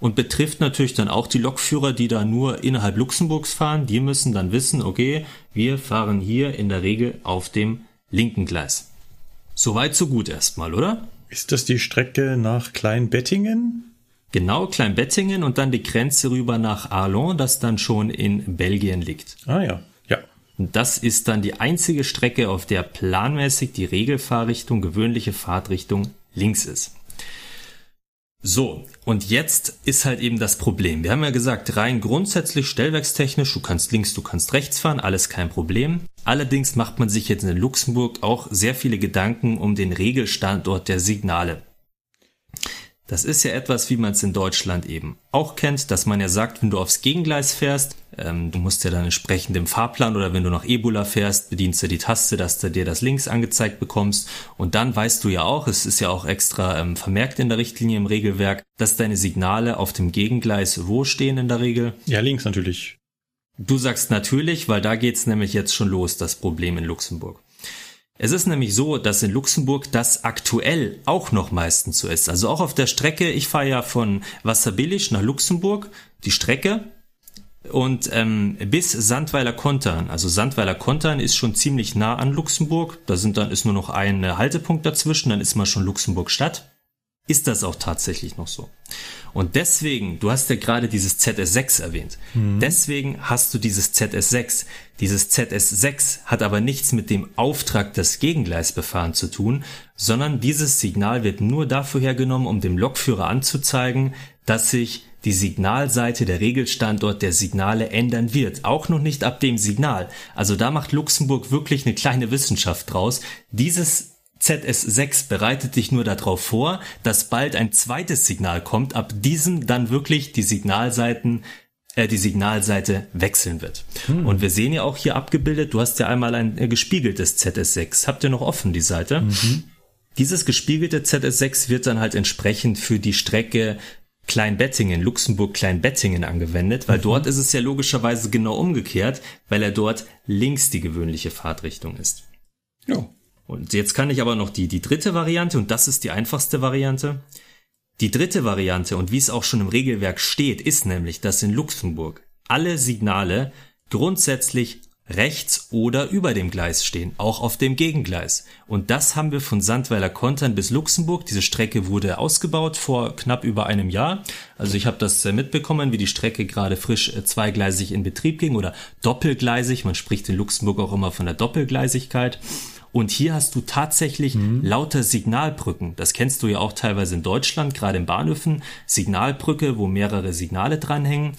S4: und betrifft natürlich dann auch die Lokführer, die da nur innerhalb Luxemburgs fahren. Die müssen dann wissen, okay, wir fahren hier in der Regel auf dem linken Gleis. Soweit so gut erstmal, oder?
S2: Ist das die Strecke nach Kleinbettingen?
S4: Genau, Kleinbettingen und dann die Grenze rüber nach Arlon, das dann schon in Belgien liegt.
S2: Ah ja, ja.
S4: Und das ist dann die einzige Strecke, auf der planmäßig die Regelfahrrichtung, gewöhnliche Fahrtrichtung links ist. So, und jetzt ist halt eben das Problem. Wir haben ja gesagt, rein grundsätzlich stellwerkstechnisch, du kannst links, du kannst rechts fahren, alles kein Problem. Allerdings macht man sich jetzt in Luxemburg auch sehr viele Gedanken um den Regelstandort der Signale. Das ist ja etwas, wie man es in Deutschland eben auch kennt, dass man ja sagt, wenn du aufs Gegengleis fährst, ähm, du musst ja dann entsprechend im Fahrplan oder wenn du nach Ebola fährst, bedienst du die Taste, dass du dir das links angezeigt bekommst und dann weißt du ja auch, es ist ja auch extra ähm, vermerkt in der Richtlinie im Regelwerk, dass deine Signale auf dem Gegengleis wo stehen in der Regel?
S2: Ja, links natürlich.
S4: Du sagst natürlich, weil da geht's nämlich jetzt schon los, das Problem in Luxemburg. Es ist nämlich so, dass in Luxemburg das aktuell auch noch meistens so ist. Also auch auf der Strecke, ich fahre ja von Wasserbillig nach Luxemburg, die Strecke, und ähm, bis Sandweiler Kontern, also Sandweiler Kontern ist schon ziemlich nah an Luxemburg. Da sind dann ist nur noch ein Haltepunkt dazwischen, dann ist man schon Luxemburg Stadt. Ist das auch tatsächlich noch so? Und deswegen, du hast ja gerade dieses ZS6 erwähnt. Mhm. Deswegen hast du dieses ZS6. Dieses ZS6 hat aber nichts mit dem Auftrag des Gegengleisbefahren zu tun, sondern dieses Signal wird nur dafür hergenommen, um dem Lokführer anzuzeigen, dass sich die Signalseite der Regelstandort der Signale ändern wird. Auch noch nicht ab dem Signal. Also da macht Luxemburg wirklich eine kleine Wissenschaft draus. Dieses ZS6 bereitet dich nur darauf vor, dass bald ein zweites Signal kommt, ab diesem dann wirklich die Signalseiten äh, die Signalseite wechseln wird. Hm. Und wir sehen ja auch hier abgebildet, du hast ja einmal ein äh, gespiegeltes ZS6. Habt ihr noch offen die Seite? Mhm. Dieses gespiegelte ZS6 wird dann halt entsprechend für die Strecke Kleinbettingen, Luxemburg Kleinbettingen angewendet, weil mhm. dort ist es ja logischerweise genau umgekehrt, weil er dort links die gewöhnliche Fahrtrichtung ist. Ja. Und jetzt kann ich aber noch die, die dritte Variante, und das ist die einfachste Variante. Die dritte Variante, und wie es auch schon im Regelwerk steht, ist nämlich, dass in Luxemburg alle Signale grundsätzlich rechts oder über dem Gleis stehen, auch auf dem Gegengleis. Und das haben wir von Sandweiler Kontern bis Luxemburg. Diese Strecke wurde ausgebaut vor knapp über einem Jahr. Also ich habe das äh, mitbekommen, wie die Strecke gerade frisch äh, zweigleisig in Betrieb ging oder doppelgleisig. Man spricht in Luxemburg auch immer von der Doppelgleisigkeit. Und hier hast du tatsächlich mhm. lauter Signalbrücken. Das kennst du ja auch teilweise in Deutschland, gerade in Bahnhöfen. Signalbrücke, wo mehrere Signale dranhängen.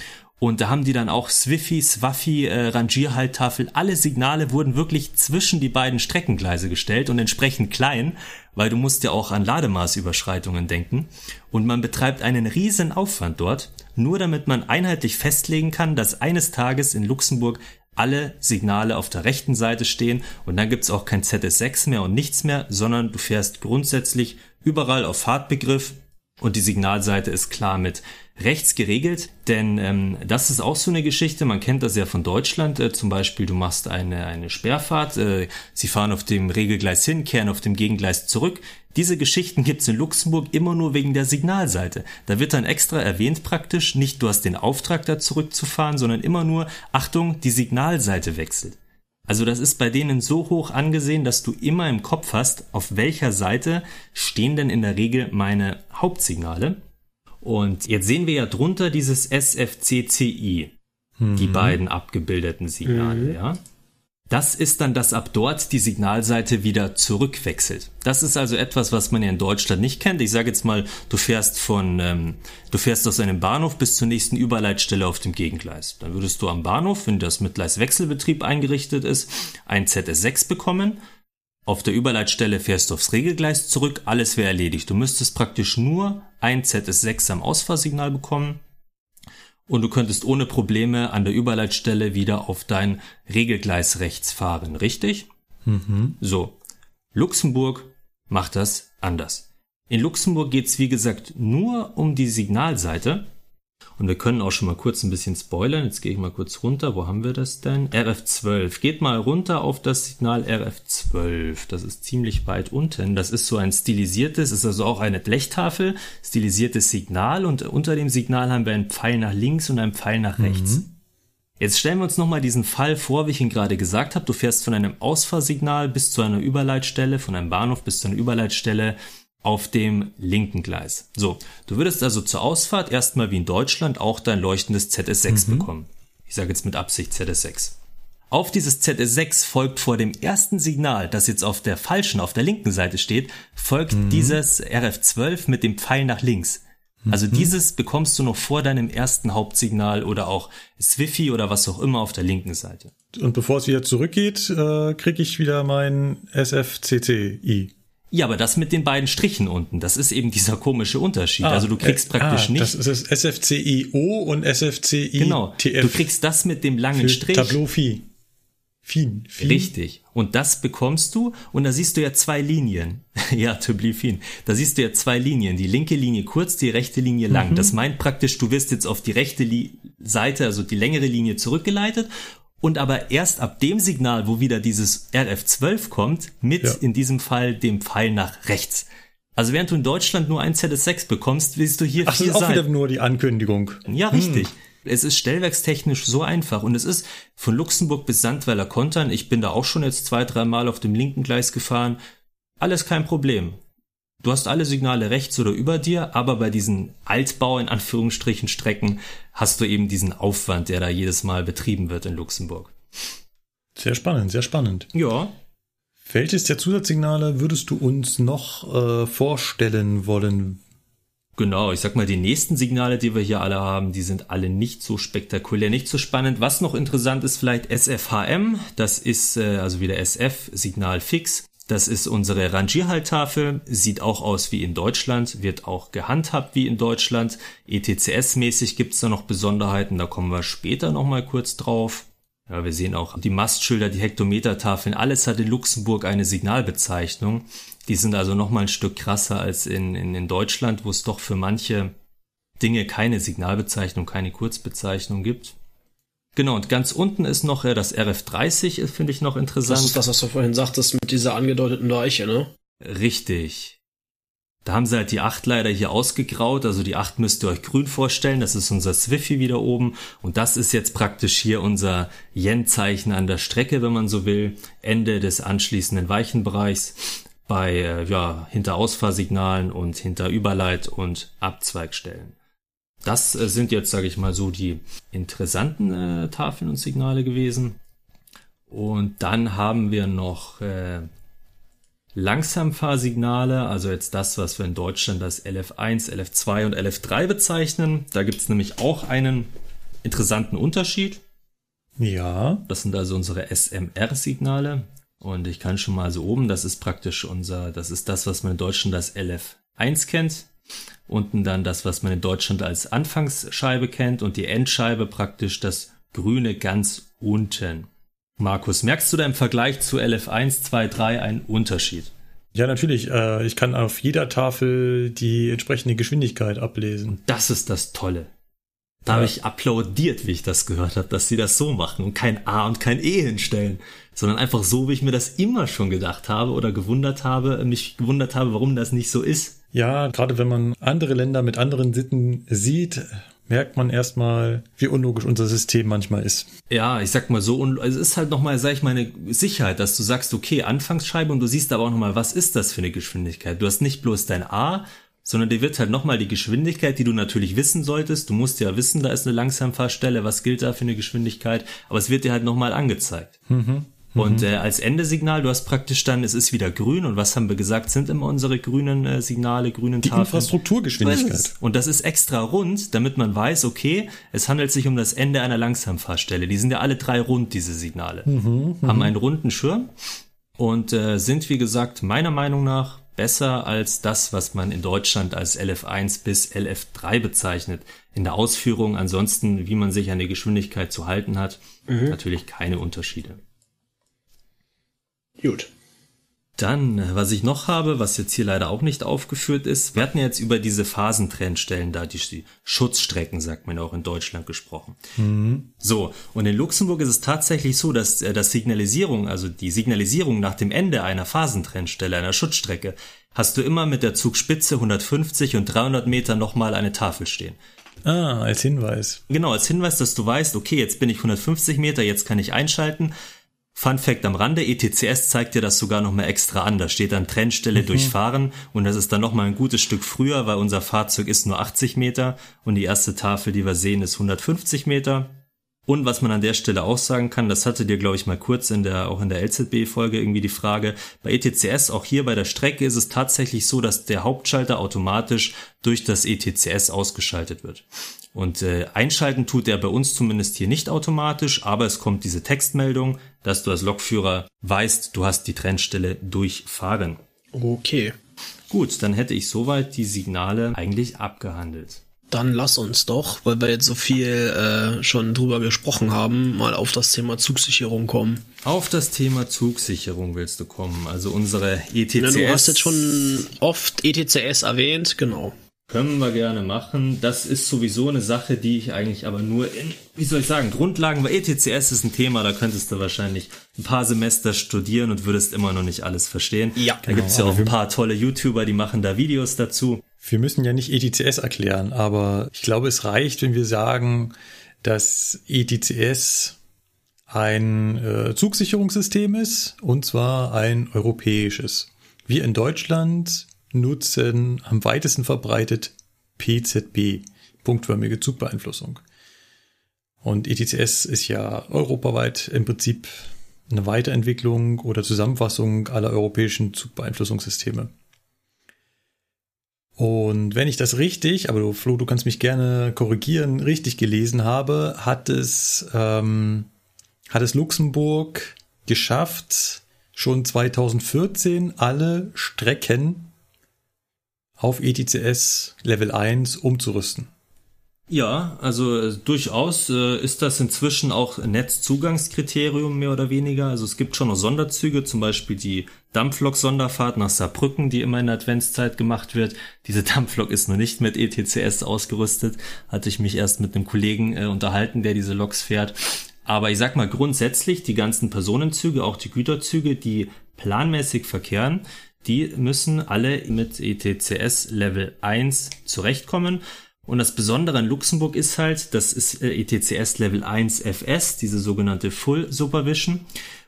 S4: Und da haben die dann auch Swiffy, Swaffi, äh, Rangierhalttafel, alle Signale wurden wirklich zwischen die beiden Streckengleise gestellt und entsprechend klein, weil du musst ja auch an Lademaßüberschreitungen denken. Und man betreibt einen riesen Aufwand dort, nur damit man einheitlich festlegen kann, dass eines Tages in Luxemburg alle Signale auf der rechten Seite stehen und dann gibt's auch kein ZS6 mehr und nichts mehr, sondern du fährst grundsätzlich überall auf Fahrtbegriff und die Signalseite ist klar mit rechts geregelt, denn ähm, das ist auch so eine Geschichte, man kennt das ja von Deutschland, äh, zum Beispiel du machst eine, eine Sperrfahrt, äh, sie fahren auf dem Regelgleis hin, kehren auf dem Gegengleis zurück. Diese Geschichten gibt's in Luxemburg immer nur wegen der Signalseite. Da wird dann extra erwähnt praktisch, nicht du hast den Auftrag da zurückzufahren, sondern immer nur, Achtung, die Signalseite wechselt. Also das ist bei denen so hoch angesehen, dass du immer im Kopf hast, auf welcher Seite stehen denn in der Regel meine Hauptsignale. Und jetzt sehen wir ja drunter dieses SFCCI, mhm. die beiden abgebildeten Signale, mhm. ja. Das ist dann, dass ab dort die Signalseite wieder zurückwechselt. Das ist also etwas, was man ja in Deutschland nicht kennt. Ich sage jetzt mal, du fährst von, ähm, du fährst aus einem Bahnhof bis zur nächsten Überleitstelle auf dem Gegengleis. Dann würdest du am Bahnhof, wenn das mit Gleiswechselbetrieb eingerichtet ist, ein ZS6 bekommen. Auf der Überleitstelle fährst du aufs Regelgleis zurück, alles wäre erledigt. Du müsstest praktisch nur ein ZS6 am Ausfahrsignal bekommen und du könntest ohne Probleme an der Überleitstelle wieder auf dein Regelgleis rechts fahren, richtig? Mhm. So. Luxemburg macht das anders. In Luxemburg geht's wie gesagt nur um die Signalseite und wir können auch schon mal kurz ein bisschen spoilern. Jetzt gehe ich mal kurz runter. Wo haben wir das denn? RF12. Geht mal runter auf das Signal RF12. Das ist ziemlich weit unten. Das ist so ein stilisiertes, ist also auch eine Blechtafel, stilisiertes Signal und unter dem Signal haben wir einen Pfeil nach links und einen Pfeil nach rechts. Mhm. Jetzt stellen wir uns nochmal diesen Fall vor, wie ich ihn gerade gesagt habe. Du fährst von einem Ausfahrsignal bis zu einer Überleitstelle, von einem Bahnhof bis zu einer Überleitstelle auf dem linken Gleis. So, du würdest also zur Ausfahrt erstmal wie in Deutschland auch dein leuchtendes ZS6 mhm. bekommen. Ich sage jetzt mit Absicht ZS6. Auf dieses ZS6 folgt vor dem ersten Signal, das jetzt auf der falschen, auf der linken Seite steht, folgt mhm. dieses RF12 mit dem Pfeil nach links. Also mhm. dieses bekommst du noch vor deinem ersten Hauptsignal oder auch Swiffy oder was auch immer auf der linken Seite.
S2: Und bevor es wieder zurückgeht, äh, kriege ich wieder mein SFCCI.
S4: Ja, aber das mit den beiden Strichen unten, das ist eben dieser komische Unterschied. Ah, also du kriegst äh, praktisch ah, nicht. Das
S2: ist SFCIO und SFCI.
S4: Genau. TF du kriegst das mit dem langen Strich.
S2: Tableau Phi. Fin,
S4: fin. Richtig. Und das bekommst du und da siehst du ja zwei Linien. ja, Tableau Fin. Da siehst du ja zwei Linien. Die linke Linie kurz, die rechte Linie lang. Mhm. Das meint praktisch, du wirst jetzt auf die rechte Li Seite, also die längere Linie zurückgeleitet und aber erst ab dem Signal, wo wieder dieses RF12 kommt, mit ja. in diesem Fall dem Pfeil nach rechts. Also während du in Deutschland nur ein ZS6 bekommst, willst du hier
S2: Ach, vier das ist auch sein. wieder nur die Ankündigung.
S4: Ja, richtig. Hm. Es ist stellwerkstechnisch so einfach und es ist von Luxemburg bis Sandweiler Kontern. Ich bin da auch schon jetzt zwei, drei Mal auf dem linken Gleis gefahren. Alles kein Problem. Du hast alle Signale rechts oder über dir, aber bei diesen Altbau in Anführungsstrichen Strecken hast du eben diesen Aufwand, der da jedes Mal betrieben wird in Luxemburg.
S2: Sehr spannend, sehr spannend.
S4: Ja.
S2: Welches der Zusatzsignale würdest du uns noch äh, vorstellen wollen?
S4: Genau, ich sag mal, die nächsten Signale, die wir hier alle haben, die sind alle nicht so spektakulär, nicht so spannend. Was noch interessant ist, vielleicht SFHM, das ist äh, also wieder SF, Signal fix. Das ist unsere Rangierhalttafel, sieht auch aus wie in Deutschland, wird auch gehandhabt wie in Deutschland. ETCS-mäßig gibt es da noch Besonderheiten, da kommen wir später nochmal kurz drauf. Ja, wir sehen auch die Mastschilder, die Hektometertafeln, alles hat in Luxemburg eine Signalbezeichnung. Die sind also nochmal ein Stück krasser als in, in, in Deutschland, wo es doch für manche Dinge keine Signalbezeichnung, keine Kurzbezeichnung gibt. Genau, und ganz unten ist noch äh, das RF30, finde ich noch interessant. Das
S3: ist das, was du vorhin sagtest mit dieser angedeuteten Leiche, ne?
S4: Richtig. Da haben sie halt die 8 leider hier ausgegraut, also die 8 müsst ihr euch grün vorstellen, das ist unser Swiffy wieder oben und das ist jetzt praktisch hier unser Yen-Zeichen an der Strecke, wenn man so will, Ende des anschließenden Weichenbereichs bei äh, ja, hinter Ausfahrsignalen und hinter Überleit- und Abzweigstellen. Das äh, sind jetzt, sage ich mal, so die interessanten äh, Tafeln und Signale gewesen. Und dann haben wir noch äh, Langsamfahrsignale, also jetzt das, was wir in Deutschland als LF1, LF2 und LF3 bezeichnen. Da gibt es nämlich auch einen interessanten Unterschied.
S2: Ja.
S4: Das sind also unsere SMR-Signale. Und ich kann schon mal so oben, das ist praktisch unser, das ist das, was man in Deutschland als LF1 kennt. Unten dann das, was man in Deutschland als Anfangsscheibe kennt und die Endscheibe praktisch das grüne ganz unten. Markus, merkst du da im Vergleich zu LF1, 2, 3 einen Unterschied?
S2: Ja, natürlich. Äh, ich kann auf jeder Tafel die entsprechende Geschwindigkeit ablesen.
S4: Das ist das Tolle. Da ja. habe ich applaudiert, wie ich das gehört habe, dass sie das so machen und kein A und kein E hinstellen, sondern einfach so, wie ich mir das immer schon gedacht habe oder gewundert habe, mich gewundert habe, warum das nicht so ist.
S2: Ja, gerade wenn man andere Länder mit anderen Sitten sieht, merkt man erstmal, wie unlogisch unser System manchmal ist.
S4: Ja, ich sag mal so, und es ist halt nochmal, sag ich mal, eine Sicherheit, dass du sagst, okay, Anfangsscheibe und du siehst aber auch nochmal, was ist das für eine Geschwindigkeit? Du hast nicht bloß dein A, sondern dir wird halt nochmal die Geschwindigkeit, die du natürlich wissen solltest. Du musst ja wissen, da ist eine Langsamfahrstelle, was gilt da für eine Geschwindigkeit, aber es wird dir halt nochmal angezeigt. Mhm. Und mhm. äh, als Endesignal, du hast praktisch dann, es ist wieder grün und was haben wir gesagt, sind immer unsere grünen äh, Signale, grünen
S2: Die Tafeln. Infrastrukturgeschwindigkeit.
S4: Und das ist extra rund, damit man weiß, okay, es handelt sich um das Ende einer Langsamfahrstelle. Die sind ja alle drei rund, diese Signale. Mhm, mhm. haben einen runden Schirm und äh, sind, wie gesagt, meiner Meinung nach besser als das, was man in Deutschland als LF1 bis LF3 bezeichnet. In der Ausführung ansonsten, wie man sich an die Geschwindigkeit zu halten hat, mhm. natürlich keine Unterschiede.
S3: Gut.
S4: Dann, was ich noch habe, was jetzt hier leider auch nicht aufgeführt ist, wir hatten jetzt über diese Phasentrennstellen da, die, Schutzstrecken, sagt man auch in Deutschland gesprochen. Mhm. So, und in Luxemburg ist es tatsächlich so, dass äh, das Signalisierung, also die Signalisierung nach dem Ende einer Phasentrennstelle, einer Schutzstrecke, hast du immer mit der Zugspitze 150 und 300 Meter nochmal eine Tafel stehen.
S2: Ah, als Hinweis.
S4: Genau, als Hinweis, dass du weißt, okay, jetzt bin ich 150 Meter, jetzt kann ich einschalten Fun Fact am Rande, ETCS zeigt dir das sogar noch mal extra an. Da steht dann Trennstelle mhm. durchfahren und das ist dann noch mal ein gutes Stück früher, weil unser Fahrzeug ist nur 80 Meter und die erste Tafel, die wir sehen, ist 150 Meter. Und was man an der Stelle auch sagen kann, das hatte dir, glaube ich, mal kurz in der, auch in der LZB-Folge irgendwie die Frage, bei ETCS, auch hier bei der Strecke ist es tatsächlich so, dass der Hauptschalter automatisch durch das ETCS ausgeschaltet wird. Und äh, einschalten tut er bei uns zumindest hier nicht automatisch, aber es kommt diese Textmeldung, dass du als Lokführer weißt, du hast die Trennstelle durchfahren.
S3: Okay.
S4: Gut, dann hätte ich soweit die Signale eigentlich abgehandelt.
S3: Dann lass uns doch, weil wir jetzt so viel äh, schon drüber gesprochen haben, mal auf das Thema Zugsicherung kommen.
S4: Auf das Thema Zugsicherung willst du kommen, also unsere ETCS. Ja,
S3: du hast jetzt schon oft ETCS erwähnt, genau.
S4: Können wir gerne machen. Das ist sowieso eine Sache, die ich eigentlich aber nur in, wie soll ich sagen, Grundlagen bei ETCS ist ein Thema, da könntest du wahrscheinlich ein paar Semester studieren und würdest immer noch nicht alles verstehen.
S3: Ja,
S4: da genau. gibt's ja auch ein paar tolle YouTuber, die machen da Videos dazu.
S2: Wir müssen ja nicht ETCS erklären, aber ich glaube, es reicht, wenn wir sagen, dass ETCS ein äh, Zugsicherungssystem ist, und zwar ein europäisches. Wir in Deutschland nutzen am weitesten verbreitet PZB, punktförmige Zugbeeinflussung. Und ETCS ist ja europaweit im Prinzip eine Weiterentwicklung oder Zusammenfassung aller europäischen Zugbeeinflussungssysteme. Und wenn ich das richtig, aber du, Flo, du kannst mich gerne korrigieren, richtig gelesen habe, hat es, ähm, hat es Luxemburg geschafft, schon 2014 alle Strecken auf ETCS Level 1 umzurüsten.
S4: Ja, also äh, durchaus äh, ist das inzwischen auch Netzzugangskriterium mehr oder weniger. Also es gibt schon noch Sonderzüge, zum Beispiel die Dampflok-Sonderfahrt nach Saarbrücken, die immer in der Adventszeit gemacht wird. Diese Dampflok ist noch nicht mit ETCS ausgerüstet. Hatte ich mich erst mit einem Kollegen äh, unterhalten, der diese Loks fährt. Aber ich sag mal grundsätzlich, die ganzen Personenzüge, auch die Güterzüge, die planmäßig verkehren, die müssen alle mit ETCS Level 1 zurechtkommen. Und das Besondere an Luxemburg ist halt, das ist äh, ETCS Level 1 FS, diese sogenannte Full Supervision.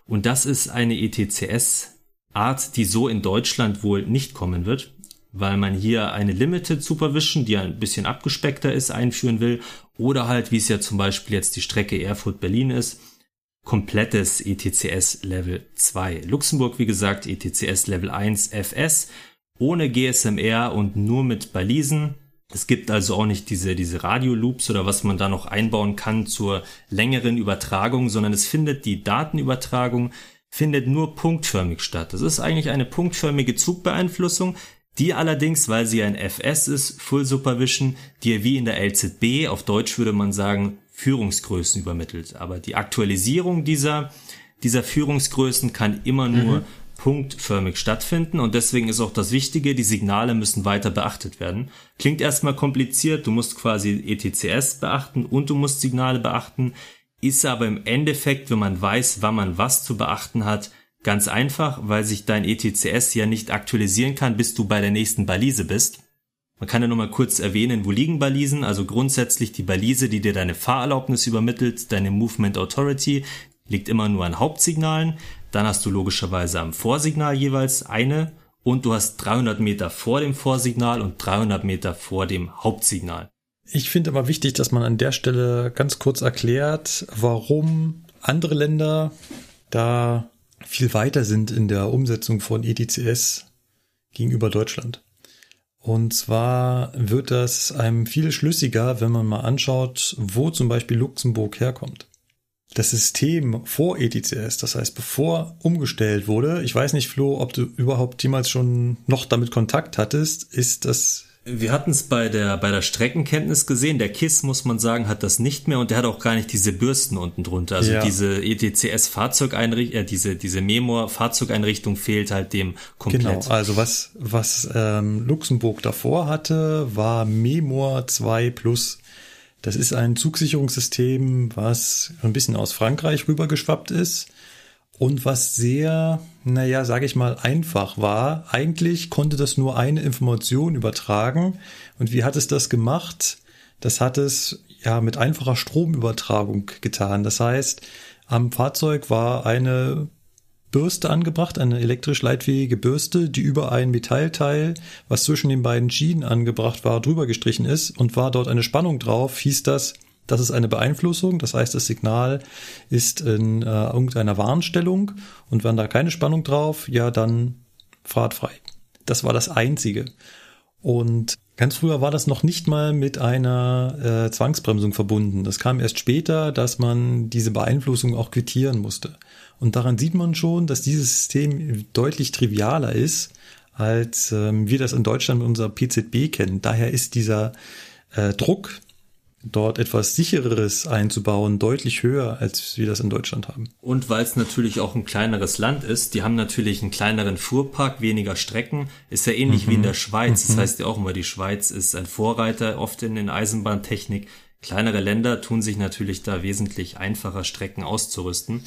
S4: Und das ist eine ETCS Art, die so in Deutschland wohl nicht kommen wird, weil man hier eine Limited Supervision, die ein bisschen abgespeckter ist, einführen will. Oder halt, wie es ja zum Beispiel jetzt die Strecke Erfurt-Berlin ist, komplettes ETCS Level 2. Luxemburg, wie gesagt, ETCS Level 1 FS, ohne GSMR und nur mit Balisen. Es gibt also auch nicht diese, diese Radio-Loops oder was man da noch einbauen kann zur längeren Übertragung, sondern es findet die Datenübertragung findet nur punktförmig statt. Das ist eigentlich eine punktförmige Zugbeeinflussung, die allerdings, weil sie ein FS ist, Full Supervision, dir wie in der LZB, auf Deutsch würde man sagen, Führungsgrößen übermittelt. Aber die Aktualisierung dieser, dieser Führungsgrößen kann immer nur mhm. punktförmig stattfinden und deswegen ist auch das Wichtige, die Signale müssen weiter beachtet werden. Klingt erstmal kompliziert, du musst quasi ETCS beachten und du musst Signale beachten, ist aber im Endeffekt, wenn man weiß, wann man was zu beachten hat, ganz einfach, weil sich dein ETCS ja nicht aktualisieren kann, bis du bei der nächsten Balise bist. Man kann ja nur mal kurz erwähnen, wo liegen Balisen, also grundsätzlich die Balise, die dir deine Fahrerlaubnis übermittelt, deine Movement Authority, liegt immer nur an Hauptsignalen. Dann hast du logischerweise am Vorsignal jeweils eine und du hast 300 Meter vor dem Vorsignal und 300 Meter vor dem Hauptsignal.
S2: Ich finde aber wichtig, dass man an der Stelle ganz kurz erklärt, warum andere Länder da viel weiter sind in der Umsetzung von ETCS gegenüber Deutschland. Und zwar wird das einem viel schlüssiger, wenn man mal anschaut, wo zum Beispiel Luxemburg herkommt. Das System vor ETCS, das heißt bevor umgestellt wurde, ich weiß nicht, Flo, ob du überhaupt jemals schon noch damit Kontakt hattest, ist das
S4: wir hatten es bei der, bei der Streckenkenntnis gesehen. Der KISS, muss man sagen, hat das nicht mehr und der hat auch gar nicht diese Bürsten unten drunter. Also ja. diese ETCS Fahrzeugeinrichtung, äh, diese, diese Memor Fahrzeugeinrichtung fehlt halt dem komplett. Genau,
S2: also was, was ähm, Luxemburg davor hatte, war Memor 2 Plus. Das ist ein Zugsicherungssystem, was ein bisschen aus Frankreich rübergeschwappt ist und was sehr, naja, sage ich mal, einfach war. Eigentlich konnte das nur eine Information übertragen. Und wie hat es das gemacht? Das hat es ja mit einfacher Stromübertragung getan. Das heißt, am Fahrzeug war eine Bürste angebracht, eine elektrisch leitfähige Bürste, die über ein Metallteil, was zwischen den beiden Schienen angebracht war, drüber gestrichen ist und war dort eine Spannung drauf, hieß das, das ist eine Beeinflussung, das heißt, das Signal ist in äh, irgendeiner Warnstellung und wenn da keine Spannung drauf, ja, dann fahrtfrei. Das war das Einzige. Und ganz früher war das noch nicht mal mit einer äh, Zwangsbremsung verbunden. Das kam erst später, dass man diese Beeinflussung auch quittieren musste. Und daran sieht man schon, dass dieses System deutlich trivialer ist, als ähm, wir das in Deutschland mit unserer PZB kennen. Daher ist dieser äh, Druck, dort etwas sichereres einzubauen, deutlich höher, als wir das in Deutschland haben.
S4: Und weil es natürlich auch ein kleineres Land ist, die haben natürlich einen kleineren Fuhrpark, weniger Strecken, ist ja ähnlich mhm. wie in der Schweiz. Mhm. Das heißt ja auch immer, die Schweiz ist ein Vorreiter oft in den Eisenbahntechnik. Kleinere Länder tun sich natürlich da wesentlich einfacher Strecken auszurüsten.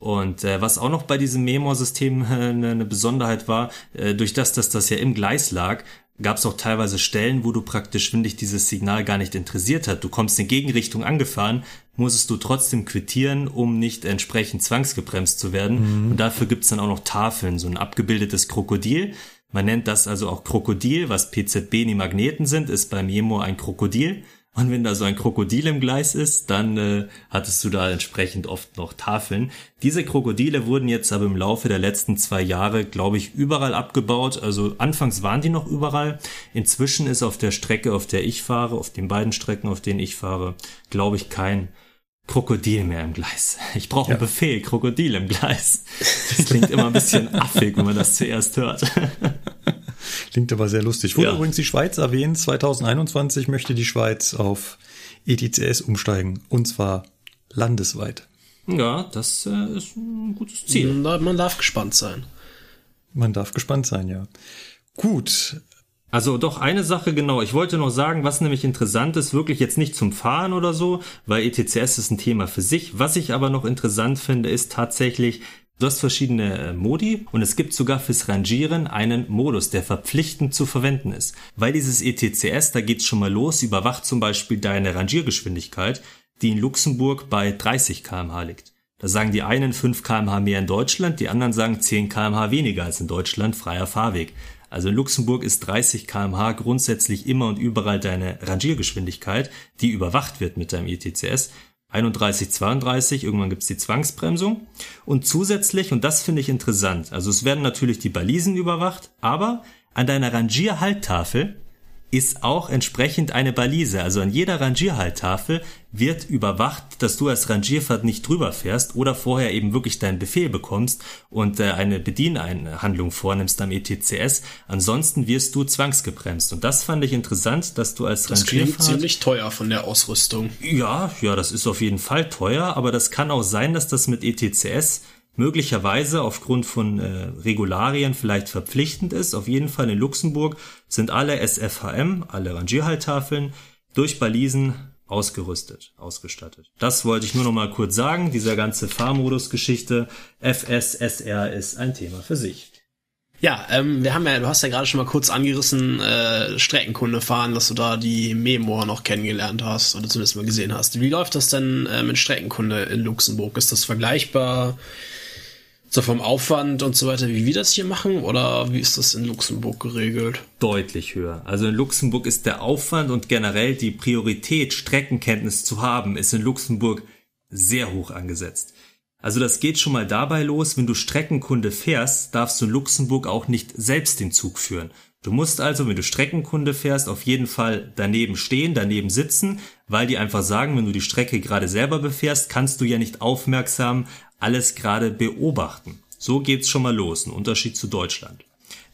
S4: Und äh, was auch noch bei diesem Memo-System äh, eine Besonderheit war, äh, durch das, dass das ja im Gleis lag, gab es auch teilweise Stellen, wo du praktisch, wenn dich dieses Signal gar nicht interessiert hat, du kommst in Gegenrichtung angefahren, musstest du trotzdem quittieren, um nicht entsprechend zwangsgebremst zu werden. Mhm. Und dafür gibt's dann auch noch Tafeln, so ein abgebildetes Krokodil. Man nennt das also auch Krokodil, was PZB die Magneten sind, ist beim Jemo ein Krokodil. Und wenn da so ein Krokodil im Gleis ist, dann äh, hattest du da entsprechend oft noch Tafeln. Diese Krokodile wurden jetzt aber im Laufe der letzten zwei Jahre, glaube ich, überall abgebaut. Also anfangs waren die noch überall. Inzwischen ist auf der Strecke, auf der ich fahre, auf den beiden Strecken, auf denen ich fahre, glaube ich, kein Krokodil mehr im Gleis. Ich brauche ja. einen Befehl, Krokodil im Gleis. Das klingt immer ein bisschen affig, wenn man das zuerst hört.
S2: Klingt aber sehr lustig. Wurde ja. übrigens die Schweiz erwähnt. 2021 möchte die Schweiz auf ETCS umsteigen. Und zwar landesweit.
S4: Ja, das äh, ist ein gutes Ziel.
S3: Man darf gespannt sein.
S2: Man darf gespannt sein, ja. Gut.
S4: Also doch eine Sache genau. Ich wollte noch sagen, was nämlich interessant ist, wirklich jetzt nicht zum Fahren oder so, weil ETCS ist ein Thema für sich. Was ich aber noch interessant finde, ist tatsächlich, Du hast verschiedene äh, Modi und es gibt sogar fürs Rangieren einen Modus, der verpflichtend zu verwenden ist. Weil dieses ETCS, da geht's schon mal los, überwacht zum Beispiel deine Rangiergeschwindigkeit, die in Luxemburg bei 30 kmh liegt. Da sagen die einen 5 kmh mehr in Deutschland, die anderen sagen 10 kmh weniger als in Deutschland, freier Fahrweg. Also in Luxemburg ist 30 kmh grundsätzlich immer und überall deine Rangiergeschwindigkeit, die überwacht wird mit deinem ETCS. 31, 32, irgendwann gibt's die Zwangsbremsung. Und zusätzlich, und das finde ich interessant, also es werden natürlich die Balisen überwacht, aber an deiner Rangierhalttafel ist auch entsprechend eine Balise. Also an jeder Rangierhalttafel wird überwacht, dass du als Rangierfahrt nicht drüber fährst oder vorher eben wirklich deinen Befehl bekommst und äh, eine Bedieneinhandlung vornimmst am ETCS. Ansonsten wirst du zwangsgebremst. Und das fand ich interessant, dass du als
S3: das Rangierfahrt... Das ziemlich teuer von der Ausrüstung.
S4: Ja, ja, das ist auf jeden Fall teuer, aber das kann auch sein, dass das mit ETCS möglicherweise aufgrund von äh, Regularien vielleicht verpflichtend ist. Auf jeden Fall in Luxemburg sind alle SFHM, alle Rangierhalttafeln, durch Balisen ausgerüstet, ausgestattet. Das wollte ich nur noch mal kurz sagen. Dieser ganze Fahrmodus-Geschichte, FSSR ist ein Thema für sich.
S3: Ja, ähm, wir haben ja, du hast ja gerade schon mal kurz angerissen, äh, Streckenkunde fahren, dass du da die Memo noch kennengelernt hast oder zumindest mal gesehen hast. Wie läuft das denn äh, mit Streckenkunde in Luxemburg? Ist das vergleichbar? So vom Aufwand und so weiter, wie wir das hier machen, oder wie ist das in Luxemburg geregelt?
S4: Deutlich höher. Also in Luxemburg ist der Aufwand und generell die Priorität, Streckenkenntnis zu haben, ist in Luxemburg sehr hoch angesetzt. Also das geht schon mal dabei los, wenn du Streckenkunde fährst, darfst du in Luxemburg auch nicht selbst den Zug führen. Du musst also, wenn du Streckenkunde fährst, auf jeden Fall daneben stehen, daneben sitzen, weil die einfach sagen, wenn du die Strecke gerade selber befährst, kannst du ja nicht aufmerksam alles gerade beobachten. So geht's schon mal los, ein Unterschied zu Deutschland.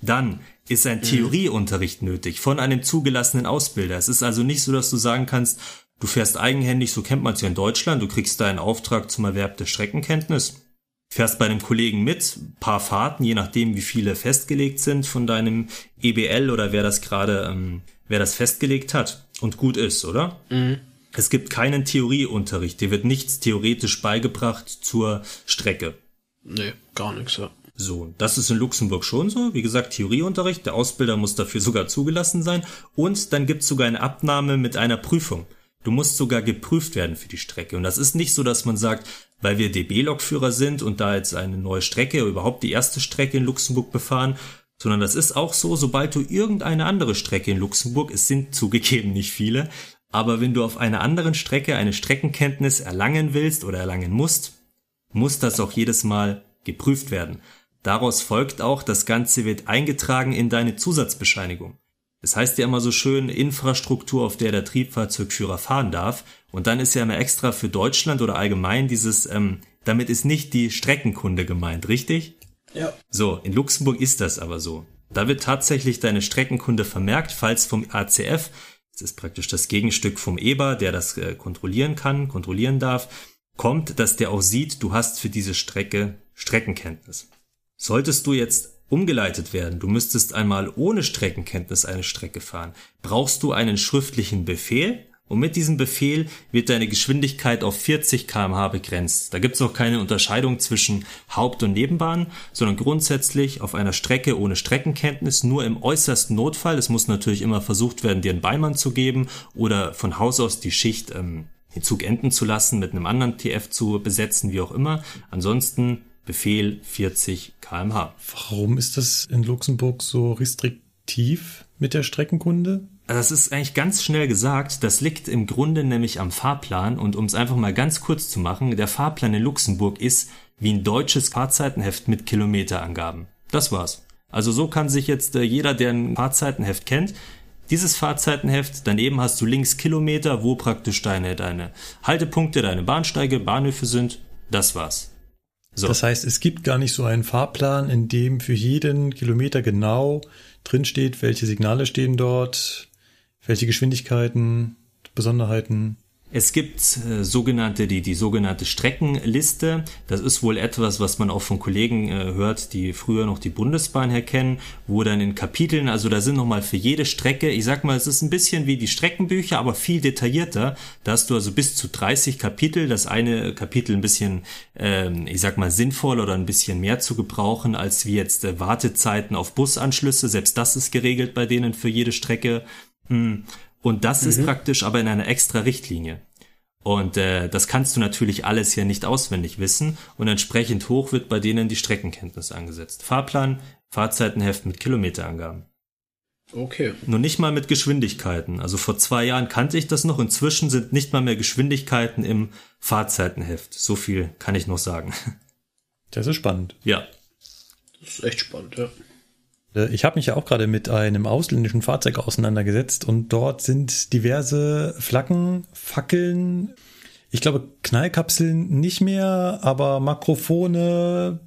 S4: Dann ist ein Theorieunterricht nötig von einem zugelassenen Ausbilder. Es ist also nicht so, dass du sagen kannst, Du fährst eigenhändig, so kennt man es ja in Deutschland, du kriegst da einen Auftrag zum Erwerb der Streckenkenntnis, fährst bei einem Kollegen mit, paar Fahrten, je nachdem wie viele festgelegt sind von deinem EBL oder wer das gerade, ähm, wer das festgelegt hat und gut ist, oder? Mhm. Es gibt keinen Theorieunterricht, dir wird nichts theoretisch beigebracht zur Strecke.
S3: Nee, gar nichts, ja.
S4: So, das ist in Luxemburg schon so. Wie gesagt, Theorieunterricht, der Ausbilder muss dafür sogar zugelassen sein. Und dann gibt es sogar eine Abnahme mit einer Prüfung. Du musst sogar geprüft werden für die Strecke. Und das ist nicht so, dass man sagt, weil wir DB-Lokführer sind und da jetzt eine neue Strecke, überhaupt die erste Strecke in Luxemburg befahren, sondern das ist auch so, sobald du irgendeine andere Strecke in Luxemburg, es sind zugegeben nicht viele, aber wenn du auf einer anderen Strecke eine Streckenkenntnis erlangen willst oder erlangen musst, muss das auch jedes Mal geprüft werden. Daraus folgt auch, das Ganze wird eingetragen in deine Zusatzbescheinigung. Es das heißt ja immer so schön Infrastruktur, auf der der Triebfahrzeugführer fahren darf. Und dann ist ja immer extra für Deutschland oder allgemein dieses, ähm, damit ist nicht die Streckenkunde gemeint, richtig?
S3: Ja.
S4: So, in Luxemburg ist das aber so. Da wird tatsächlich deine Streckenkunde vermerkt, falls vom ACF, das ist praktisch das Gegenstück vom EBA, der das äh, kontrollieren kann, kontrollieren darf, kommt, dass der auch sieht, du hast für diese Strecke Streckenkenntnis. Solltest du jetzt umgeleitet werden. Du müsstest einmal ohne Streckenkenntnis eine Strecke fahren. Brauchst du einen schriftlichen Befehl? Und mit diesem Befehl wird deine Geschwindigkeit auf 40 kmh begrenzt. Da gibt's noch keine Unterscheidung zwischen Haupt- und Nebenbahn, sondern grundsätzlich auf einer Strecke ohne Streckenkenntnis nur im äußersten Notfall. Es muss natürlich immer versucht werden, dir einen Beimann zu geben oder von Haus aus die Schicht ähm, den Zug enden zu lassen, mit einem anderen TF zu besetzen, wie auch immer. Ansonsten Befehl 40 kmh.
S2: Warum ist das in Luxemburg so restriktiv mit der Streckenkunde?
S4: Das ist eigentlich ganz schnell gesagt. Das liegt im Grunde nämlich am Fahrplan. Und um es einfach mal ganz kurz zu machen, der Fahrplan in Luxemburg ist wie ein deutsches Fahrzeitenheft mit Kilometerangaben. Das war's. Also so kann sich jetzt äh, jeder, der ein Fahrzeitenheft kennt, dieses Fahrzeitenheft, daneben hast du links Kilometer, wo praktisch deine, deine Haltepunkte, deine Bahnsteige, Bahnhöfe sind. Das war's.
S2: So. Das heißt, es gibt gar nicht so einen Fahrplan, in dem für jeden Kilometer genau drinsteht, welche Signale stehen dort, welche Geschwindigkeiten, Besonderheiten.
S4: Es gibt äh, sogenannte, die, die sogenannte Streckenliste. Das ist wohl etwas, was man auch von Kollegen äh, hört, die früher noch die Bundesbahn herkennen, wo dann in Kapiteln, also da sind nochmal für jede Strecke, ich sag mal, es ist ein bisschen wie die Streckenbücher, aber viel detaillierter. Da hast du also bis zu 30 Kapitel, das eine Kapitel ein bisschen, ähm, ich sag mal, sinnvoll oder ein bisschen mehr zu gebrauchen, als wie jetzt äh, Wartezeiten auf Busanschlüsse. Selbst das ist geregelt bei denen für jede Strecke. Hm. Und das mhm. ist praktisch aber in einer extra Richtlinie. Und äh, das kannst du natürlich alles ja nicht auswendig wissen und entsprechend hoch wird bei denen die Streckenkenntnis angesetzt. Fahrplan, Fahrzeitenheft mit Kilometerangaben.
S3: Okay.
S4: Nur nicht mal mit Geschwindigkeiten. Also vor zwei Jahren kannte ich das noch. Inzwischen sind nicht mal mehr Geschwindigkeiten im Fahrzeitenheft. So viel kann ich noch sagen.
S2: Das ist spannend.
S4: Ja.
S3: Das ist echt spannend, ja.
S2: Äh, ich habe mich ja auch gerade mit einem ausländischen Fahrzeug auseinandergesetzt und dort sind diverse Flaggen, Fackeln, ich glaube Knallkapseln nicht mehr, aber Makrofone,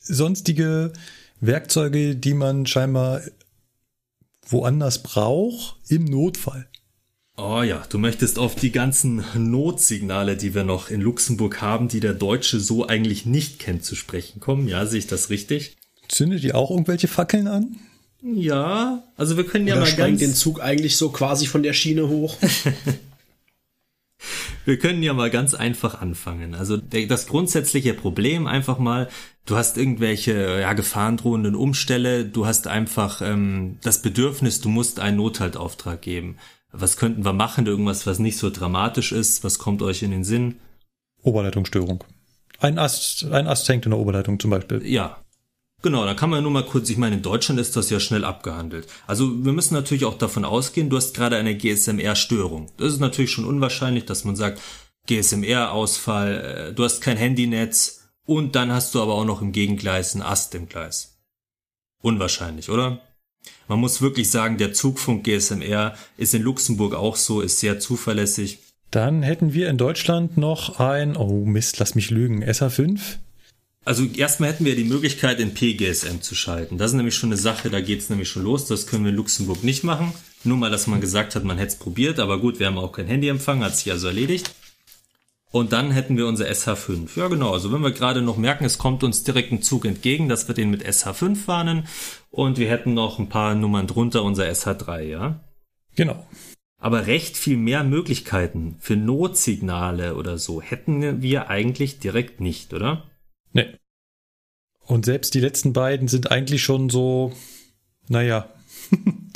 S2: sonstige Werkzeuge, die man scheinbar woanders braucht, im Notfall.
S4: Oh ja, du möchtest auf die ganzen Notsignale, die wir noch in Luxemburg haben, die der Deutsche so eigentlich nicht kennt, zu sprechen kommen. Ja, sehe ich das richtig?
S2: Zündet ihr auch irgendwelche Fackeln an?
S4: Ja, also wir können
S3: Oder
S4: ja mal ganz
S3: den Zug eigentlich so quasi von der Schiene hoch.
S4: Wir können ja mal ganz einfach anfangen. Also das grundsätzliche Problem einfach mal, du hast irgendwelche ja, gefahrendrohenden Umstelle, du hast einfach ähm, das Bedürfnis, du musst einen Nothaltauftrag geben. Was könnten wir machen? Irgendwas, was nicht so dramatisch ist? Was kommt euch in den Sinn?
S2: Oberleitungsstörung. Ein Ast, ein Ast hängt in der Oberleitung zum Beispiel.
S4: Ja, Genau, da kann man nur mal kurz, ich meine, in Deutschland ist das ja schnell abgehandelt. Also wir müssen natürlich auch davon ausgehen, du hast gerade eine GSMR-Störung. Das ist natürlich schon unwahrscheinlich, dass man sagt, GSMR-Ausfall, äh, du hast kein Handynetz und dann hast du aber auch noch im Gegengleis einen Ast im Gleis. Unwahrscheinlich, oder? Man muss wirklich sagen, der Zugfunk GSMR ist in Luxemburg auch so, ist sehr zuverlässig.
S2: Dann hätten wir in Deutschland noch ein, oh Mist, lass mich lügen, SA5?
S4: Also erstmal hätten wir die Möglichkeit, in PGSM zu schalten. Das ist nämlich schon eine Sache, da geht's nämlich schon los. Das können wir in Luxemburg nicht machen. Nur mal, dass man gesagt hat, man hätte es probiert, aber gut, wir haben auch kein Handyempfang, hat sich also erledigt. Und dann hätten wir unser SH5. Ja genau, also wenn wir gerade noch merken, es kommt uns direkt ein Zug entgegen, dass wir den mit SH5 warnen. Und wir hätten noch ein paar Nummern drunter unser SH3, ja?
S2: Genau.
S4: Aber recht viel mehr Möglichkeiten für Notsignale oder so hätten wir eigentlich direkt nicht, oder?
S2: Nee. Und selbst die letzten beiden sind eigentlich schon so, naja.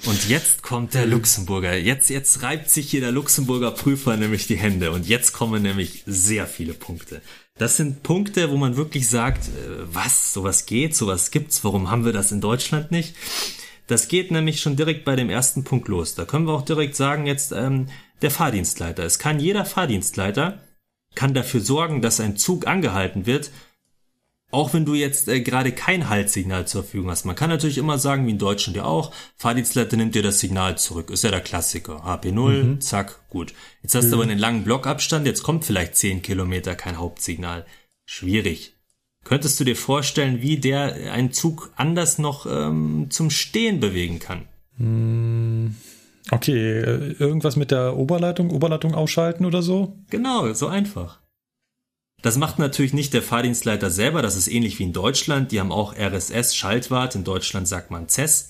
S4: und jetzt kommt der Luxemburger. Jetzt, jetzt reibt sich hier der Luxemburger Prüfer nämlich die Hände. Und jetzt kommen nämlich sehr viele Punkte. Das sind Punkte, wo man wirklich sagt, äh, was, sowas geht, sowas gibt's, warum haben wir das in Deutschland nicht? Das geht nämlich schon direkt bei dem ersten Punkt los. Da können wir auch direkt sagen, jetzt ähm, der Fahrdienstleiter. Es kann jeder Fahrdienstleiter kann dafür sorgen, dass ein Zug angehalten wird, auch wenn du jetzt äh, gerade kein Haltsignal zur Verfügung hast. Man kann natürlich immer sagen, wie in Deutschland ja auch, Fahrdienstleiter nimmt dir das Signal zurück. Ist ja der Klassiker. HP0, mhm. zack, gut. Jetzt hast mhm. du aber einen langen Blockabstand, jetzt kommt vielleicht 10 Kilometer kein Hauptsignal. Schwierig. Könntest du dir vorstellen, wie der einen Zug anders noch ähm, zum Stehen bewegen kann?
S2: Hm, okay, äh, irgendwas mit der Oberleitung, Oberleitung ausschalten oder so?
S4: Genau, so einfach. Das macht natürlich nicht der Fahrdienstleiter selber, das ist ähnlich wie in Deutschland, die haben auch RSS Schaltwart, in Deutschland sagt man CES.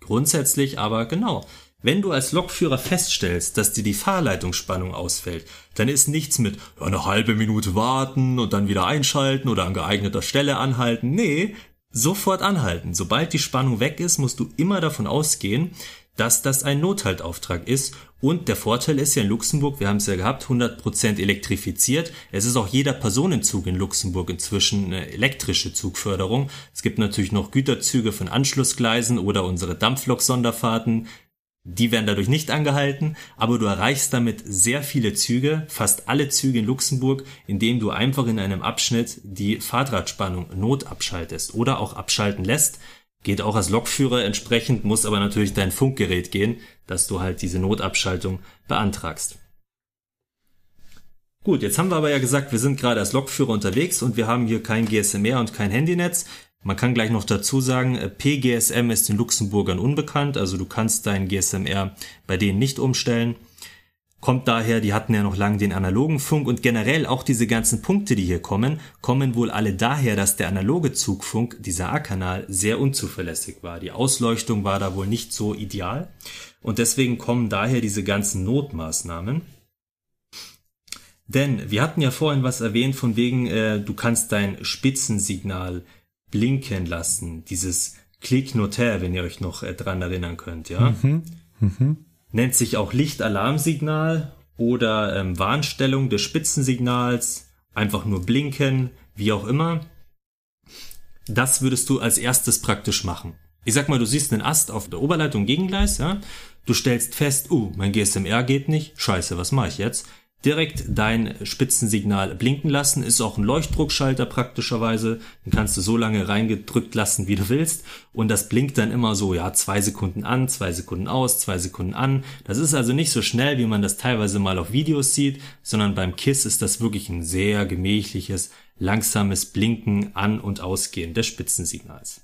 S4: Grundsätzlich aber genau. Wenn du als Lokführer feststellst, dass dir die Fahrleitungsspannung ausfällt, dann ist nichts mit eine halbe Minute warten und dann wieder einschalten oder an geeigneter Stelle anhalten. Nee, sofort anhalten. Sobald die Spannung weg ist, musst du immer davon ausgehen, dass das ein Nothaltauftrag ist. Und der Vorteil ist ja in Luxemburg, wir haben es ja gehabt, 100% elektrifiziert. Es ist auch jeder Personenzug in Luxemburg inzwischen eine elektrische Zugförderung. Es gibt natürlich noch Güterzüge von Anschlussgleisen oder unsere Dampflok-Sonderfahrten. Die werden dadurch nicht angehalten, aber du erreichst damit sehr viele Züge, fast alle Züge in Luxemburg, indem du einfach in einem Abschnitt die Fahrradspannung notabschaltest oder auch abschalten lässt. Geht auch als Lokführer entsprechend, muss aber natürlich dein Funkgerät gehen, dass du halt diese Notabschaltung beantragst. Gut, jetzt haben wir aber ja gesagt, wir sind gerade als Lokführer unterwegs und wir haben hier kein GSMR und kein Handynetz. Man kann gleich noch dazu sagen, äh, PGSM ist den Luxemburgern unbekannt, also du kannst dein GSMR bei denen nicht umstellen kommt daher, die hatten ja noch lange den analogen Funk und generell auch diese ganzen Punkte, die hier kommen, kommen wohl alle daher, dass der analoge Zugfunk, dieser A-Kanal, sehr unzuverlässig war. Die Ausleuchtung war da wohl nicht so ideal und deswegen kommen daher diese ganzen Notmaßnahmen. Denn wir hatten ja vorhin was erwähnt von wegen, äh, du kannst dein Spitzensignal blinken lassen, dieses Click Notaire, wenn ihr euch noch äh, dran erinnern könnt, ja. Mhm. Mhm nennt sich auch Lichtalarmsignal oder ähm, Warnstellung des Spitzensignals, einfach nur blinken, wie auch immer. Das würdest du als erstes praktisch machen. Ich sag mal, du siehst einen Ast auf der Oberleitung Gegengleis, ja? Du stellst fest, uh, mein GSMR geht nicht, scheiße, was mache ich jetzt? Direkt dein Spitzensignal blinken lassen. Ist auch ein Leuchtdruckschalter praktischerweise. Den kannst du so lange reingedrückt lassen, wie du willst. Und das blinkt dann immer so, ja, zwei Sekunden an, zwei Sekunden aus, zwei Sekunden an. Das ist also nicht so schnell, wie man das teilweise mal auf Videos sieht, sondern beim KISS ist das wirklich ein sehr gemächliches, langsames Blinken an und ausgehen des Spitzensignals.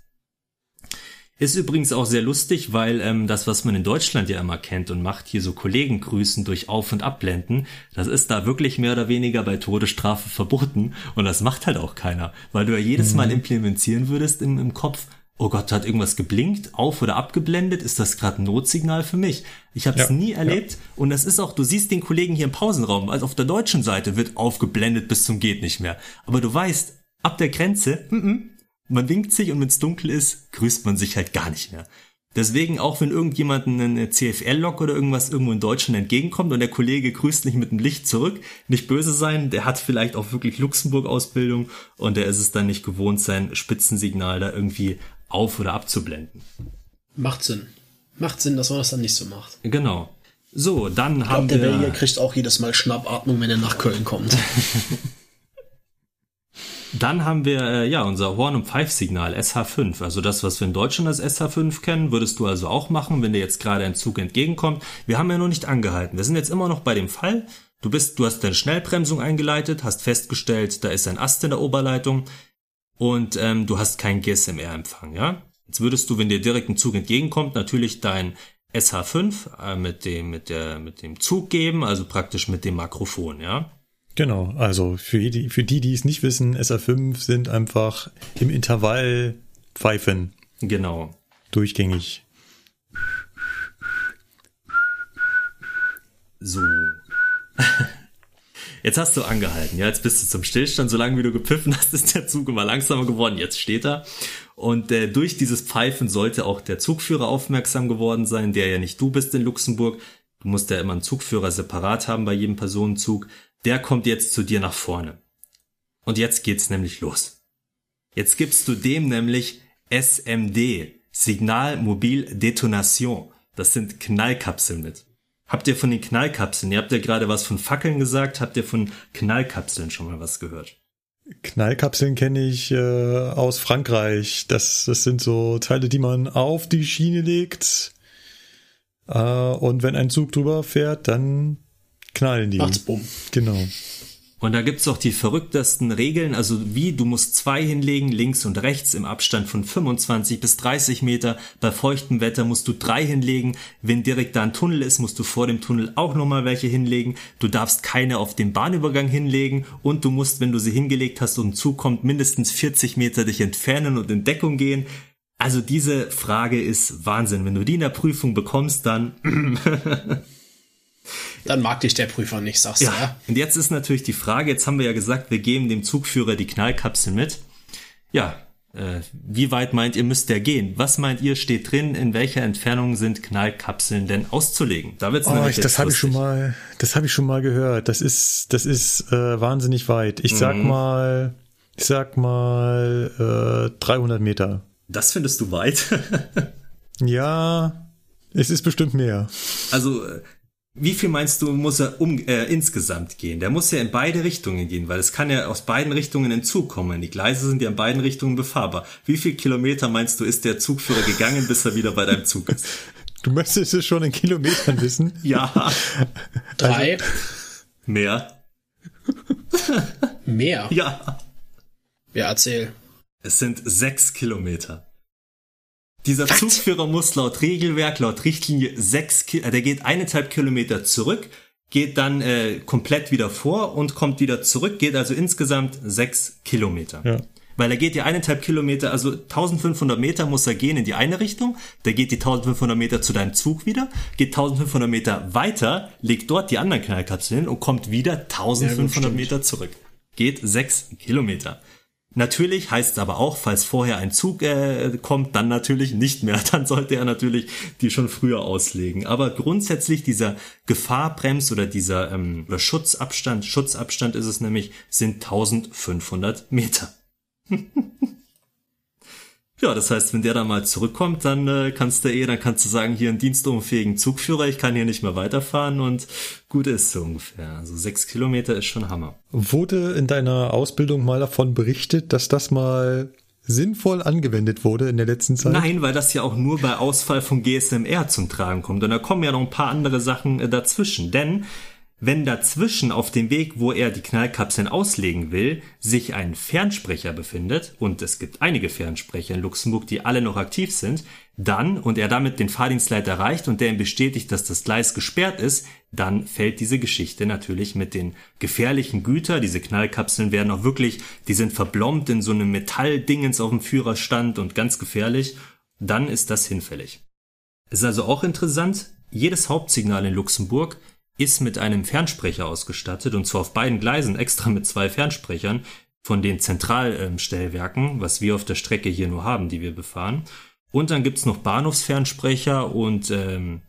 S4: Ist übrigens auch sehr lustig, weil ähm, das, was man in Deutschland ja immer kennt und macht, hier so Kollegen grüßen durch Auf- und Abblenden, das ist da wirklich mehr oder weniger bei Todesstrafe verboten und das macht halt auch keiner, weil du ja jedes Mal implementieren würdest im, im Kopf, oh Gott, hat irgendwas geblinkt, auf- oder abgeblendet, ist das gerade ein Notsignal für mich? Ich habe es
S2: Ja,
S4: nie erlebt und das ist auch, du siehst den Kollegen hier im Pausenraum, also auf der deutschen Seite wird aufgeblendet bis zum geht nicht mehr, aber du weißt, ab der Grenze, mm -mm, man winkt sich und wenn es dunkel ist, grüßt man sich halt gar nicht mehr. Deswegen, auch wenn irgendjemanden eine CFL-Lok oder irgendwas irgendwo in Deutschland entgegenkommt und der Kollege grüßt nicht mit dem Licht zurück, nicht böse sein, der hat vielleicht auch wirklich Luxemburg-Ausbildung und der ist es dann nicht gewohnt, sein Spitzensignal da irgendwie auf- oder abzublenden.
S3: Macht Sinn. Macht Sinn, dass man das dann nicht so macht.
S4: Genau. So, dann
S3: Ich
S4: haben
S3: glaube, der
S4: wir...
S3: Belgier kriegt auch jedes Mal Schnappatmung, wenn er nach Köln kommt.
S4: Dann haben wir äh, ja unser Horn- und Pfeifsignal SH5. Also das, was wir in Deutschland als SH5 kennen, würdest du also auch machen, wenn dir jetzt gerade ein Zug entgegenkommt. Wir haben ja noch nicht angehalten. Wir sind jetzt immer noch bei dem Fall. Du bist, du hast deine Schnellbremsung eingeleitet, hast festgestellt, da ist ein Ast in der Oberleitung und ähm, du hast keinen GSMR-Empfang. Ja, jetzt würdest du, wenn dir direkt ein Zug entgegenkommt, natürlich dein SH5 äh, mit dem mit der mit dem Zug geben, also praktisch mit dem Makrofon. Ja.
S2: Genau, also für die, für die, die es nicht wissen, SA5 sind einfach im Intervall Pfeifen
S4: Genau.
S2: durchgängig.
S4: So. Jetzt hast du angehalten, ja, jetzt bist du zum Stillstand. Solange wie du gepfiffen hast, ist der Zug immer langsamer geworden. Jetzt steht er. Und äh, durch dieses Pfeifen sollte auch der Zugführer aufmerksam geworden sein, der ja nicht du bist in Luxemburg. Du musst ja immer einen Zugführer separat haben bei jedem Personenzug. Der kommt jetzt zu dir nach vorne. Und jetzt geht's nämlich los. Jetzt gibst du dem nämlich SMD, Signal Mobil Detonation. Das sind Knallkapseln mit. Habt ihr von den Knallkapseln, ihr habt ja gerade was von Fackeln gesagt, habt ihr von Knallkapseln schon mal was gehört?
S2: Knallkapseln kenne ich äh, aus Frankreich. Das, das sind so Teile, die man auf die Schiene legt. Äh, und wenn ein Zug drüber fährt, dann knallen die.
S3: Macht's bumm.
S2: Genau.
S4: Und da gibt's auch die verrücktesten Regeln, also wie du musst zwei hinlegen, links und rechts im Abstand von 25 bis 30 Meter. Bei feuchtem Wetter musst du drei hinlegen. Wenn direkt da ein Tunnel ist, musst du vor dem Tunnel auch nochmal welche hinlegen. Du darfst keine auf dem Bahnübergang hinlegen und du musst, wenn du sie hingelegt hast und ein Zug kommt, mindestens 40 Meter dich entfernen und in Deckung gehen. Also diese Frage ist Wahnsinn. Wenn du die in der Prüfung bekommst, dann
S3: Dann mag dich der Prüfer nicht, sagst du,
S4: Ja,
S3: ja?
S4: und jetzt ist natürlich die Frage, jetzt haben wir ja gesagt, wir geben dem Zugführer die Knallkapsel mit. Ja, äh, wie weit meint ihr, müsst der gehen? Was meint ihr, steht drin, in welcher Entfernung sind Knallkapseln denn auszulegen? Da wird's
S2: Oh,
S4: nämlich
S2: ich, das habe ich schon mal, das habe ich schon mal gehört. Das ist, das ist äh, wahnsinnig weit. Ich sag
S4: Mhm.
S2: mal, ich sag mal äh, 300 Meter.
S4: Das findest du weit?
S2: Ja, es ist bestimmt mehr.
S4: also, äh, wie viel meinst du, muss er um, äh, insgesamt gehen? Der muss ja in beide Richtungen gehen, weil es kann ja aus beiden Richtungen ein Zug kommen. Die Gleise sind ja in beiden Richtungen befahrbar. Wie viel Kilometer meinst du, ist der Zugführer gegangen, bis er wieder bei deinem Zug ist?
S2: Du möchtest es schon in Kilometern wissen.
S4: Ja,
S3: Drei,
S4: mehr.
S3: mehr.
S4: Ja.
S3: Ja, erzähl.
S4: Es sind sechs Kilometer. Dieser Zugführer muss laut Regelwerk, laut Richtlinie sechs, äh, der geht eineinhalb Kilometer zurück, geht dann äh, komplett wieder vor und kommt wieder zurück, geht also insgesamt sechs Kilometer.
S2: Ja.
S4: Weil er geht ja eineinhalb Kilometer, also 1500 Meter muss er gehen in die eine Richtung, der geht die 1500 Meter zu deinem Zug wieder, geht 1500 Meter weiter, legt dort die anderen Knallkapseln hin und kommt wieder 1500
S3: stimmt.
S4: Meter zurück. Geht sechs Kilometer. Natürlich heißt es aber auch, falls vorher ein Zug äh, kommt, dann natürlich nicht mehr. Dann sollte er natürlich die schon früher auslegen. Aber grundsätzlich dieser Gefahrbrems oder dieser ähm, oder Schutzabstand, Schutzabstand ist es nämlich, sind 1500 Meter. Ja, das heißt, wenn der dann mal zurückkommt, dann äh, kannst du eh, dann kannst du sagen, hier ein dienstunfähigen Zugführer, ich kann hier nicht mehr weiterfahren und gut ist so ungefähr. Also sechs Kilometer ist schon Hammer.
S2: Wurde in deiner Ausbildung mal davon berichtet, dass das mal sinnvoll angewendet wurde in der letzten Zeit?
S4: Nein, weil das ja auch nur bei Ausfall von GSMR zum Tragen kommt. Und da kommen ja noch ein paar andere Sachen äh, dazwischen. Denn wenn dazwischen auf dem Weg, wo er die Knallkapseln auslegen will, sich ein Fernsprecher befindet, und es gibt einige Fernsprecher in Luxemburg, die alle noch aktiv sind, dann und er damit den Fahrdienstleiter erreicht und der ihm bestätigt, dass das Gleis gesperrt ist, dann fällt diese Geschichte natürlich mit den gefährlichen Güter. Diese Knallkapseln werden auch wirklich, die sind verblombt in so einem Metalldingens auf dem Führerstand und ganz gefährlich. Dann ist das hinfällig. Es ist also auch interessant, jedes Hauptsignal in Luxemburg ist mit einem Fernsprecher ausgestattet und zwar auf beiden Gleisen extra mit zwei Fernsprechern von den Zentralstellwerken, was wir auf der Strecke hier nur haben, die wir befahren. Und dann gibt's noch Bahnhofsfernsprecher und ähm,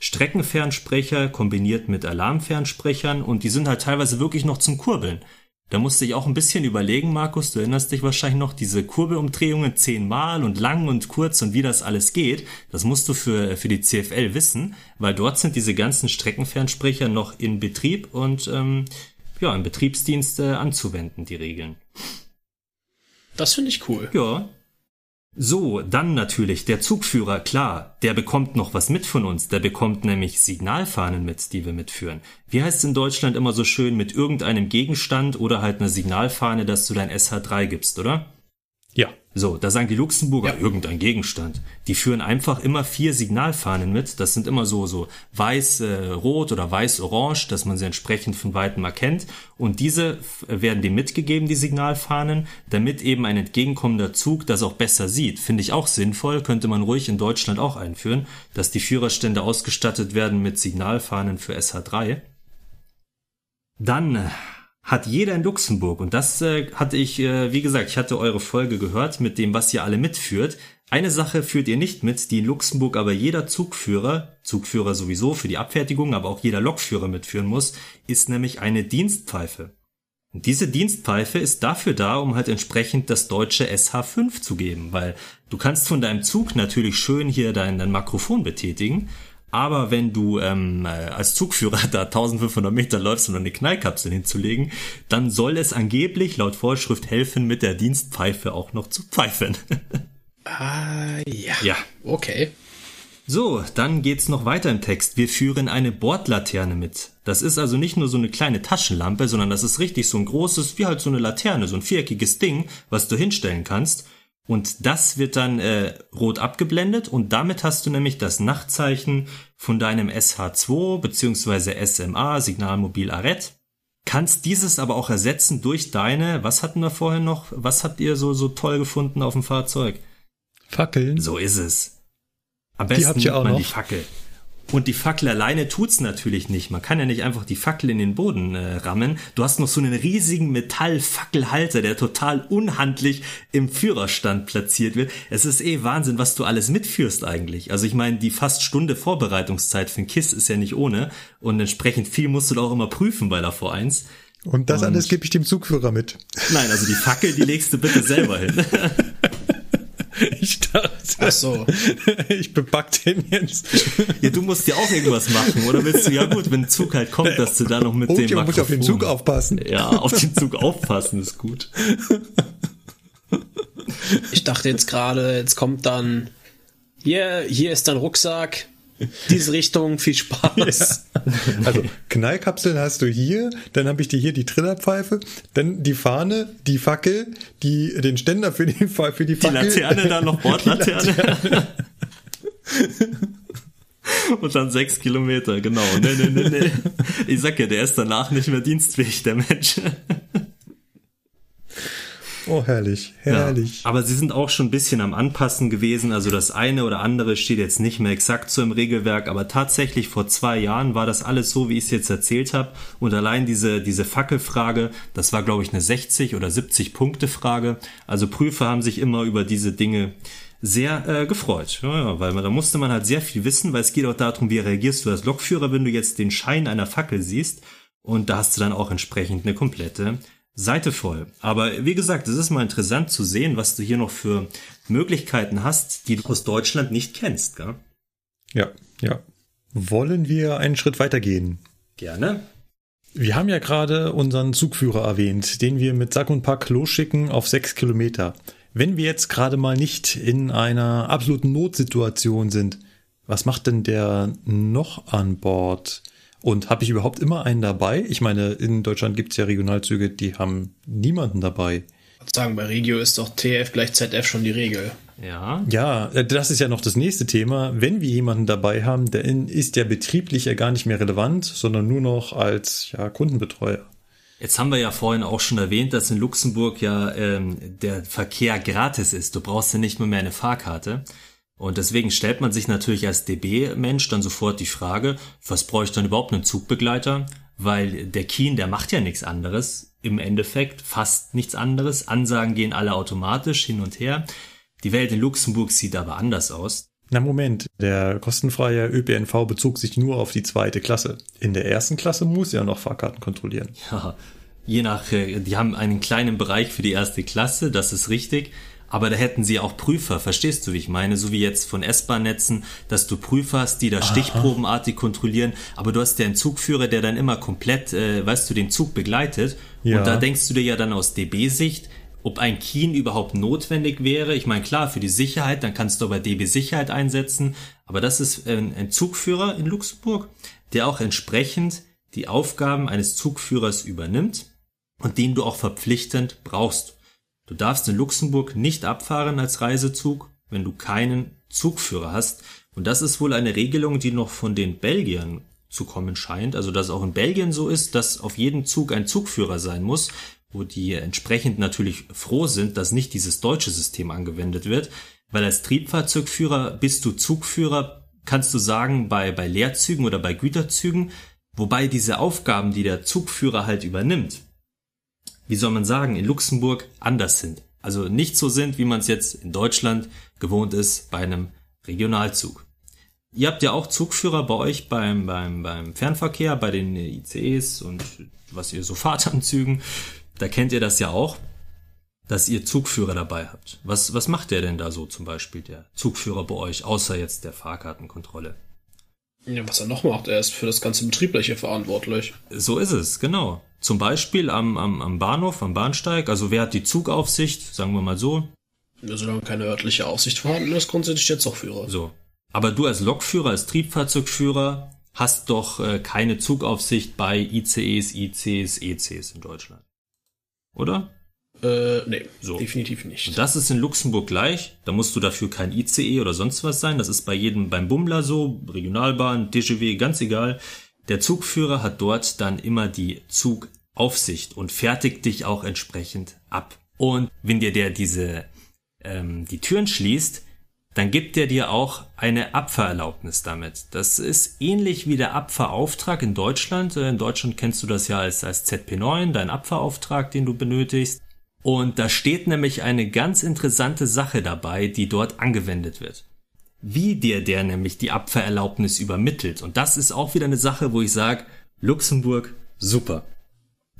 S4: Streckenfernsprecher kombiniert mit Alarmfernsprechern und die sind halt teilweise wirklich noch zum Kurbeln. Da musste ich auch ein bisschen überlegen, Markus, du erinnerst dich wahrscheinlich noch, diese Kurbelumdrehungen zehnmal und lang und kurz und wie das alles geht. Das musst du für, für die CFL wissen, weil dort sind diese ganzen Streckenfernsprecher noch in Betrieb und ähm, ja, im Betriebsdienst äh, anzuwenden, die Regeln.
S3: Das finde ich cool.
S4: Ja, so, dann natürlich der Zugführer, klar, der bekommt noch was mit von uns, der bekommt nämlich Signalfahnen mit, die wir mitführen. Wie heißt es in Deutschland immer so schön mit irgendeinem Gegenstand oder halt einer Signalfahne, dass du dein SH3 gibst, oder? So, da sagen die Luxemburger ja. irgendein Gegenstand. Die führen einfach immer vier Signalfahnen mit. Das sind immer so, so weiß-rot äh, oder weiß-orange, dass man sie entsprechend von weitem erkennt. Und diese werden dem mitgegeben, die Signalfahnen, damit eben ein entgegenkommender Zug das auch besser sieht. Finde ich auch sinnvoll, könnte man ruhig in Deutschland auch einführen, dass die Führerstände ausgestattet werden mit Signalfahnen für SH3. Dann hat jeder in Luxemburg und das äh, hatte ich, äh, wie gesagt, ich hatte eure Folge gehört mit dem, was ihr alle mitführt. Eine Sache führt ihr nicht mit, die in Luxemburg aber jeder Zugführer, Zugführer sowieso für die Abfertigung, aber auch jeder Lokführer mitführen muss, ist nämlich eine Dienstpfeife. Und diese Dienstpfeife ist dafür da, um halt entsprechend das deutsche SH5 zu geben, weil du kannst von deinem Zug natürlich schön hier dein, dein Makrofon betätigen, aber wenn du ähm, äh, als Zugführer da 1500 Meter läufst, um eine Knallkapsel hinzulegen, dann soll es angeblich laut Vorschrift helfen, mit der Dienstpfeife auch noch zu pfeifen.
S3: ah, ja.
S4: Ja.
S3: Okay.
S4: So, dann geht's noch weiter im Text. Wir führen eine Bordlaterne mit. Das ist also nicht nur so eine kleine Taschenlampe, sondern das ist richtig so ein großes, wie halt so eine Laterne, so ein viereckiges Ding, was du hinstellen kannst. Und das wird dann äh, rot abgeblendet und damit hast du nämlich das Nachtzeichen von deinem SH2 bzw. SMA, Signalmobil Arret. Kannst dieses aber auch ersetzen durch deine, was hatten wir vorher noch, was habt ihr so, so toll gefunden auf dem Fahrzeug?
S2: Fackeln.
S4: So ist es. Am besten
S2: die habt ihr auch
S4: man
S2: noch.
S4: die Fackel. Und die Fackel alleine tut's natürlich nicht. Man kann ja nicht einfach die Fackel in den Boden äh, rammen. Du hast noch so einen riesigen Metallfackelhalter, der total unhandlich im Führerstand platziert wird. Es ist eh Wahnsinn, was du alles mitführst eigentlich. Also ich meine, die fast Stunde Vorbereitungszeit für ein KISS ist ja nicht ohne. Und entsprechend viel musst du da auch immer prüfen bei der V1.
S2: Und das Und alles gebe ich dem Zugführer mit.
S4: Nein, also die Fackel, die legst du bitte selber hin.
S2: Ich dachte,
S3: Ach so.
S2: ich bepack den jetzt.
S4: Ja, du musst ja auch irgendwas machen, oder willst du, ja gut, wenn ein Zug halt kommt, dass du da noch mit
S2: oh,
S4: dem
S2: Mikrofon... muss auf den Zug aufpassen.
S4: Ja, auf den Zug aufpassen ist gut.
S3: Ich dachte jetzt gerade, jetzt kommt dann, hier, hier ist dein Rucksack, diese Richtung, viel Spaß.
S2: Ja. Also Knallkapseln hast du hier, dann habe ich dir hier die Trillerpfeife, dann die Fahne, die Fackel, die den Ständer für die für die Fackel,
S4: die Laterne dann noch Bordlaterne. Und dann sechs Kilometer, genau. Nee, nee, nee, nee. Ich sag ja, der ist danach nicht mehr dienstfähig, der Mensch.
S2: Oh, herrlich, herrlich.
S4: Ja, aber sie sind auch schon ein bisschen am Anpassen gewesen. Also das eine oder andere steht jetzt nicht mehr exakt so im Regelwerk, aber tatsächlich vor zwei Jahren war das alles so, wie ich es jetzt erzählt habe. Und allein diese, diese Fackelfrage, das war, glaube ich, eine 60 oder 70 Punkte Frage. Also Prüfer haben sich immer über diese Dinge sehr äh, gefreut, ja, ja, weil man, da musste man halt sehr viel wissen, weil es geht auch darum, wie reagierst du als Lokführer, wenn du jetzt den Schein einer Fackel siehst. Und da hast du dann auch entsprechend eine komplette Seite voll. Aber wie gesagt, es ist mal interessant zu sehen, was du hier noch für Möglichkeiten hast, die du aus Deutschland nicht kennst. Gell?
S2: Ja, ja. Wollen wir einen Schritt weitergehen?
S4: Gerne.
S2: Wir haben ja gerade unseren Zugführer erwähnt, den wir mit Sack und Pack losschicken auf sechs Kilometer. Wenn wir jetzt gerade mal nicht in einer absoluten Notsituation sind, was macht denn der noch an Bord? Und habe ich überhaupt immer einen dabei? Ich meine, in Deutschland gibt es ja Regionalzüge, die haben niemanden dabei.
S3: Ich sagen, bei Regio ist doch TF gleich ZF schon die Regel.
S4: Ja.
S2: Ja, äh, das ist ja noch das nächste Thema. Wenn wir jemanden dabei haben, der ist ja betrieblich ja gar nicht mehr relevant, sondern nur noch als ja, Kundenbetreuer.
S4: Jetzt haben wir ja vorhin auch schon erwähnt, dass in Luxemburg ja ähm, der Verkehr gratis ist. Du brauchst ja nicht mehr, mehr eine Fahrkarte. Und deswegen stellt man sich natürlich als DB-Mensch dann sofort die Frage, was brauche ich dann überhaupt einen Zugbegleiter? Weil der Kien, der macht ja nichts anderes. Im Endeffekt fast nichts anderes. Ansagen gehen alle automatisch hin und her. Die Welt in Luxemburg sieht aber anders aus.
S2: Na Moment, der kostenfreie ÖPNV bezog sich nur auf die zweite Klasse. In der ersten Klasse muss er noch Fahrkarten kontrollieren.
S4: Ja, je nach, äh, die haben einen kleinen Bereich für die erste Klasse, das ist richtig. Aber da hätten sie auch Prüfer, verstehst du, wie ich meine? So wie jetzt von S-Bahn-Netzen, dass du Prüfer hast, die da Aha. stichprobenartig kontrollieren. Aber du hast ja einen Zugführer, der dann immer komplett, äh, weißt du, den Zug begleitet. Ja. Und da denkst du dir ja dann aus DB-Sicht, ob ein Kien überhaupt notwendig wäre. Ich meine, klar, für die Sicherheit, dann kannst du aber DB Sicherheit einsetzen. Aber das ist ein, ein Zugführer in Luxemburg, der auch entsprechend die Aufgaben eines Zugführers übernimmt und den du auch verpflichtend brauchst. Du darfst in Luxemburg nicht abfahren als Reisezug, wenn du keinen Zugführer hast. Und das ist wohl eine Regelung, die noch von den Belgiern zu kommen scheint. Also dass auch in Belgien so ist, dass auf jedem Zug ein Zugführer sein muss, wo die entsprechend natürlich froh sind, dass nicht dieses deutsche System angewendet wird. Weil als Triebfahrzeugführer bist du Zugführer, kannst du sagen, bei, bei Leerzügen oder bei Güterzügen, wobei diese Aufgaben, die der Zugführer halt übernimmt, wie soll man sagen, in Luxemburg anders sind. Also nicht so sind, wie man es jetzt in Deutschland gewohnt ist bei einem Regionalzug. Ihr habt ja auch Zugführer bei euch beim, beim, beim Fernverkehr, bei den ICEs und was ihr so fahrt an Zügen. Da kennt ihr das ja auch, dass ihr Zugführer dabei habt. Was, was macht der denn da so zum Beispiel, der Zugführer bei euch, außer jetzt der Fahrkartenkontrolle?
S3: Ja, was er noch macht, er ist für das ganze Betriebliche verantwortlich.
S4: So ist es, genau. Zum Beispiel am, am, am Bahnhof, am Bahnsteig. Also wer hat die Zugaufsicht, sagen wir mal so?
S3: Solange keine örtliche Aufsicht vorhanden ist, grundsätzlich der Zugführer.
S4: So. Aber du als Lokführer, als Triebfahrzeugführer hast doch äh, keine Zugaufsicht bei ICEs, ICs, ECs in Deutschland. Oder?
S3: Äh, nee, so. definitiv nicht.
S4: Und das ist in Luxemburg gleich. Da musst du dafür kein ICE oder sonst was sein. Das ist bei jedem beim Bummler so, Regionalbahn, DGW, ganz egal. Der Zugführer hat dort dann immer die Zugaufsicht und fertigt dich auch entsprechend ab. Und wenn dir der diese ähm, die Türen schließt, dann gibt er dir auch eine Abfahrerlaubnis damit. Das ist ähnlich wie der Abfahrauftrag in Deutschland. In Deutschland kennst du das ja als, als ZP9, dein Abfahrauftrag, den du benötigst. Und da steht nämlich eine ganz interessante Sache dabei, die dort angewendet wird. Wie dir der nämlich die Abfahrerlaubnis übermittelt. Und das ist auch wieder eine Sache, wo ich sage, Luxemburg, super.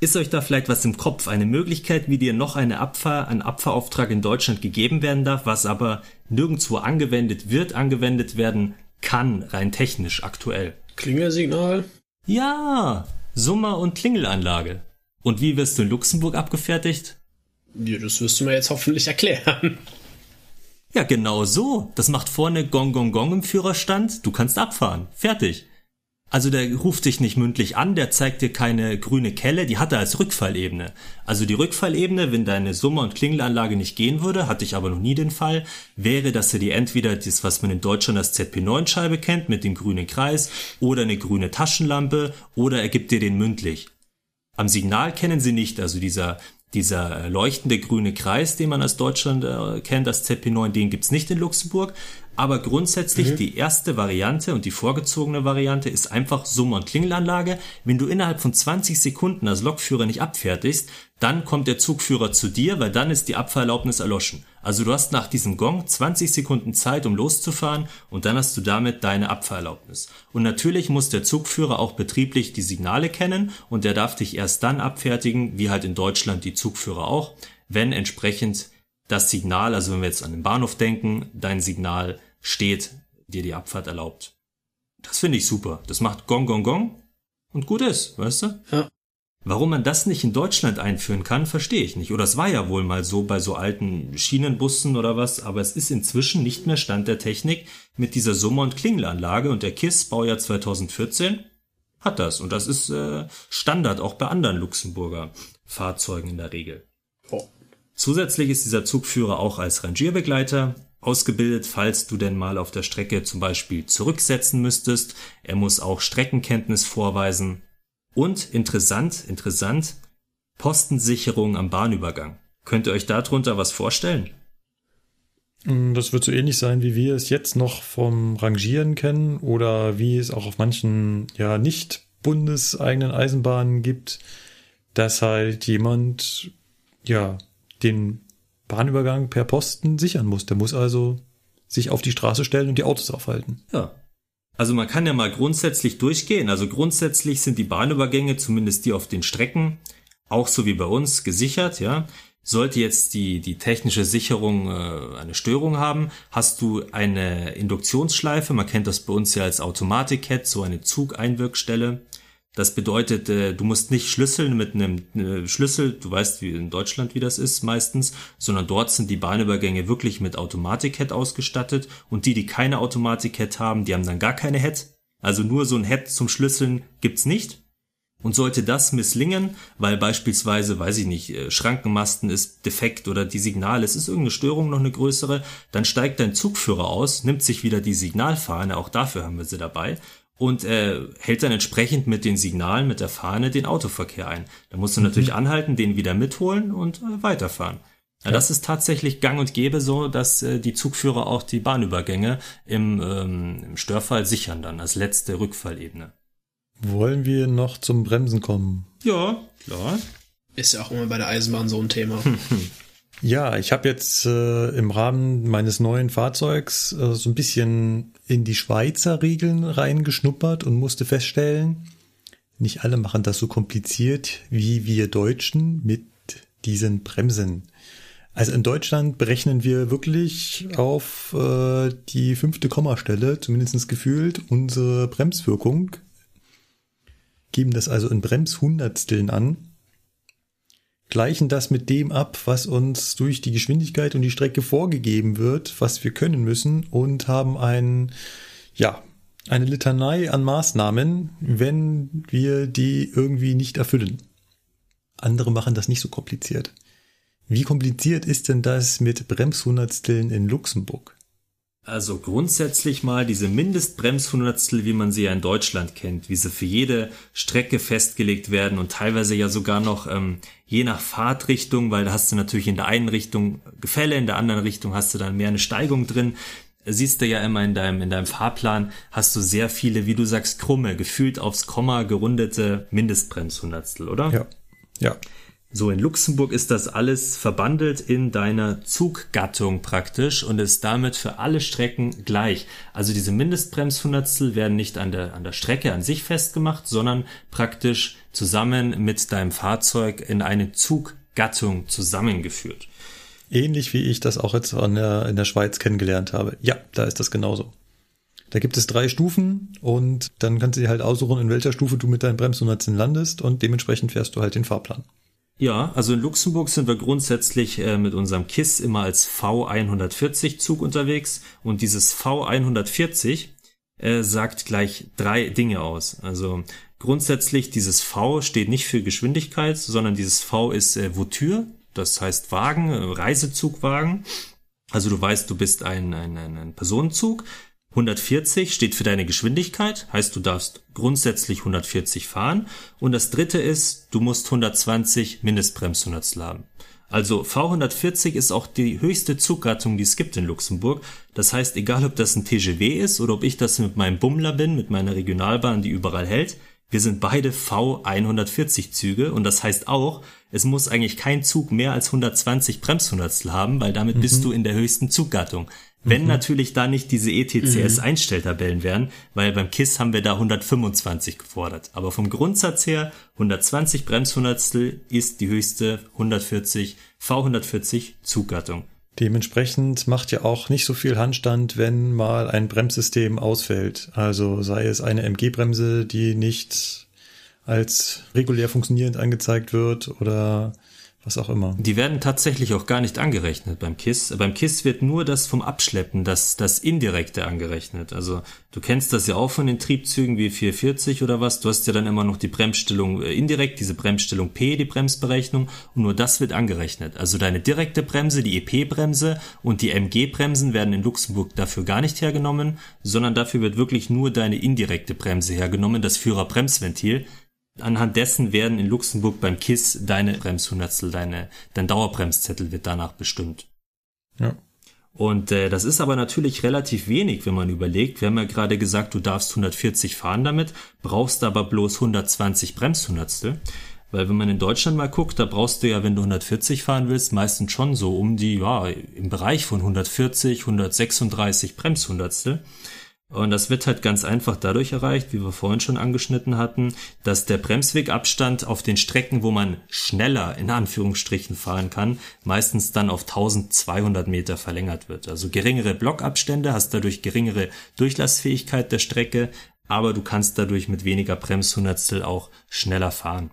S4: Ist euch da vielleicht was im Kopf? Eine Möglichkeit, wie dir noch eine Abfahr, ein Abfahrauftrag in Deutschland gegeben werden darf, was aber nirgendwo angewendet wird, angewendet werden kann, rein technisch aktuell.
S3: Klingelsignal?
S4: Ja, Summer- und Klingelanlage. Und wie wirst du in Luxemburg abgefertigt?
S3: Ja, das wirst du mir jetzt hoffentlich erklären.
S4: Ja, genau so. Das macht vorne Gong Gong Gong im Führerstand. Du kannst abfahren. Fertig. Also der ruft dich nicht mündlich an, der zeigt dir keine grüne Kelle, die hat er als Rückfallebene. Also die Rückfallebene, wenn deine Summe- und Klingelanlage nicht gehen würde, hatte ich aber noch nie den Fall, wäre, dass er dir entweder das, was man in Deutschland als ZP9-Scheibe kennt, mit dem grünen Kreis, oder eine grüne Taschenlampe, oder er gibt dir den mündlich. Am Signal kennen sie nicht, also dieser dieser leuchtende grüne Kreis, den man aus Deutschland äh, kennt, das ZP9, den gibt's nicht in Luxemburg. Aber grundsätzlich mhm. die erste Variante und die vorgezogene Variante ist einfach Summe- und Klingelanlage. Wenn du innerhalb von 20 Sekunden als Lokführer nicht abfertigst, dann kommt der Zugführer zu dir, weil dann ist die Abfahrerlaubnis erloschen. Also du hast nach diesem Gong 20 Sekunden Zeit, um loszufahren und dann hast du damit deine Abfahrerlaubnis. Und natürlich muss der Zugführer auch betrieblich die Signale kennen und der darf dich erst dann abfertigen, wie halt in Deutschland die Zugführer auch, wenn entsprechend das Signal, also wenn wir jetzt an den Bahnhof denken, dein Signal steht, dir die Abfahrt erlaubt. Das finde ich super. Das macht Gong Gong Gong und gut ist, weißt du? Ja. Warum man das nicht in Deutschland einführen kann, verstehe ich nicht. Oder es war ja wohl mal so bei so alten Schienenbussen oder was, aber es ist inzwischen nicht mehr Stand der Technik mit dieser Summer- und Klingelanlage und der KISS, Baujahr 2014, hat das. Und das ist äh, Standard auch bei anderen Luxemburger Fahrzeugen in der Regel. Oh. Zusätzlich ist dieser Zugführer auch als Rangierbegleiter ausgebildet, falls du denn mal auf der Strecke zum Beispiel zurücksetzen müsstest. Er muss auch Streckenkenntnis vorweisen. Und interessant, interessant, Postensicherung am Bahnübergang. Könnt ihr euch darunter was vorstellen?
S2: Mm, das wird so ähnlich sein, wie wir es jetzt noch vom Rangieren kennen oder wie es auch auf manchen ja nicht bundeseigenen Eisenbahnen gibt, dass halt jemand ja den Bahnübergang per Posten sichern muss. Der muss also sich auf die Straße stellen und die Autos aufhalten.
S4: Ja. Also man kann ja mal grundsätzlich durchgehen. Also grundsätzlich sind die Bahnübergänge, zumindest die auf den Strecken, auch so wie bei uns gesichert, ja. Sollte jetzt die, die technische Sicherung äh, eine Störung haben, hast du eine Induktionsschleife, man kennt das bei uns ja als Automatik-Head, so eine Zugeinwirkstelle. Das bedeutet, äh, du musst nicht schlüsseln mit einem äh, Schlüssel, du weißt wie in Deutschland, wie das ist meistens, sondern dort sind die Bahnübergänge wirklich mit Automatik-Head ausgestattet und die, die keine Automatik-Head haben, die haben dann gar keine Head. Also nur so ein Head zum Schlüsseln gibt's nicht. Und sollte das misslingen, weil beispielsweise, weiß ich nicht, äh, Schrankenmasten ist defekt oder die Signale, es ist irgendeine Störung noch eine größere, dann steigt dein Zugführer aus, nimmt sich wieder die Signalfahne, auch dafür haben wir sie dabei, und äh, hält dann entsprechend mit den Signalen, mit der Fahne den Autoverkehr ein. Da musst du mhm. natürlich anhalten, den wieder mitholen und äh, weiterfahren. Ja. Das ist tatsächlich gang und gäbe so, dass äh, die Zugführer auch die Bahnübergänge im, ähm, im Störfall sichern dann als letzte Rückfallebene.
S2: Wollen wir noch zum Bremsen kommen?
S4: Ja, klar.
S3: Ist ja auch immer bei der Eisenbahn so ein Thema.
S2: ja, ich habe jetzt äh, im Rahmen meines neuen Fahrzeugs äh, so ein bisschen in die Schweizer Regeln reingeschnuppert und musste feststellen, nicht alle machen das so kompliziert wie wir Deutschen mit diesen Bremsen. Also in Deutschland berechnen wir wirklich auf äh, die fünfte Kommastelle, zumindest gefühlt, unsere Bremswirkung geben das also in Bremshundertsteln an, gleichen das mit dem ab, was uns durch die Geschwindigkeit und die Strecke vorgegeben wird, was wir können müssen und haben ein, ja, eine Litanei an Maßnahmen, wenn wir die irgendwie nicht erfüllen. Andere machen das nicht so kompliziert. Wie kompliziert ist denn das mit Bremshundertsteln in Luxemburg?
S4: Also grundsätzlich mal diese Mindestbremshundertstel, wie man sie ja in Deutschland kennt, wie sie für jede Strecke festgelegt werden und teilweise ja sogar noch ähm, je nach Fahrtrichtung, weil da hast du natürlich in der einen Richtung Gefälle, in der anderen Richtung hast du dann mehr eine Steigung drin. Siehst du ja immer in deinem, in deinem Fahrplan, hast du sehr viele, wie du sagst, krumme, gefühlt aufs Komma gerundete Mindestbremshundertstel, oder?
S2: Ja. Ja.
S4: So, in Luxemburg ist das alles verbandelt in deiner Zuggattung praktisch und ist damit für alle Strecken gleich. Also diese Mindestbremshundertstel werden nicht an der, an der Strecke an sich festgemacht, sondern praktisch zusammen mit deinem Fahrzeug in eine Zuggattung zusammengeführt.
S2: Ähnlich wie ich das auch jetzt an der, in der Schweiz kennengelernt habe. Ja, da ist das genauso. Da gibt es drei Stufen und dann kannst du dir halt aussuchen, in welcher Stufe du mit deinen Bremshundertsteln landest und dementsprechend fährst du halt den Fahrplan.
S4: Ja, also in Luxemburg sind wir grundsätzlich äh, mit unserem KISS immer als V140 Zug unterwegs und dieses V140 äh, sagt gleich drei Dinge aus. Also grundsätzlich dieses V steht nicht für Geschwindigkeit, sondern dieses V ist äh, Voiture, das heißt Wagen, äh, Reisezugwagen. Also du weißt, du bist ein, ein, ein Personenzug. 140 steht für deine Geschwindigkeit, heißt du darfst grundsätzlich 140 fahren. Und das dritte ist, du musst 120 Mindestbremshundertstel haben. Also V140 ist auch die höchste Zuggattung, die es gibt in Luxemburg. Das heißt, egal ob das ein TGW ist oder ob ich das mit meinem Bummler bin, mit meiner Regionalbahn, die überall hält, wir sind beide V140 Züge und das heißt auch, es muss eigentlich kein Zug mehr als 120 Bremshundertstel haben, weil damit mhm. bist du in der höchsten Zuggattung. Wenn mhm. natürlich da nicht diese ETCS-Einstelltabellen mhm. wären, weil beim KISS haben wir da 125 gefordert. Aber vom Grundsatz her 120 Bremshundertstel ist die höchste 140 V140 Zuggattung.
S2: Dementsprechend macht ja auch nicht so viel Handstand, wenn mal ein Bremssystem ausfällt. Also sei es eine MG-Bremse, die nicht als regulär funktionierend angezeigt wird oder was auch immer.
S4: Die werden tatsächlich auch gar nicht angerechnet beim KISS. Beim KISS wird nur das vom Abschleppen, das, das Indirekte angerechnet. Also du kennst das ja auch von den Triebzügen wie 440 oder was. Du hast ja dann immer noch die Bremsstellung äh, indirekt, diese Bremsstellung P, die Bremsberechnung. Und nur das wird angerechnet. Also deine direkte Bremse, die EP-Bremse und die MG-Bremsen werden in Luxemburg dafür gar nicht hergenommen, sondern dafür wird wirklich nur deine indirekte Bremse hergenommen, das Führerbremsventil Anhand dessen werden in Luxemburg beim KISS deine Bremshundertstel, deine, dein Dauerbremszettel wird danach bestimmt.
S2: Ja.
S4: Und äh, das ist aber natürlich relativ wenig, wenn man überlegt. Wir haben ja gerade gesagt, du darfst 140 fahren damit, brauchst aber bloß 120 Bremshundertstel. Weil wenn man in Deutschland mal guckt, da brauchst du ja, wenn du 140 fahren willst, meistens schon so um die, ja, im Bereich von 140, 136 Bremshundertstel. Und das wird halt ganz einfach dadurch erreicht, wie wir vorhin schon angeschnitten hatten, dass der Bremswegabstand auf den Strecken, wo man schneller in Anführungsstrichen fahren kann, meistens dann auf 1200 Meter verlängert wird. Also geringere Blockabstände, hast dadurch geringere Durchlassfähigkeit der Strecke, aber du kannst dadurch mit weniger Bremshundertstel auch schneller fahren.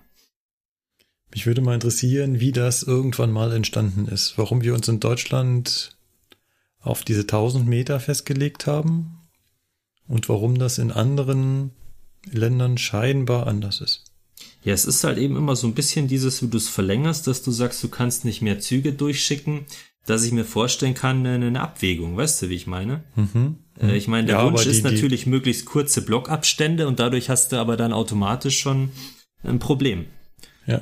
S2: Mich würde mal interessieren, wie das irgendwann mal entstanden ist. Warum wir uns in Deutschland auf diese 1000 Meter festgelegt haben und warum das in anderen Ländern scheinbar anders ist.
S4: Ja, es ist halt eben immer so ein bisschen dieses, wie du es verlängerst, dass du sagst, du kannst nicht mehr Züge durchschicken, dass ich mir vorstellen kann, eine Abwägung, weißt du, wie ich meine? Mhm. Äh, ich meine, der ja, Wunsch die, ist natürlich die... möglichst kurze Blockabstände und dadurch hast du aber dann automatisch schon ein Problem.
S2: Ja.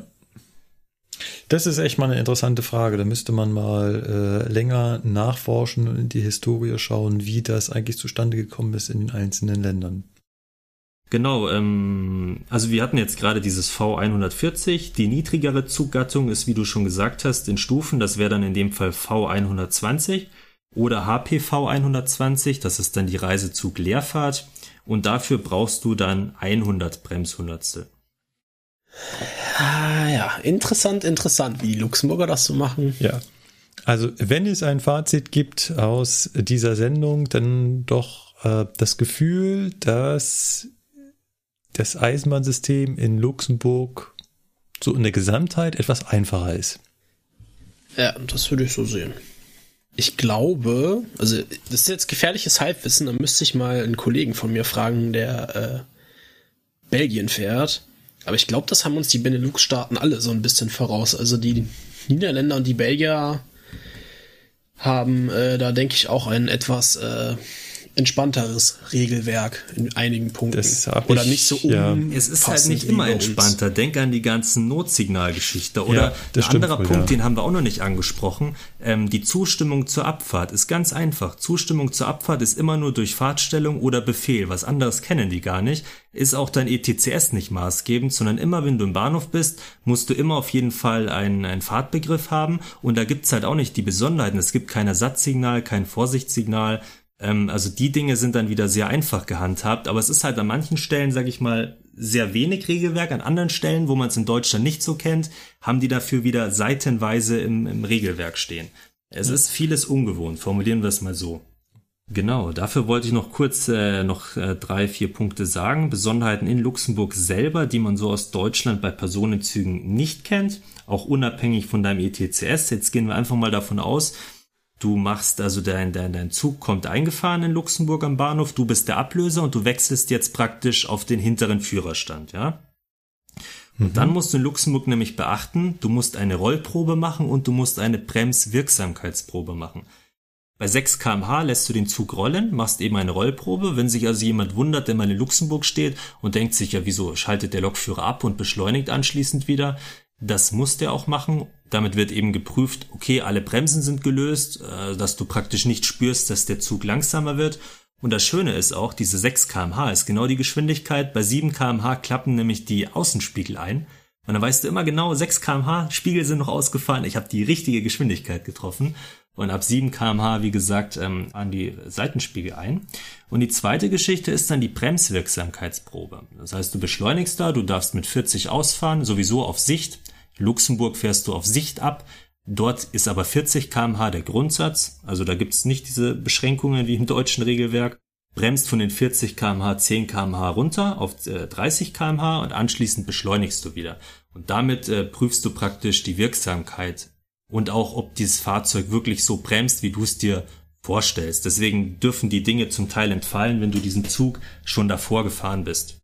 S2: Das ist echt mal eine interessante Frage. Da müsste man mal äh, länger nachforschen und in die Historie schauen, wie das eigentlich zustande gekommen ist in den einzelnen Ländern.
S4: Genau, ähm, also wir hatten jetzt gerade dieses V140. Die niedrigere Zuggattung ist, wie du schon gesagt hast, in Stufen. Das wäre dann in dem Fall V120 oder HPV 120. Das ist dann die Reisezug-Leerfahrt. Und dafür brauchst du dann 100 Bremshundertstel.
S3: Ah, ja, interessant, interessant, wie die Luxemburger das so machen.
S2: Ja. Also, wenn es ein Fazit gibt aus dieser Sendung, dann doch äh, das Gefühl, dass das Eisenbahnsystem in Luxemburg so in der Gesamtheit etwas einfacher ist.
S3: Ja, das würde ich so sehen. Ich glaube, also das ist jetzt gefährliches Halbwissen, da müsste ich mal einen Kollegen von mir fragen, der äh, Belgien fährt. Aber ich glaube, das haben uns die Benelux-Staaten alle so ein bisschen voraus. Also die Niederländer und die Belgier haben äh, da, denke ich, auch ein etwas äh, entspannteres Regelwerk in einigen Punkten.
S2: Oder nicht so um. Ja.
S4: Es ist halt nicht immer entspannter. Denk an die ganzen Notsignalgeschichte. Oder ja, ein anderer wohl, Punkt, ja. den haben wir auch noch nicht angesprochen. Ähm, die Zustimmung zur Abfahrt ist ganz einfach. Zustimmung zur Abfahrt ist immer nur durch Fahrtstellung oder Befehl. Was anderes kennen die gar nicht. Ist auch dein ETCS nicht maßgebend, sondern immer wenn du im Bahnhof bist, musst du immer auf jeden Fall einen, einen Fahrtbegriff haben. Und da gibt's halt auch nicht die Besonderheiten. Es gibt kein Ersatzsignal, kein Vorsichtssignal ähm, also die Dinge sind dann wieder sehr einfach gehandhabt, aber es ist halt an manchen Stellen, sage ich mal, sehr wenig Regelwerk. An anderen Stellen, wo man es in Deutschland nicht so kennt, haben die dafür wieder seitenweise im, im Regelwerk stehen. Es ist vieles ungewohnt, formulieren wir es mal so. Genau, dafür wollte ich noch kurz äh, noch äh, drei, vier Punkte sagen. Besonderheiten in Luxemburg selber, die man so aus Deutschland bei Personenzügen nicht kennt, auch unabhängig von deinem ETCS. Jetzt gehen wir einfach mal davon aus, Du machst also dein, dein, dein Zug kommt eingefahren in Luxemburg am Bahnhof, du bist der Ablöser und du wechselst jetzt praktisch auf den hinteren Führerstand, ja? Und mhm. dann musst du in Luxemburg nämlich beachten, du musst eine Rollprobe machen und du musst eine Bremswirksamkeitsprobe machen. Bei 6 kmh lässt du den Zug rollen, machst eben eine Rollprobe. Wenn sich also jemand wundert, der mal in Luxemburg steht und denkt sich, ja, wieso schaltet der Lokführer ab und beschleunigt anschließend wieder, das muss der auch machen. Damit wird eben geprüft, okay, alle Bremsen sind gelöst, äh, dass du praktisch nicht spürst, dass der Zug langsamer wird. Und das Schöne ist auch, diese 6 kmh ist genau die Geschwindigkeit. Bei 7 kmh klappen nämlich die Außenspiegel ein. Und dann weißt du immer genau, 6 kmh, Spiegel sind noch ausgefallen, ich habe die richtige Geschwindigkeit getroffen. Und ab 7 kmh, wie gesagt, ähm, an die Seitenspiegel ein. Und die zweite Geschichte ist dann die Bremswirksamkeitsprobe. Das heißt, du beschleunigst da, du darfst mit 40 ausfahren, sowieso auf Sicht. Luxemburg fährst du auf Sicht ab. Dort ist aber 40 kmh der Grundsatz. Also da gibt's nicht diese Beschränkungen wie im deutschen Regelwerk. bremst von den 40 kmh 10 kmh runter auf äh, 30 kmh und anschließend beschleunigst du wieder. Und damit äh, prüfst du praktisch die Wirksamkeit und auch, ob dieses Fahrzeug wirklich so bremst, wie du es dir vorstellst. Deswegen dürfen die Dinge zum Teil entfallen, wenn du diesen Zug schon davor gefahren bist.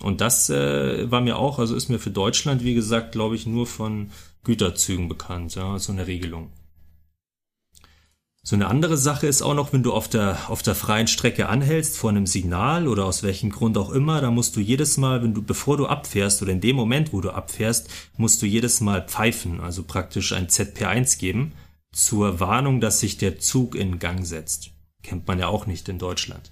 S4: Und das äh, war mir auch, also ist mir für Deutschland, wie gesagt, glaube ich, nur von Güterzügen bekannt, ja, so eine Regelung. So eine andere Sache ist auch noch, wenn du auf der, auf der freien Strecke anhältst vor einem Signal oder aus welchem Grund auch immer, da musst du jedes Mal, wenn du, bevor du abfährst oder in dem Moment, wo du abfährst, musst du jedes Mal pfeifen, also praktisch ein ZP1 geben, zur Warnung, dass sich der Zug in Gang setzt. Kennt man ja auch nicht in Deutschland.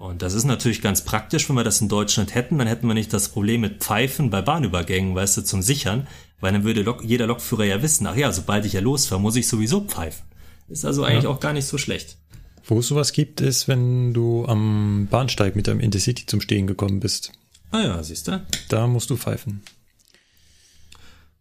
S4: Und das ist natürlich ganz praktisch, wenn wir das in Deutschland hätten, dann hätten wir nicht das Problem mit Pfeifen bei Bahnübergängen, weißt du, zum Sichern, weil dann würde Lok jeder Lokführer ja wissen, ach ja, sobald ich ja losfahre, muss ich sowieso pfeifen. Ist also eigentlich ja. auch gar nicht so schlecht.
S2: Wo es sowas gibt, ist, wenn du am Bahnsteig mit deinem Intercity zum Stehen gekommen bist.
S4: Ah ja, siehst du?
S2: Da musst du pfeifen.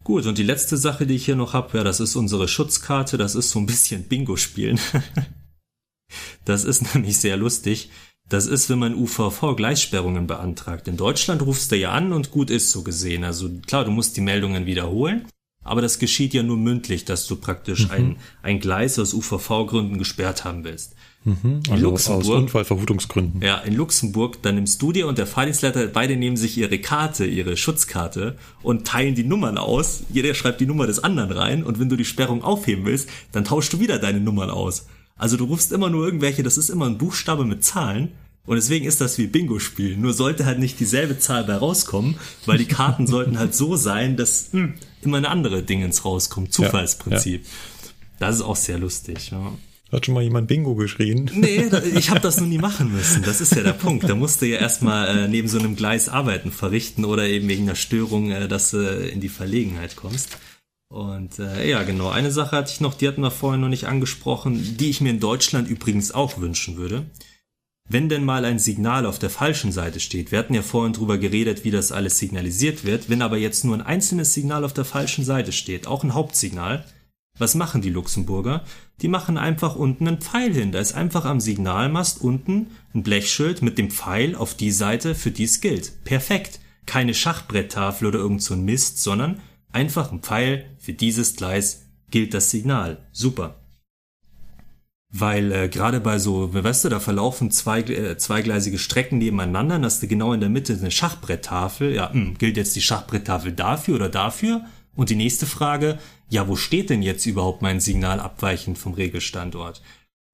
S4: Gut, und die letzte Sache, die ich hier noch habe, ja, das ist unsere Schutzkarte, das ist so ein bisschen Bingo spielen. das ist nämlich sehr lustig. Das ist, wenn man UVV-Gleissperrungen beantragt. In Deutschland rufst du ja an und gut ist so gesehen. Also klar, du musst die Meldungen wiederholen, aber das geschieht ja nur mündlich, dass du praktisch mhm. ein, ein Gleis aus UVV-Gründen gesperrt haben willst.
S2: Mhm, also in Luxemburg, aus Unfallverhutungsgründen.
S4: Ja, in Luxemburg, dann nimmst du dir und der Fahrdienstleiter, beide nehmen sich ihre Karte, ihre Schutzkarte und teilen die Nummern aus. Jeder schreibt die Nummer des anderen rein und wenn du die Sperrung aufheben willst, dann tauschst du wieder deine Nummern aus. Also du rufst immer nur irgendwelche, das ist immer ein Buchstabe mit Zahlen und deswegen ist das wie Bingo spielen. Nur sollte halt nicht dieselbe Zahl bei rauskommen, weil die Karten sollten halt so sein, dass hm, immer eine andere Dingens rauskommt. Zufallsprinzip. Ja, ja. Das ist auch sehr lustig. Ja.
S2: Hat schon mal jemand Bingo geschrien?
S4: Nee, ich habe das noch nie machen müssen. Das ist ja der Punkt. Da musst du ja erstmal äh, neben so einem Gleis Arbeiten verrichten oder eben wegen einer Störung, äh, dass du in die Verlegenheit kommst. Und äh, ja, genau. Eine Sache hatte ich noch, die hatten wir vorhin noch nicht angesprochen, die ich mir in Deutschland übrigens auch wünschen würde. Wenn denn mal ein Signal auf der falschen Seite steht, wir hatten ja vorhin drüber geredet, wie das alles signalisiert wird, wenn aber jetzt nur ein einzelnes Signal auf der falschen Seite steht, auch ein Hauptsignal, was machen die Luxemburger? Die machen einfach unten einen Pfeil hin. Da ist einfach am Signalmast unten ein Blechschild mit dem Pfeil auf die Seite, für die es gilt. Perfekt. Keine Schachbretttafel oder irgend so ein Mist, sondern einfach ein Pfeil, für dieses Gleis gilt das Signal. Super. Weil äh, gerade bei so, weißt du, da verlaufen zwei, äh, zweigleisige Strecken nebeneinander, dann hast du genau in der Mitte eine Schachbretttafel. Ja, mh, hm, gilt jetzt die Schachbretttafel dafür oder dafür? Und die nächste Frage, ja, wo steht denn jetzt überhaupt mein Signal abweichend vom Regelstandort?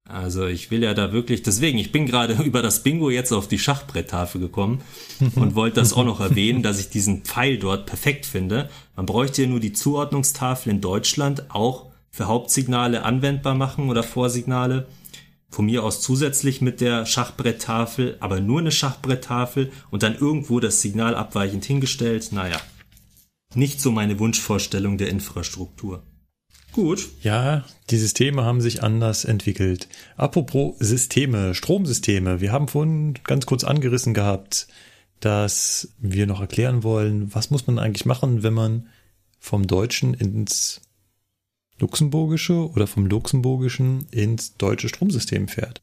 S4: Also ich will ja da wirklich, deswegen, ich bin gerade über das Bingo jetzt auf die Schachbretttafel gekommen und wollte das auch noch erwähnen, dass ich diesen Pfeil dort perfekt finde. Man bräuchte ja nur die Zuordnungstafel in Deutschland auch für Hauptsignale anwendbar machen oder Vorsignale. Von mir aus zusätzlich mit der Schachbretttafel, aber nur eine Schachbretttafel und dann irgendwo das Signal abweichend hingestellt. Naja, nicht so meine Wunschvorstellung der Infrastruktur. Gut.
S2: Ja, die Systeme haben sich anders entwickelt. Apropos Systeme, Stromsysteme. Wir haben vorhin ganz kurz angerissen gehabt, dass wir noch erklären wollen, was muss man eigentlich machen, wenn man vom Deutschen ins luxemburgische oder vom luxemburgischen ins deutsche Stromsystem fährt.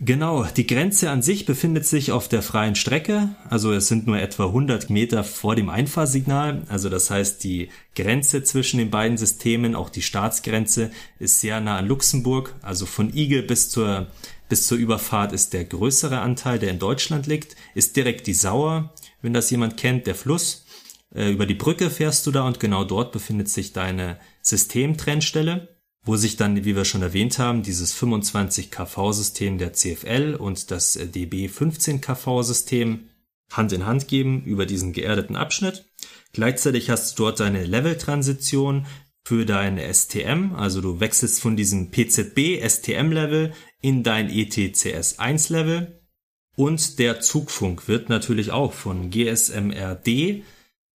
S4: Genau, die Grenze an sich befindet sich auf der freien Strecke, also es sind nur etwa 100 Meter vor dem Einfahrsignal, also das heißt die Grenze zwischen den beiden Systemen, auch die Staatsgrenze, ist sehr nah an Luxemburg, also von Igel bis zur, bis zur Überfahrt ist der größere Anteil, der in Deutschland liegt, ist direkt die Sauer, wenn das jemand kennt, der Fluss, äh, über die Brücke fährst du da und genau dort befindet sich deine Systemtrennstelle, wo sich dann, wie wir schon erwähnt haben, dieses 25 kV-System der CFL und das äh, DB 15 kV-System Hand in Hand geben über diesen geerdeten Abschnitt. Gleichzeitig hast du dort eine Level-Transition für dein STM, also du wechselst von diesem PZB STM-Level in dein ETCS1-Level und der Zugfunk wird natürlich auch von GSMRD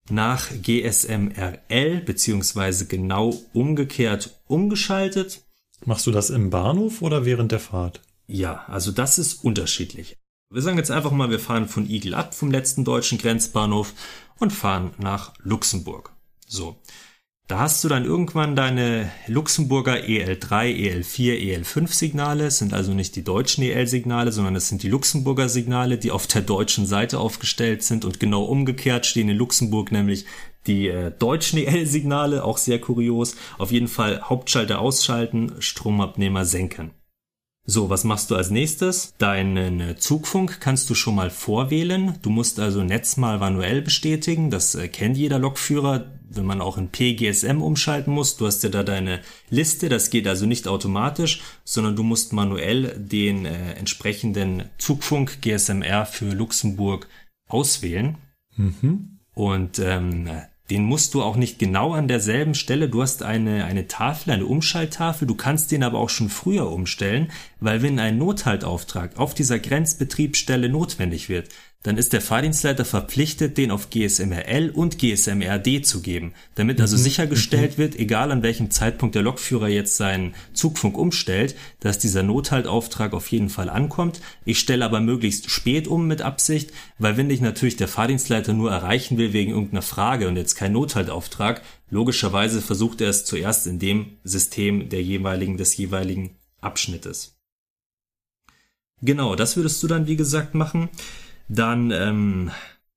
S4: nach GSMRL beziehungsweise genau umgekehrt umgeschaltet.
S2: Machst du das im Bahnhof oder während der Fahrt?
S4: Ja, also das ist unterschiedlich. Wir sagen jetzt einfach mal, wir fahren von Igel ab vom letzten deutschen Grenzbahnhof und fahren nach Luxemburg. So. Da hast du dann irgendwann deine Luxemburger EL3, EL4, EL5 Signale, es sind also nicht die deutschen EL-Signale, sondern es sind die Luxemburger Signale, die auf der deutschen Seite aufgestellt sind und genau umgekehrt stehen in Luxemburg nämlich die äh, deutschen EL-Signale, auch sehr kurios. Auf jeden Fall Hauptschalter ausschalten, Stromabnehmer senken. So, was machst du als nächstes? Deinen äh, Zugfunk kannst du schon mal vorwählen. Du musst also Netz mal manuell bestätigen. Das äh, kennt jeder Lokführer, wenn man auch in PGSM umschalten muss. Du hast ja da deine Liste. Das geht also nicht automatisch, sondern du musst manuell den äh, entsprechenden Zugfunk GSMR für Luxemburg auswählen. Mhm. Und ähm, den musst du auch nicht genau an derselben Stelle. Du hast eine, eine Tafel, eine Umschalttafel. Du kannst den aber auch schon früher umstellen, weil wenn ein Nothaltauftrag auf dieser Grenzbetriebsstelle notwendig wird, dann ist der Fahrdienstleiter verpflichtet, den auf GSMRL und GSMRD zu geben, damit also mhm. sichergestellt mhm. wird, egal an welchem Zeitpunkt der Lokführer jetzt seinen Zugfunk umstellt, dass dieser Nothaltauftrag auf jeden Fall ankommt. Ich stelle aber möglichst spät um mit Absicht, weil wenn dich natürlich der Fahrdienstleiter nur erreichen will wegen irgendeiner Frage und jetzt kein Nothaltauftrag, logischerweise versucht er es zuerst in dem System der jeweiligen, des jeweiligen Abschnittes. Genau, das würdest du dann wie gesagt machen. Dann ähm,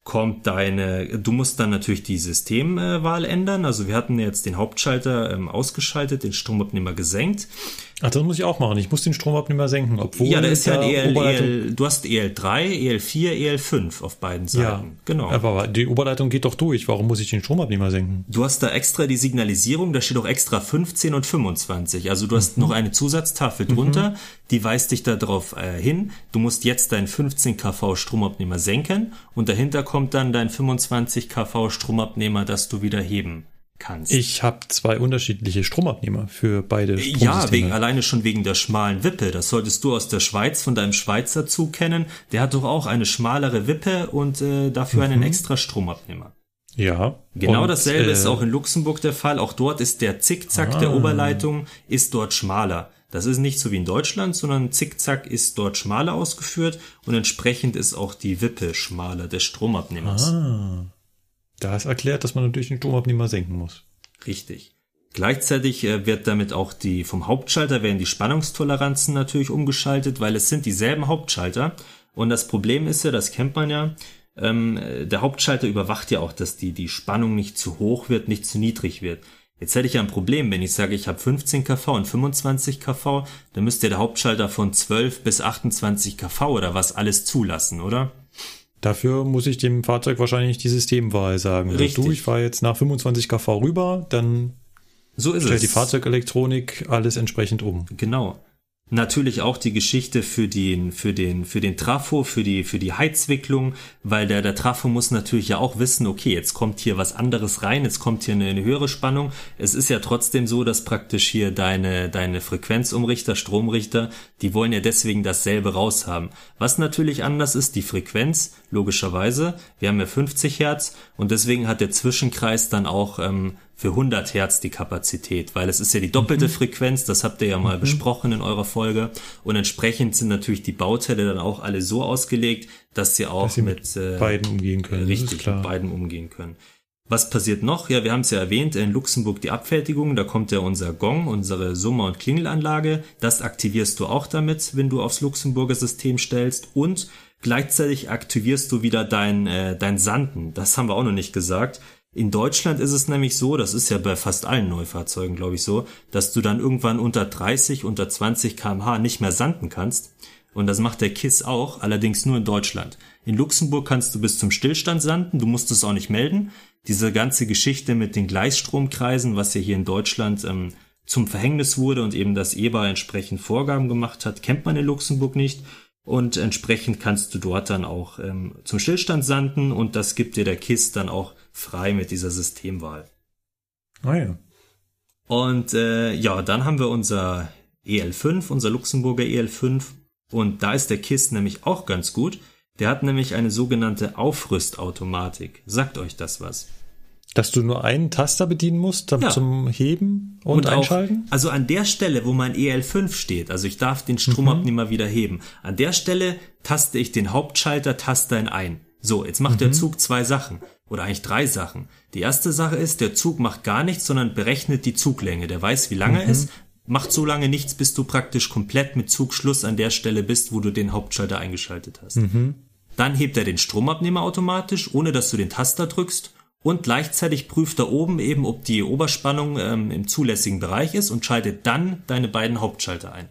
S4: kommt deine, du musst dann natürlich die Systemwahl ändern. Also wir hatten jetzt den Hauptschalter ähm, ausgeschaltet, den Stromabnehmer gesenkt.
S2: Ach, das muss ich auch machen. Ich muss den Stromabnehmer senken,
S4: obwohl. Ja, da ist ja ein EL, EL, du hast EL3, EL4, EL5 auf beiden Seiten. Ja,
S2: genau. Aber die Oberleitung geht doch durch. Warum muss ich den Stromabnehmer senken?
S4: Du hast da extra die Signalisierung, da steht auch extra 15 und 25. Also du hast mhm. noch eine Zusatztafel drunter, mhm. die weist dich darauf äh, hin. Du musst jetzt deinen 15 kV Stromabnehmer senken und dahinter kommt dann dein 25 kV Stromabnehmer, das du wieder heben kannst.
S2: Ich habe zwei unterschiedliche Stromabnehmer für beide
S4: Ja, wegen, alleine schon wegen der schmalen Wippe. Das solltest du aus der Schweiz von deinem Schweizer Zug kennen. Der hat doch auch eine schmalere Wippe und äh, dafür mhm. einen extra Stromabnehmer.
S2: Ja.
S4: Genau und, dasselbe äh, ist auch in Luxemburg der Fall. Auch dort ist der Zickzack ah. der Oberleitung ist dort schmaler. Das ist nicht so wie in Deutschland, sondern Zickzack ist dort schmaler ausgeführt und entsprechend ist auch die Wippe schmaler des Stromabnehmers. Ah.
S2: Da ist erklärt, dass man natürlich den Stromabnehmer senken muss.
S4: Richtig. Gleichzeitig äh, wird damit auch die vom Hauptschalter werden die Spannungstoleranzen natürlich umgeschaltet, weil es sind dieselben Hauptschalter. Und das Problem ist ja, das kennt man ja, ähm, der Hauptschalter überwacht ja auch, dass die, die Spannung nicht zu hoch wird, nicht zu niedrig wird. Jetzt hätte ich ja ein Problem, wenn ich sage, ich habe 15 kV und 25 kV, dann müsste der Hauptschalter von 12 bis 28 kV oder was alles zulassen, oder?
S2: Dafür muss ich dem Fahrzeug wahrscheinlich die Systemwahl sagen. Richtig. Du, ich fahre jetzt nach 25 kV rüber, dann so ist stellt es. die Fahrzeugelektronik alles entsprechend um.
S4: Genau. Natürlich auch die Geschichte für den, für den, für den Trafo, für die, für die Heizwicklung, weil der, der Trafo muss natürlich ja auch wissen, okay, jetzt kommt hier was anderes rein, jetzt kommt hier eine, eine höhere Spannung. Es ist ja trotzdem so, dass praktisch hier deine, deine Frequenzumrichter, Stromrichter, die wollen ja deswegen dasselbe raushaben. Was natürlich anders ist, die Frequenz, logischerweise. Wir haben ja 50 Hertz und deswegen hat der Zwischenkreis dann auch ähm, für 100 Hertz die Kapazität, weil es ist ja die doppelte mhm. Frequenz, das habt ihr ja mal mhm. besprochen in eurer Folge und entsprechend sind natürlich die Bauteile dann auch alle so ausgelegt, dass sie auch dass sie mit,
S2: mit äh, beiden umgehen können.
S4: Richtig, mit beiden umgehen können. Was passiert noch? Ja, wir haben es ja erwähnt, in Luxemburg die Abfertigung, da kommt ja unser Gong, unsere Summer- und Klingelanlage. Das aktivierst du auch damit, wenn du aufs Luxemburger System stellst. Und gleichzeitig aktivierst du wieder dein, äh, dein Sanden. Das haben wir auch noch nicht gesagt. In Deutschland ist es nämlich so, das ist ja bei fast allen Neufahrzeugen, glaube ich, so, dass du dann irgendwann unter 30, unter 20 kmh nicht mehr sanden kannst. Und das macht der KISS auch, allerdings nur in Deutschland. In Luxemburg kannst du bis zum Stillstand sanden, du musst es auch nicht melden. Diese ganze Geschichte mit den Gleisstromkreisen, was ja hier in Deutschland ähm, zum Verhängnis wurde und eben das EBA entsprechend Vorgaben gemacht hat, kennt man in Luxemburg nicht. Und entsprechend kannst du dort dann auch ähm, zum Stillstand sanden und das gibt dir der KISS dann auch frei mit dieser Systemwahl.
S2: Ah ja.
S4: Und äh, ja, dann haben wir unser EL5, unser Luxemburger EL5. Und da ist der KISS nämlich auch ganz gut. Der hat nämlich eine sogenannte Aufrüstautomatik. Sagt euch das was?
S2: Dass du nur einen Taster bedienen musst ja. zum Heben und, und einschalten?
S4: Auch, also an der Stelle, wo mein EL5 steht, also ich darf den Stromabnehmer mhm. wieder heben, an der Stelle taste ich den Hauptschalter Taster in ein. So, jetzt macht mhm. der Zug zwei Sachen oder eigentlich drei Sachen. Die erste Sache ist, der Zug macht gar nichts, sondern berechnet die Zuglänge. Der weiß, wie lange mhm. ist, macht so lange nichts, bis du praktisch komplett mit Zugschluss an der Stelle bist, wo du den Hauptschalter eingeschaltet hast. Mhm. Dann hebt er den Stromabnehmer automatisch, ohne dass du den Taster drückst. Und gleichzeitig prüft er oben eben, ob die Oberspannung ähm, im zulässigen Bereich ist und schaltet dann deine beiden Hauptschalter ein.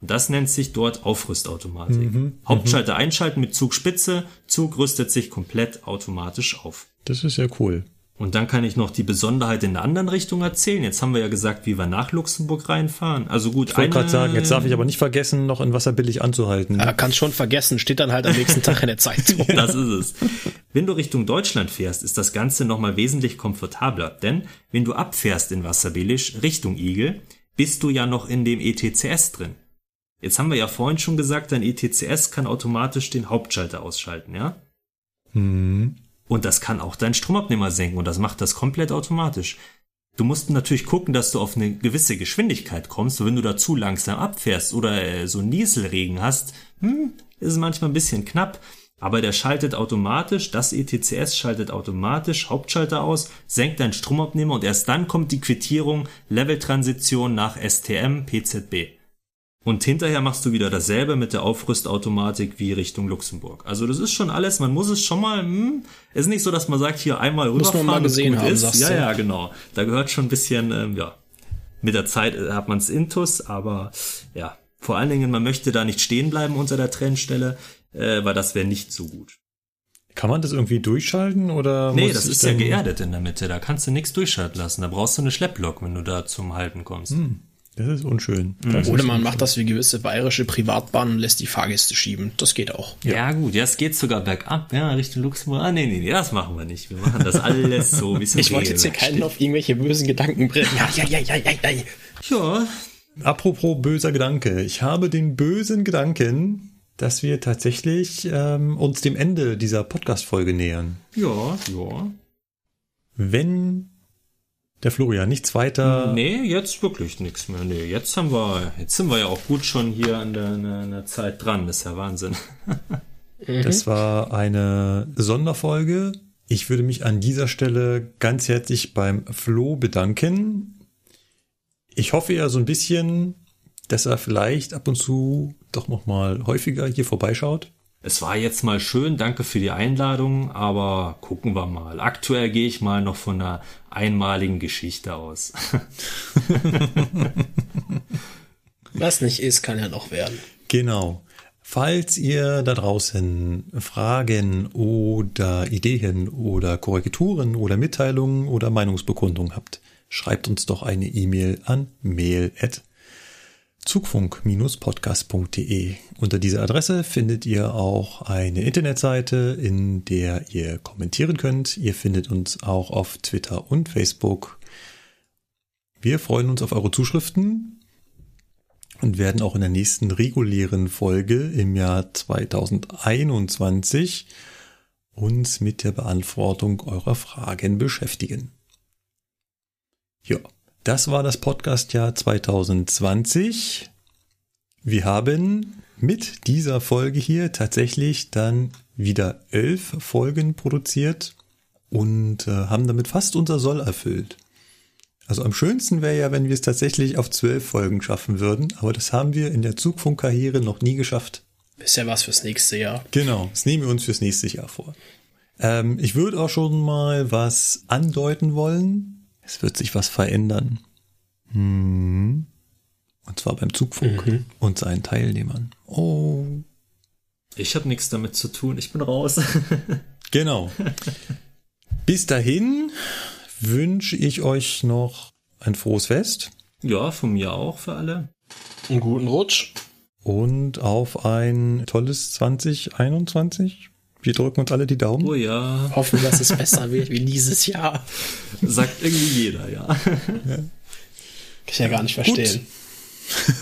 S4: Das nennt sich dort Aufrüstautomatik. Mhm, mhm, Hauptschalter einschalten mit Zugspitze, Zug rüstet sich komplett automatisch auf.
S2: Das ist ja cool.
S4: Und dann kann ich noch die Besonderheit in der anderen Richtung erzählen. Jetzt haben wir ja gesagt, wie wir nach Luxemburg reinfahren. Also gut,
S2: ich wollte gerade sagen, jetzt darf ich aber nicht vergessen, noch in Wasser billig anzuhalten.
S3: Ja, kannst schon vergessen, steht dann halt am nächsten Tag in der Zeitung.
S4: das ist es. Wenn du Richtung Deutschland fährst, ist das Ganze nochmal wesentlich komfortabler. Denn wenn du abfährst in Wasserbillig Richtung Igel, bist du ja noch in dem ETCS drin. Jetzt haben wir ja vorhin schon gesagt, dein ETCS kann automatisch den Hauptschalter ausschalten, ja? Mhm. Und das kann auch deinen Stromabnehmer senken und das macht das komplett automatisch. Du musst natürlich gucken, dass du auf eine gewisse Geschwindigkeit kommst. wenn du da zu langsam abfährst oder äh, so Nieselregen hast, hm, ist es manchmal ein bisschen knapp. Aber der schaltet automatisch, das ETCS schaltet automatisch Hauptschalter aus, senkt deinen Stromabnehmer und erst dann kommt die Quittierung Leveltransition nach STM PZB. Und hinterher machst du wieder dasselbe mit der Aufrüstautomatik wie Richtung Luxemburg. Also das ist schon alles, man muss es schon mal, hm, es ist nicht so, dass man sagt, hier einmal
S3: rüberfahren, muss man mal gesehen haben, ist.
S4: Ja, ja, genau. Da gehört schon ein bisschen, ähm, ja, mit der Zeit hat man es intus, aber ja, vor allen Dingen, man möchte da nicht stehen bleiben unter der Trennstelle, äh, weil das wäre nicht so gut.
S2: Kann man das irgendwie durchschalten oder?
S4: Nee, das ist ja geerdet in der Mitte, da kannst du nichts durchschalten lassen. Da brauchst du eine Schlepplok, wenn du da zum Halten kommst. Hm.
S2: Das ist unschön.
S3: Mhm. Das Oder man macht das wie gewisse bayerische Privatbahnen und lässt die Fahrgäste schieben. Das geht auch.
S4: Ja, ja gut, ja, es geht sogar bergab, ja, Richtung Luxemburg. Ah, nee, nee, nee, das machen wir nicht. Wir machen das alles so, wie es
S3: Ich wollte jetzt hier keinen auf irgendwelche bösen Gedanken bringen. Ja, ja, ja, ja, ja, ja.
S2: Ja. Apropos böser Gedanke. Ich habe den bösen Gedanken, dass wir tatsächlich ähm, uns dem Ende dieser Podcast-Folge nähern.
S4: Ja, ja.
S2: Wenn der Florian, nichts weiter.
S4: Nee, jetzt wirklich nichts mehr. Nee, jetzt haben wir, jetzt sind wir ja auch gut schon hier an der, an der Zeit dran. Das ist ja Wahnsinn.
S2: das war eine Sonderfolge. Ich würde mich an dieser Stelle ganz herzlich beim Flo bedanken. Ich hoffe ja so ein bisschen, dass er vielleicht ab und zu doch noch mal häufiger hier vorbeischaut.
S4: Es war jetzt mal schön, danke für die Einladung, aber gucken wir mal. Aktuell gehe ich mal noch von einer einmaligen Geschichte aus.
S3: Was nicht ist, kann ja noch werden.
S2: Genau. Falls ihr da draußen Fragen oder Ideen oder Korrekturen oder Mitteilungen oder Meinungsbekundungen habt, schreibt uns doch eine E-Mail an mail@ zugfunk-podcast.de. Unter dieser Adresse findet ihr auch eine Internetseite, in der ihr kommentieren könnt. Ihr findet uns auch auf Twitter und Facebook. Wir freuen uns auf eure Zuschriften und werden auch in der nächsten regulären Folge im Jahr 2021 uns mit der Beantwortung eurer Fragen beschäftigen. Ja. Das war das Podcastjahr 2020. Wir haben mit dieser Folge hier tatsächlich dann wieder elf Folgen produziert und äh, haben damit fast unser Soll erfüllt. Also am schönsten wäre ja, wenn wir es tatsächlich auf zwölf Folgen schaffen würden, aber das haben wir in der Zugfunkkarriere noch nie geschafft.
S3: Ist ja was fürs nächste Jahr.
S2: Genau, das nehmen wir uns fürs nächste Jahr vor. Ähm, ich würde auch schon mal was andeuten wollen es wird sich was verändern. Hm. Und zwar beim Zugfunk mhm. und seinen Teilnehmern. Oh.
S4: Ich habe nichts damit zu tun, ich bin raus.
S2: genau. Bis dahin wünsche ich euch noch ein frohes Fest.
S4: Ja, von mir auch für alle.
S3: Einen guten Rutsch.
S2: Und auf ein tolles 2021. Wir drücken uns alle die Daumen.
S4: Oh ja.
S3: Hoffen, dass es besser wird wie dieses Jahr.
S4: Sagt irgendwie jeder, ja. ja. Kann
S3: ich ja gar nicht verstehen.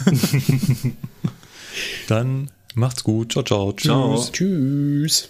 S2: Dann macht's gut. Ciao, ciao.
S3: Tschüss. Ciao. Tschüss.